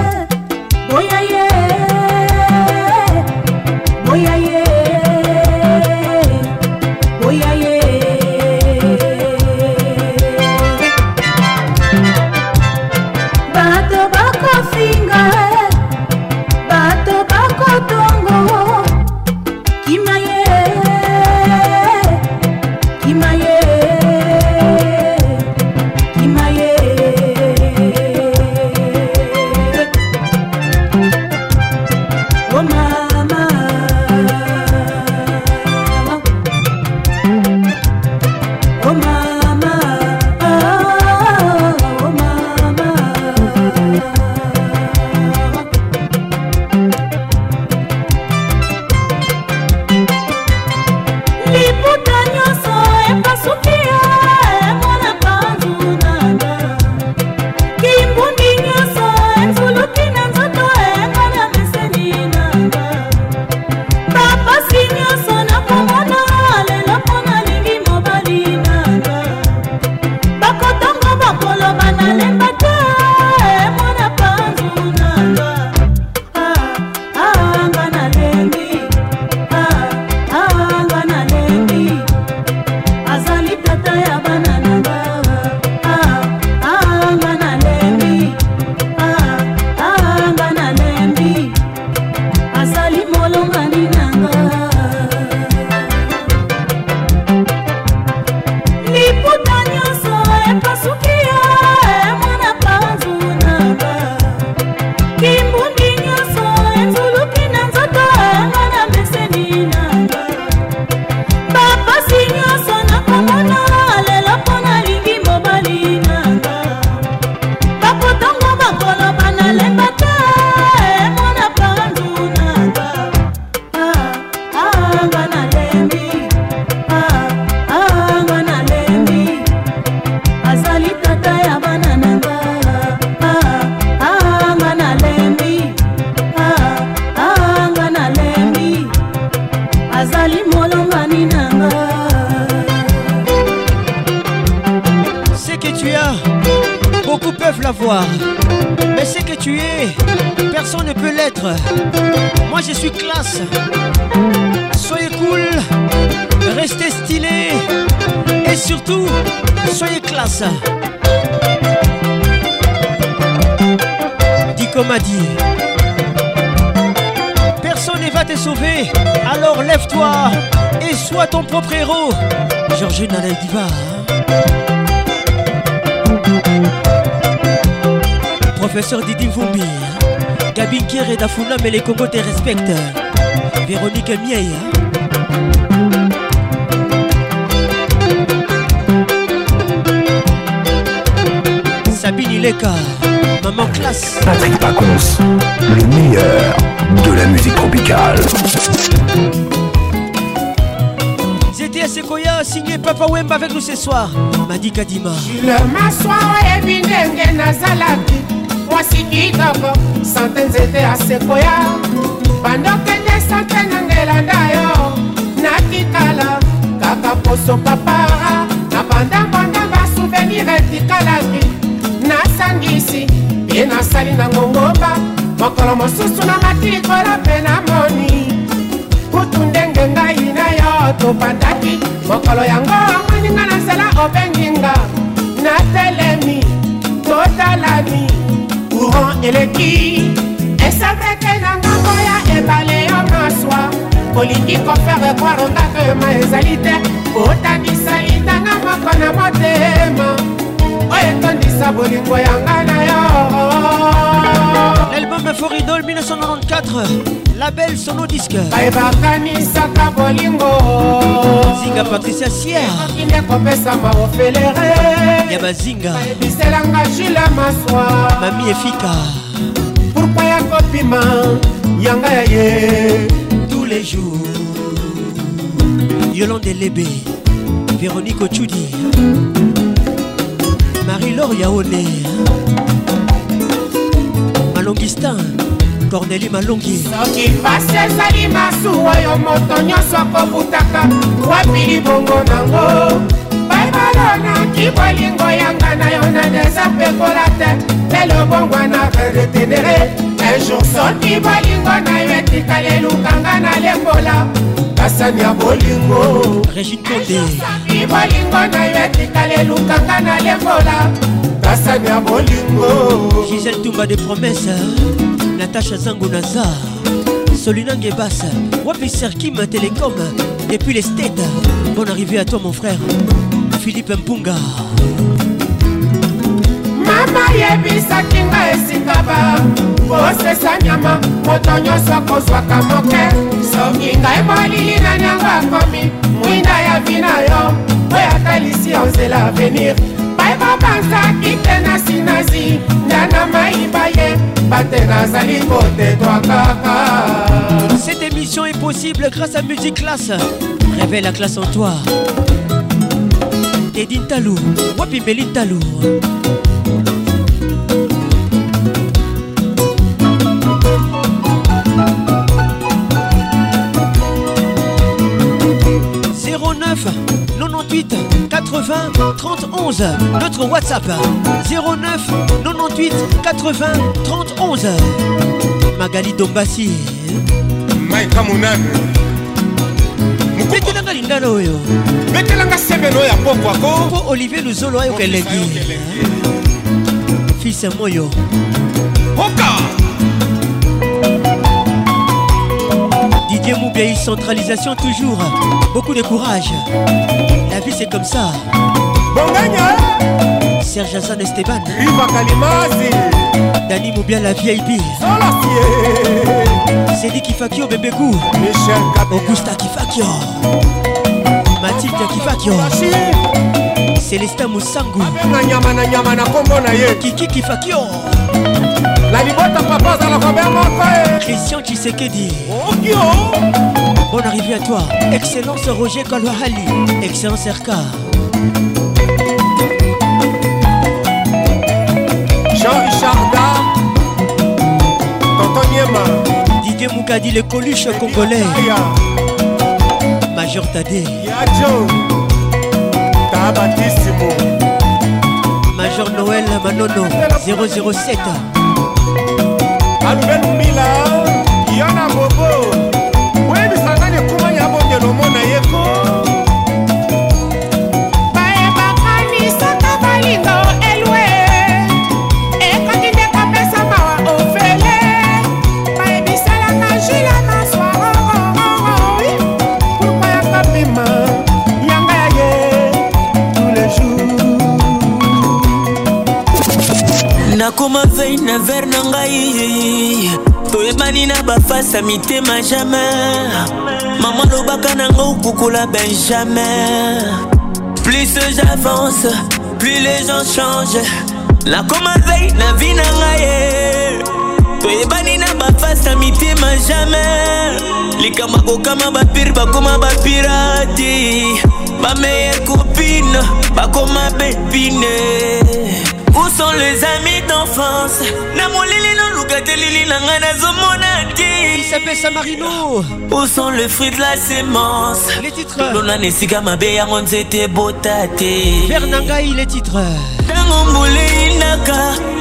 S45: Kier et les Congos te respectent. Véronique Mieille.
S6: Sabine Ileka, maman classe.
S1: Patrick Pacons, le meilleur de la musique tropicale.
S6: ZTS Sequoia, signé Papa Wemba avec nous ce soir. Madi Kadima.
S11: oyebi ndenge nazalaki mwasi kitoko sante nzete ya sekoya bandokende sante nangelanda yo. Natikala kaka poso papara na bandambonda basouvenir etikalaki nasangisi ye nasali na ngongomba. Mokolo mosusu na mati likolo mpe namoni kutu ndenge ngai na yo tobandaki mokolo yango omweninga na nzela obenginga natelemi totalani courant eleki esaveke na ngambo ya ebale yo maswa olingi kofere kwarongaka yoma ezali te otandisa litanga moko na motema oyo etondisa bolingo yanga na yo
S6: L'album Foridol 1994, label Sono Disque.
S11: bolingo
S6: Zinga Patricia
S11: akinde kopesama ofelere
S6: Ya bazinga.
S11: biselanga jule maswa
S6: Mami Efika.
S11: pourkua ya kopima yanga ya ye
S6: Tous les jours. Yolande Lébé. Véronique Ochudi. Marie-Laure Yaone. Malongistin. Cornélie Malongi.
S11: soki pasi ezali masuwa oyo moto nyonso akobutaka wapi libongo nango baibalonaki bolingo yanga na yo na deza pekola te lelo bongwa na retenere ejour soki bolingo na yo etikali elukanga na lembola kasani ya bolingo
S6: Régine Condé.
S11: soki bolingo na yo etikali elukanga na lembola kasani ya bolingo
S6: Gisèle Toumba des promesses. Natacha Zango Nazar. Solina Ngebas. Wapi Serkim Télécom. Depuis les States. Bonne arrivée à toi, mon frère. Philippe Mpunga.
S11: mama yebisaki nga esika ba kosesa nyama moto nyonso akozwaka moke soki ngai molili na nyango akomi mwinda ya vina yo oyo atalisi yo nzela avenir
S6: Cette émission est possible grâce à Musique Classe. Révèle la classe en toi. Edin Talou. Wapi Méline Talou. 11 Notre WhatsApp 09 98 80 30 11 Magali Dombasi
S46: maika monane
S6: betelanga lingana oyo
S46: betelanga semeno ya pokwako
S6: mpo olivier luzolo ayoka elengi fils moyo.
S46: Oka.
S6: Didier centralisation toujours. Beaucoup de courage. La vie c'est comme ça.
S46: Bonganya
S6: Serge Hassan Esteban.
S46: Riva Kalimasi.
S6: Dani Moubia la VIP. Cédric Kifakio Bébégou.
S46: Michel
S6: Augusta Kifakio. Mathilde Kifakio. Célestin Moussangu.
S46: abenga nyama na nyama na kombo na ye
S6: Kiki Kifakio.
S46: na libota papa azalaka moko e
S6: Christian Tshisekedi.
S46: okio
S6: Bonne arrivée à toi. Excellence Roger Kalwahali. Excellence RK.
S46: Jean Richard Dam Tonton Niema.
S6: Didier Moukadi les coluches congolais. Major Tadé.
S46: Yadjo Tabatissimo
S6: Major Noël Manono 007
S46: Alben
S47: Mila vei na ngai. Toyebani na bafasa mitema jamai mama lobaka nango okukola benjamin. Plus j'avance plus les gens changent. Nakoma vei na vi na ngai. Ye toyebani na bafasa mitema jamai likambo akokama bapire bakoma bapirati. Bameilleur copine bakoma bepine Où sont les amis d'enfance? Na molili noluka te lili na ngai nazomona te
S6: Il s'appelle Samarino.
S47: Où sont les fruits de la sémence
S6: Les titres.
S47: Tolona na esika mabe yango nzete ebota te.
S6: Vers Nangai les titres.
S47: Ntango mbula eyinaka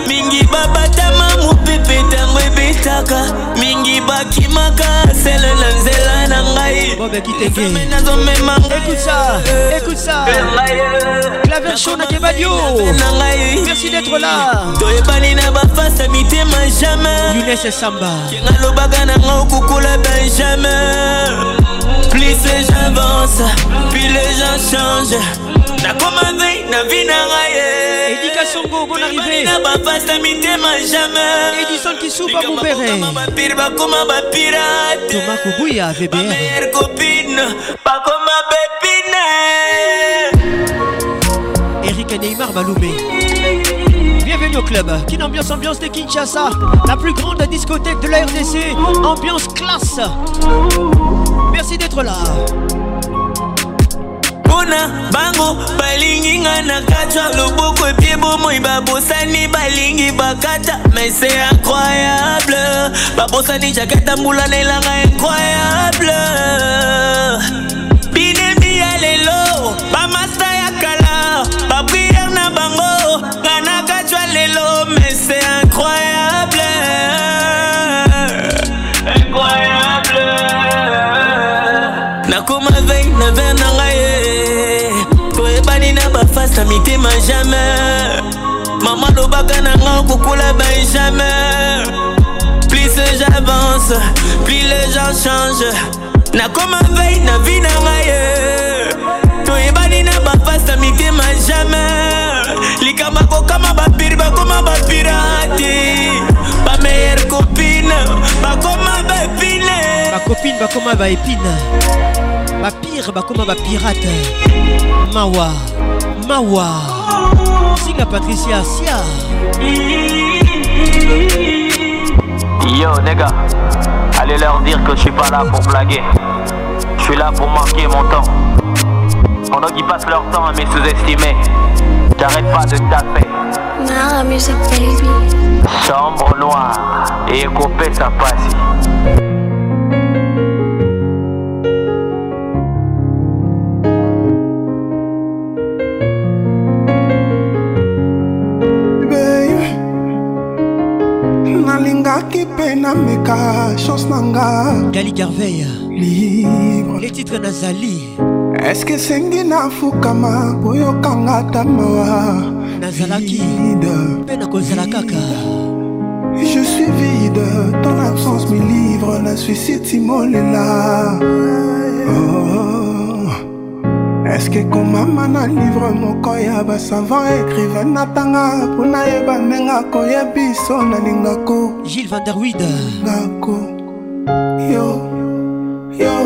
S47: mingi babatama mopepe ntango ebetaka mingi bakimaka sele na nzela na ngai.
S6: Kitenge.
S47: Nazomema
S6: Écoute ça, écoute ça. Claver chaud na Kebadio Merci d'être là.
S47: Toyebani na bafasa mitema jamais
S6: Younes Samba.
S47: Alobaka na nga okukula benjamin. Plus j'avance puis les gens changent. Nakoma vei na vi na ngai
S6: Éducation Go, bonne arrivée.
S47: Na bafasa mitema jamais
S6: Edison Kisuba Mumbere
S47: bapire bakoma bapirate
S6: Thomas Kubuya VBR
S47: copine bakoma
S6: Eric et Neymar Baloumé Bienvenue au club. Kin Ambiance Ambiance de Kinshasa. La plus grande discothèque de la RDC Ambiance classe. Merci d'être là
S47: mpona bango balingi nga na katwa loboko epie bomoi babosani balingi bakata. Mais c'est incroyable. Babosani jakata mbula na elanga incroyable plus j'avance plus les gens changent. Nakoma vei na vi na ngai ye toyebani na bafasa mitema jamais likama kokama bapiri bakoma bapirati bameilleure copine bakoma bepine
S6: bakopine bakoma baépine bapire bakoma bapirate mawa mawa singa patricia sia
S48: Yo, les gars, allez leur dire que je suis pas là pour blaguer. Je suis là pour marquer mon temps. Pendant qu'ils passent leur temps à me sous-estimer, j'arrête pas de taper.
S49: Nara Music Baby.
S48: Chambre noire et écopé sa passe.
S30: Nameka chance na nga.
S6: Gali garveille
S30: libre
S6: les titres nazali
S30: eske esengi nafukama po yokanga ta mawa.
S6: Nazalaki. Mpe nakozala kaka.
S30: Je suis vide, ton absence me livre, la suicide timolela. Oh. Que komama na livre moko ya basavant écrivain natanga mpona yeba ndenge akoyebiso nalingako
S6: gilles vanderwid
S30: ngako. Yo. Yo.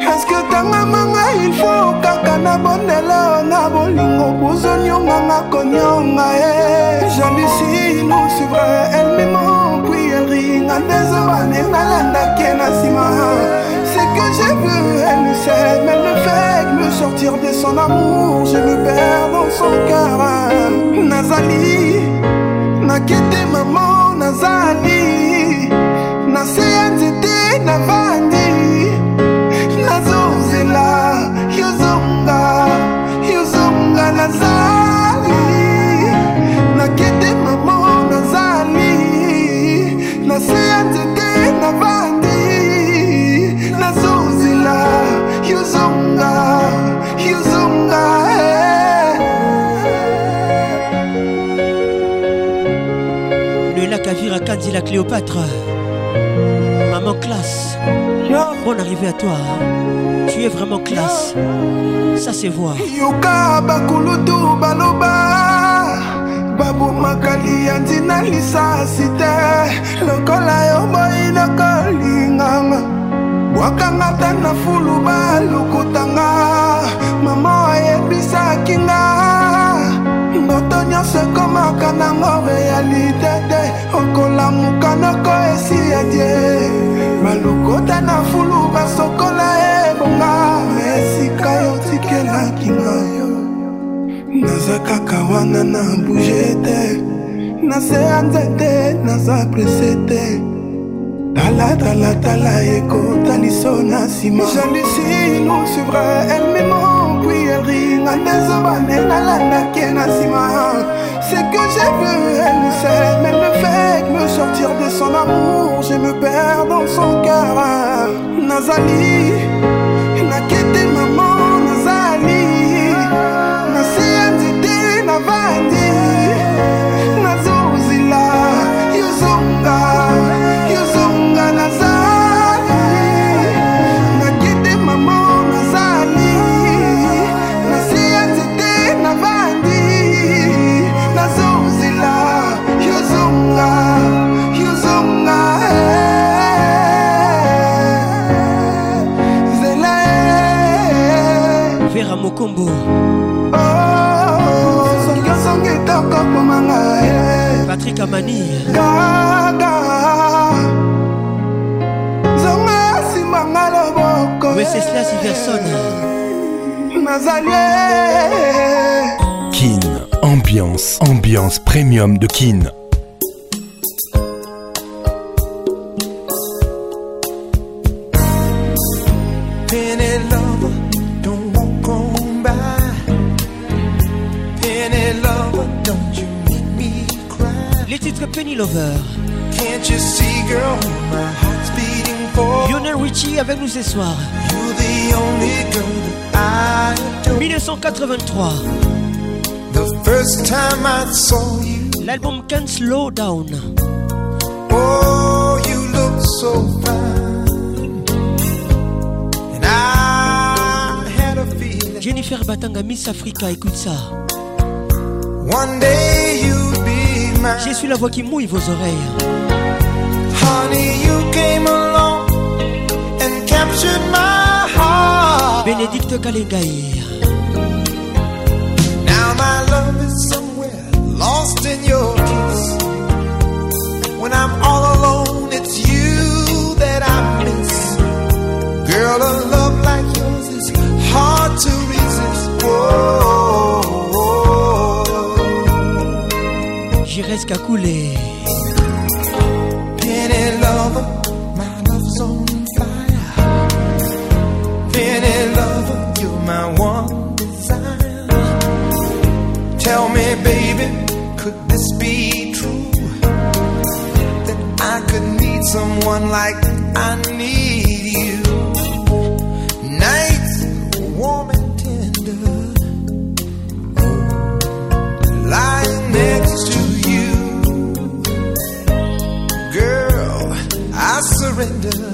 S30: Eske tangamanga ilfo kaka na bondelo na bolingo bozonyonganga konyonga e? Jalusi nous suivre elmimo puis elringa désobane nalandaki na nsima elle le sait mais le fait me sortir de son amour. Je me perds dans son cœur. Nazali nakete mamo nazali. Na se ya nzete navandi nazozela yozonga yozonga nazali yozonga yozonga
S6: le lac Avira Kanzi la Cléopâtre? Maman classe bonne arrivée à toi. Tu es vraiment classe. Ça se voit
S30: yoka bakulutu baloba babomaka liyanzi na lisasi te. Lokola yo boyi nakolinganga bwakanga ta na fulu balukutanga mama ayebisaki nga ndoto nyonso ekomaka bamukanoko esi edie balokota na fulu basokola ebonga. Esika yo tikelaki ngayo naza kaka wana na bouge te. Na se ya nzete naza prese te talatalatala ekota liso na nsima elle me ment puis elle ringa ndezobane nalandaki na nsima c'est que j'ai vu elle ne sait même me fait me sortir de son amour je me perds dans son cœur. Nazali
S6: kombo songesonge
S30: etoko komanga
S6: patrik amani.
S30: Kaka nzongo asimbanga loboko.
S6: Weseslas verson
S30: nazali
S1: kin ambiance ambiance premium de kin.
S6: Richie avec nous ce soir.
S50: you. The only girl that I adore.
S6: 1983.
S50: The first time I saw you,
S6: L'album Can't Slow Down.
S50: oh, you look so fine. And I had a feeling
S6: Jennifer Batanga Miss Africa, écoute ça.
S50: one day you'd be mine.
S6: Je suis la voix qui mouille vos oreilles.
S50: Honey, you came along captured my heart.
S6: Bénédicte Kalengai.
S50: Now my love is somewhere lost in your kiss. When I'm all alone, it's you that I miss. Girl, a love like yours is hard to resist. Whoa.
S6: Jires Kakoulé.
S50: Penny need someone like I need you. Nights warm and tender, lying next to you. Girl, I surrender.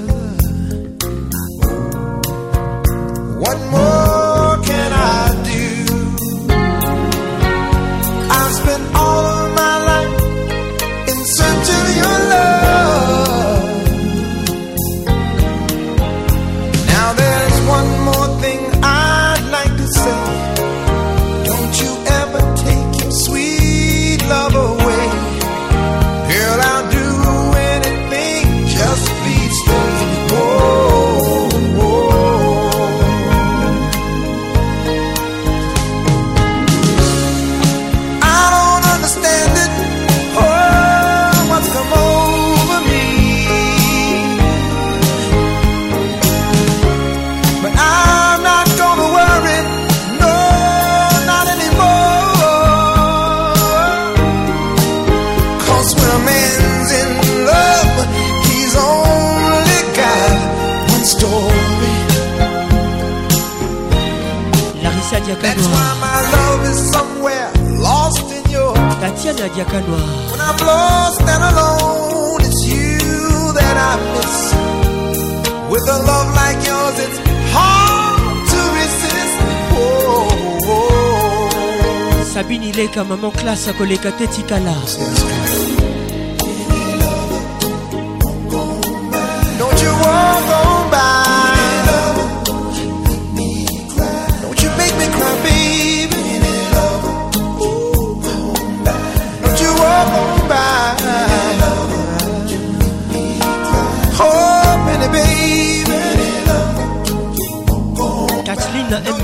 S6: Diakanoa.
S50: When I'm lost and alone, it's you that I miss. With a love like yours, it's hard to resist. Whoa, whoa.
S6: Sabine Ileka, maman classe koleka tetikala.
S50: Don't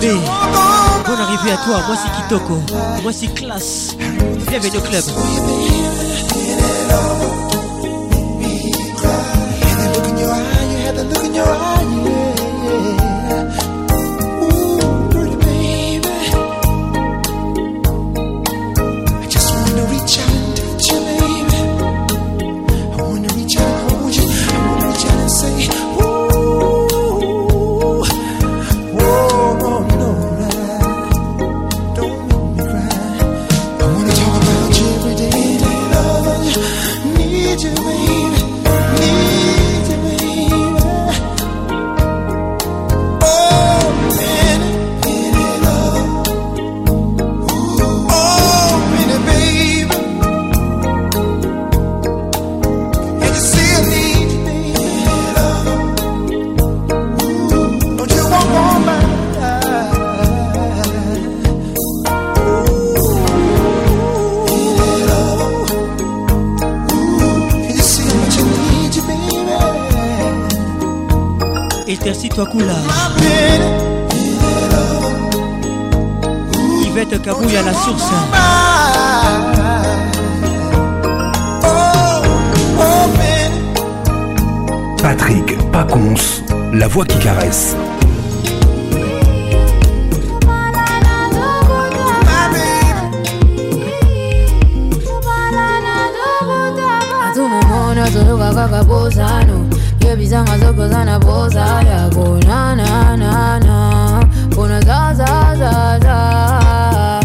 S50: bébé. Bonne arrivée à toi, moi c'est Kitoko, moi c'est classe. Bienvenue au club. Kula Yvette Kabouya la source.
S1: Patrick Pacons, la voix qui caresse.
S51: Boza yako na na na na. Kuna za za za za.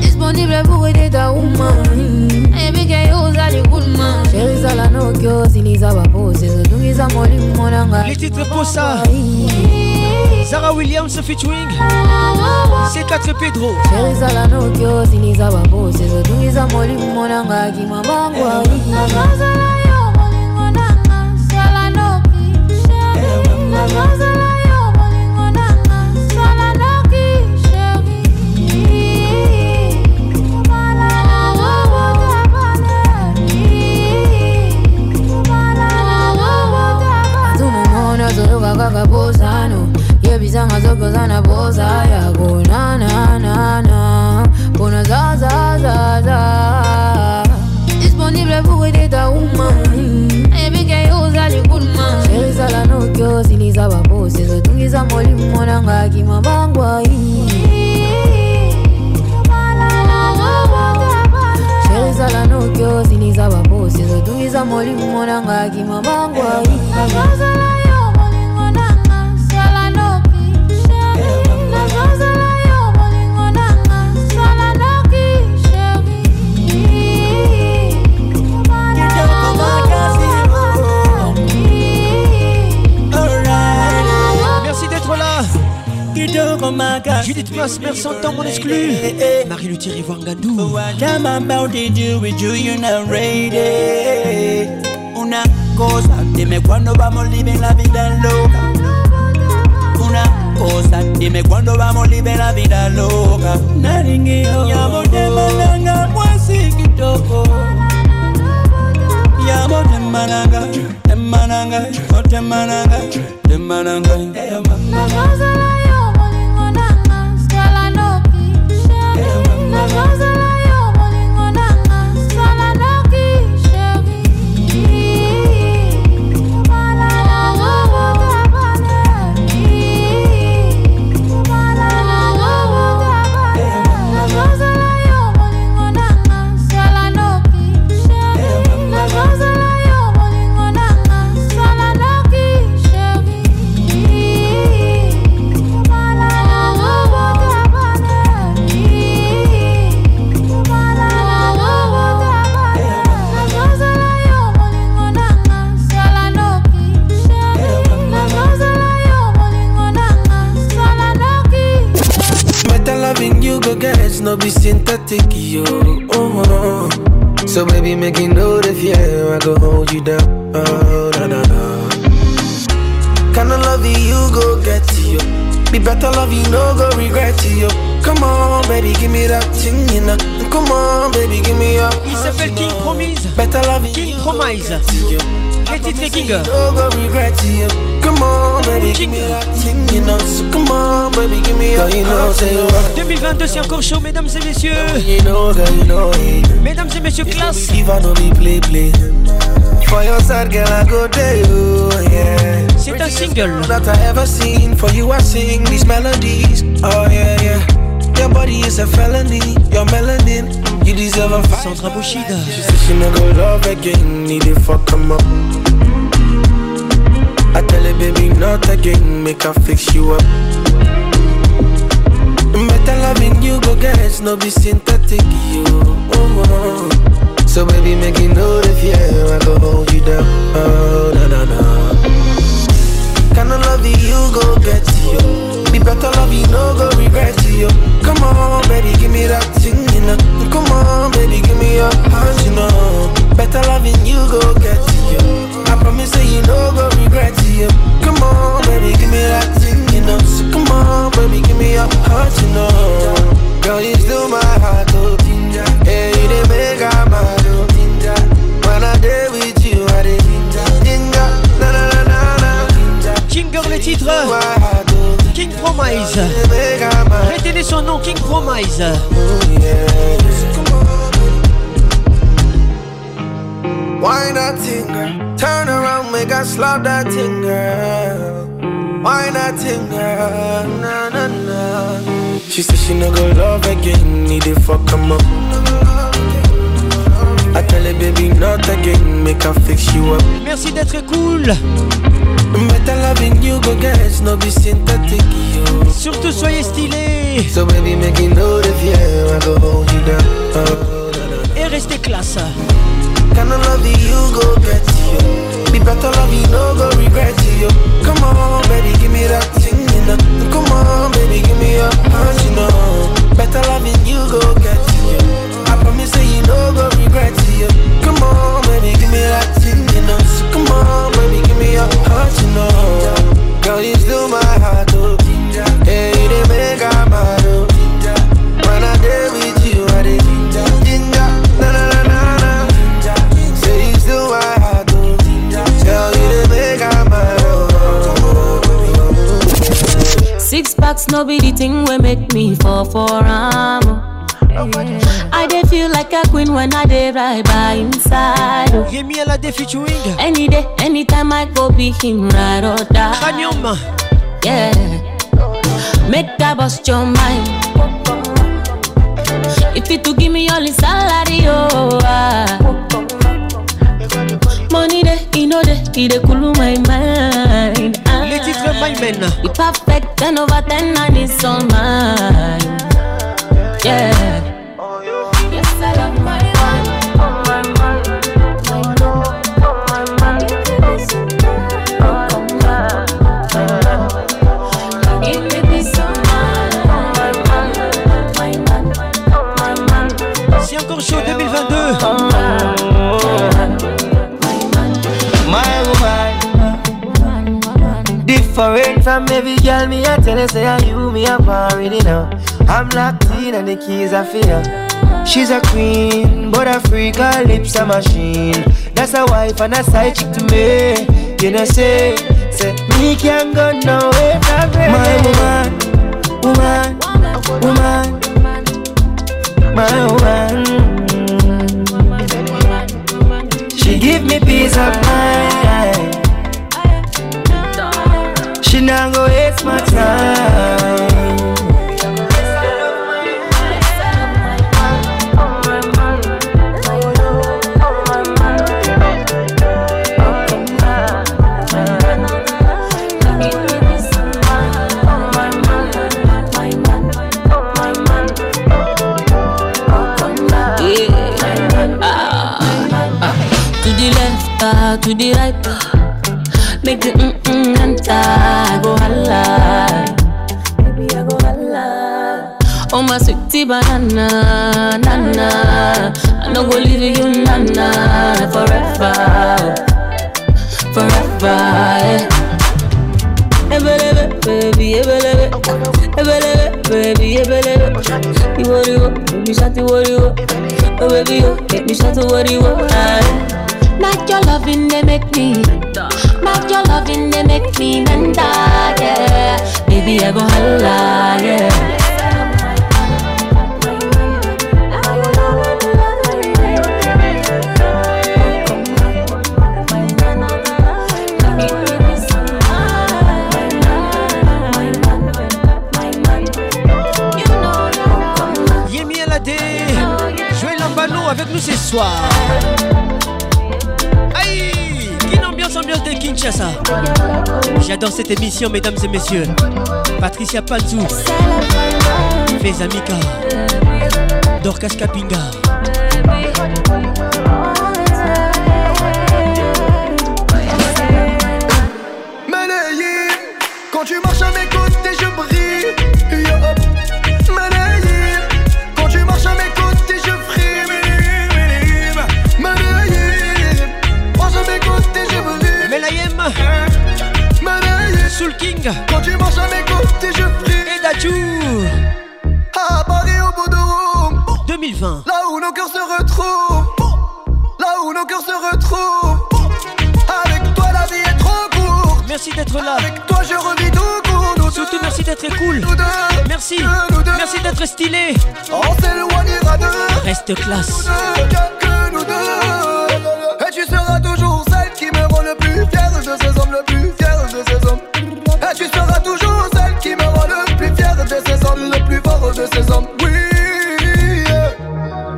S51: Disponible pour aider ta woman. Ebi ke yuza di kulma Chéri sala no kyo siliza bapose Zotungiza molimo
S50: titres pour ça Sarah Williams featuring. C4 Pedro.
S51: Chéri sala no kyo siliza bapose Zotungiza molimo nanga kimabangwa Nazazala Kuna zana boza ya kuna na na na Kuna za za za za. Disponible pour aider ta uma Ebike uza likulma Sheri zala nokyo ziliza babose Zotungiza mwalimu mwananga akimabangwa Sheri zala nokyo ziliza babose Zotungiza mwalimu mwananga akimabangwa Sheri zala nokyo ziliza babose
S50: Judith Place, merci en temps, mon exclu. Marie Le Thierry Wangandou.
S9: I'm about to do with you, you're not ready. Una cosa, dime cuándo vamos living la vida loca. Una cosa, dime cuándo vamos living la vida loca. Naringio, yamo de malanga, mwesi kitoko. Yamo de malanga, de malanga, oh de malanga, de malanga. Hey, mama.
S30: Be synthetic, yo. Oh, oh. So baby, make you know the fear, I go hold you down. Oh, na na na. Kinda love you, you go get to you. Be better love you, no go regret to you. Come on, baby, give me that thing, you know. Come on, baby, give me up.
S50: Il s'appelle King Promise.
S30: Better love you.
S50: King Promise. Les titres King.
S30: No go regret to you. Come on, baby, give me that thing, you know. So come on, baby, give me your, you know, say you rock.
S6: 2022 c'est encore chaud mesdames et messieurs
S30: You know, girl, you know it.
S6: Mesdames et messieurs classe
S30: play, play. For your side, girl, I go there, you, yeah.
S6: C'est un single
S30: that I ever seen. For you, I sing these melodies. Oh, yeah, yeah. Your body is a felony. Your melanin, you deserve a fight.
S6: Sandra Bushida.
S30: She said she love again. Need up. I baby, not again. Make her fix you up. Better loving you, go get no be synthetic, you. Oh, oh. oh. So baby, make you know the fear. I go hold you down.
S6: Merci d'être cool. Surtout soyez stylés.
S30: So baby, make you know the fear, I go Girl, you still my heart, oh. Yeah, you didn't make a mad, oh. When I day with you, I did ginger, na na na na na. Say you still my heart, oh. Tell you to make a mad, oh.
S45: Six packs, no be the thing we make me fall for am. I dey feel like a queen when I dey ride by inside. Oh.
S6: Yemi la de featuring
S45: Any day, anytime I go be him ride or die.
S6: Khanyom
S45: Yeah, make that bust your mind. If you to give me all the salary, oh. ah. Money dey, you know dey, it dey cool my mind. Ah.
S6: Les titres My Men
S45: The perfect 10 over 10 and it's all mine. Yeah.
S30: Her say I you me I'm already now. I'm locked in and the keys are for her. She's a queen, but a freak. Her lips a machine. That's a wife and a side chick to me. You know say, say me can't go nowhere from. My woman, woman, woman, my woman. She give me peace of mind. She not go my time.
S45: Leave you, nana, forever, forever. Yeah. Ebelebe, baby, ebelebe, ebelebe, baby, ebelebe. You you want, baby, shut you what you. Oh baby, you make me shout to what oh, you. Not your loving, they make me. Make your loving they make me mental, yeah. Baby, I go holla, yeah.
S6: Soir. Aïe, une ambiance, ambiance de Kinshasa. J'adore cette émission, mesdames et messieurs. Patricia Panzou, Fezamika, Dorcas Kapinga.
S30: Quand tu marches à mes côtés, je frime.
S6: et Dajou,
S30: À Paris, au bout de Rome,
S6: 2020.
S30: là où nos cœurs se retrouvent. Là où nos cœurs se retrouvent. Avec toi, la vie est trop courte.
S6: Merci d'être là.
S30: Avec toi, je revis tout court.
S6: Surtout merci d'être cool. Merci.
S30: nous deux.
S6: Merci d'être stylé.
S30: On s'éloignera d'eux.
S6: Reste classe.
S30: que nous deux. Et tu seras toujours celle qui me rend le plus fier de ces hommes, le plus tu seras toujours celle qui me rend le plus fier de ces hommes, le plus fort de ces hommes. Oui.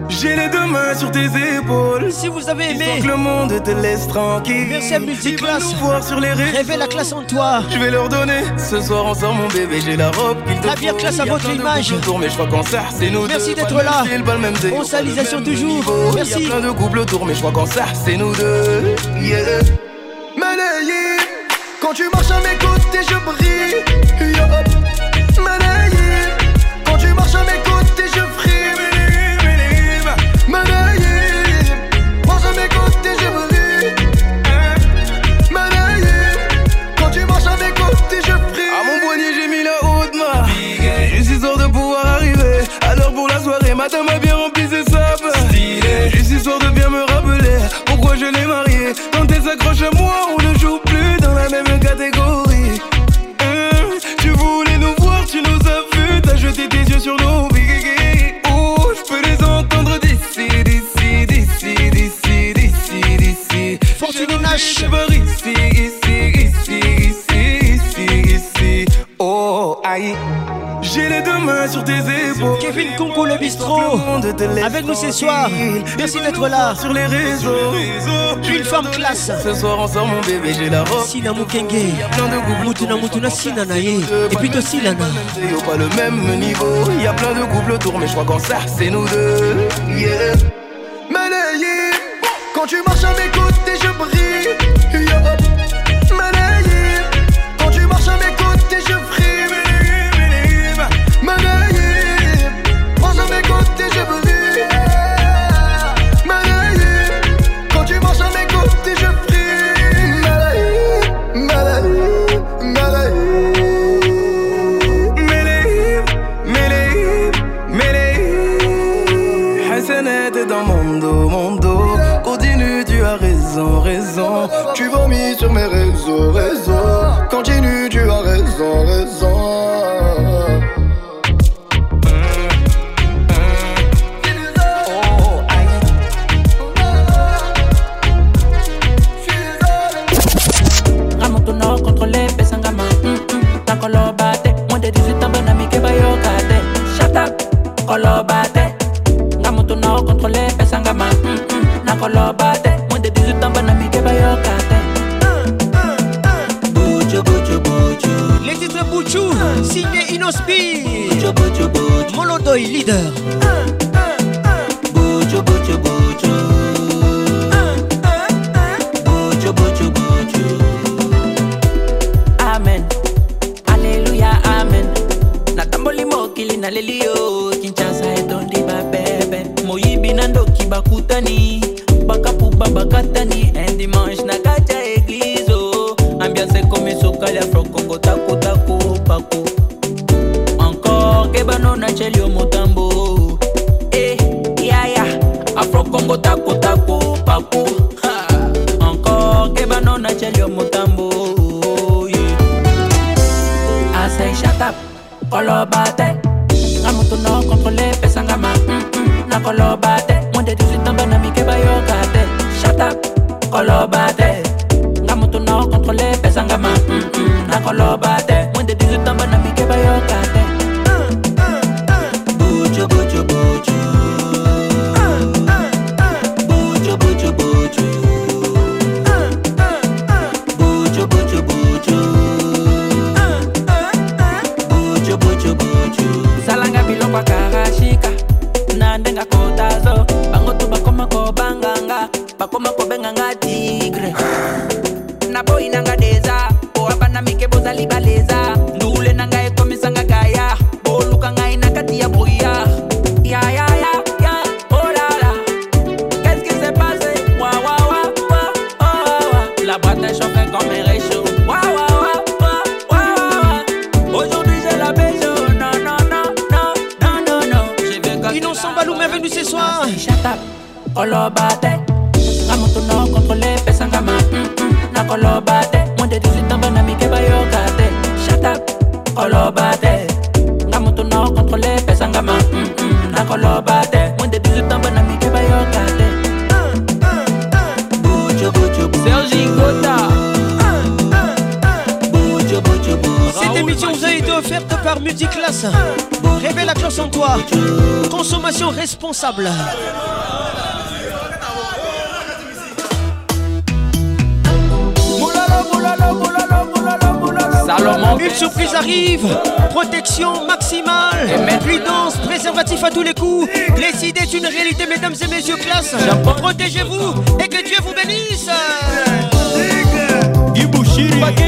S30: J'ai les deux mains sur tes épaules.
S6: Si vous avez aimé,
S30: que le monde te laisse tranquille.
S6: Merci à
S30: Ils veulent
S6: Multiclass.
S30: nous voir sur les réseaux.
S6: révèle la classe en toi.
S30: Je vais leur donner. Ce soir on sort mon bébé, j'ai la robe qu'il te
S6: La bière classe à votre image.
S30: couples autour, mais je crois qu'en ça c'est nous
S6: Merci d'être là. Consalisation
S30: même
S6: toujours. Merci.
S30: Y a plein de couples autour, mais je crois qu'en ça c'est nous deux. Yeah. Malayé, quand tu marches à mes côtés, je brille. Hop. Malayé, quand tu marches à mes côtés, je frime. Malayé, marche à mes côtés, je brille. Malayé, quand tu marches à mes côtés, je frime. À mon poignet, j'ai mis la haute marque. Juste histoire de pouvoir arriver. Alors pour la soirée, matin m'a bien rempli ses sapes. Juste de bien me rappeler pourquoi je l'ai mariée. Quand elle s'accroche à moi, on ne joue plus sur tes épaules.
S6: Kevin Conco le bistrot. Avec nous ce soir. Merci d'être là.
S30: Sur les réseaux.
S6: Une femme classe.
S30: Ce soir, sort mon bébé, j'ai la robe.
S6: Sina Mukenge.
S30: Plein de couples
S6: Mutuna Mutuna Sina Naye. Et puis aussi Lana.
S30: Pas le même niveau. Y a plein de couples autour, mais je crois qu'en ça, c'est nous deux. Yeah.
S50: Shiri.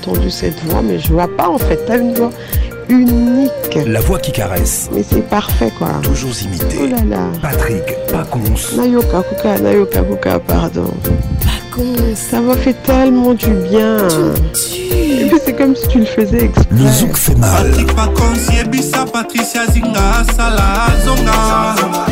S50: entendu cette voix, mais je vois pas en fait. T'as une voix unique.
S1: La voix qui caresse.
S50: Mais c'est parfait quoi.
S1: Toujours imité.
S50: Oh là là.
S1: Patrick Pacons.
S50: Nayoka Kuka, Nayoka Kuka, pardon. Pacons. Ça m'a fait tellement du bien. C'est comme si tu le faisais exprès.
S1: Le zouk fait mal.
S43: Patrick Pacons, Yebisa, Patricia Zinga, Sala, Zonga.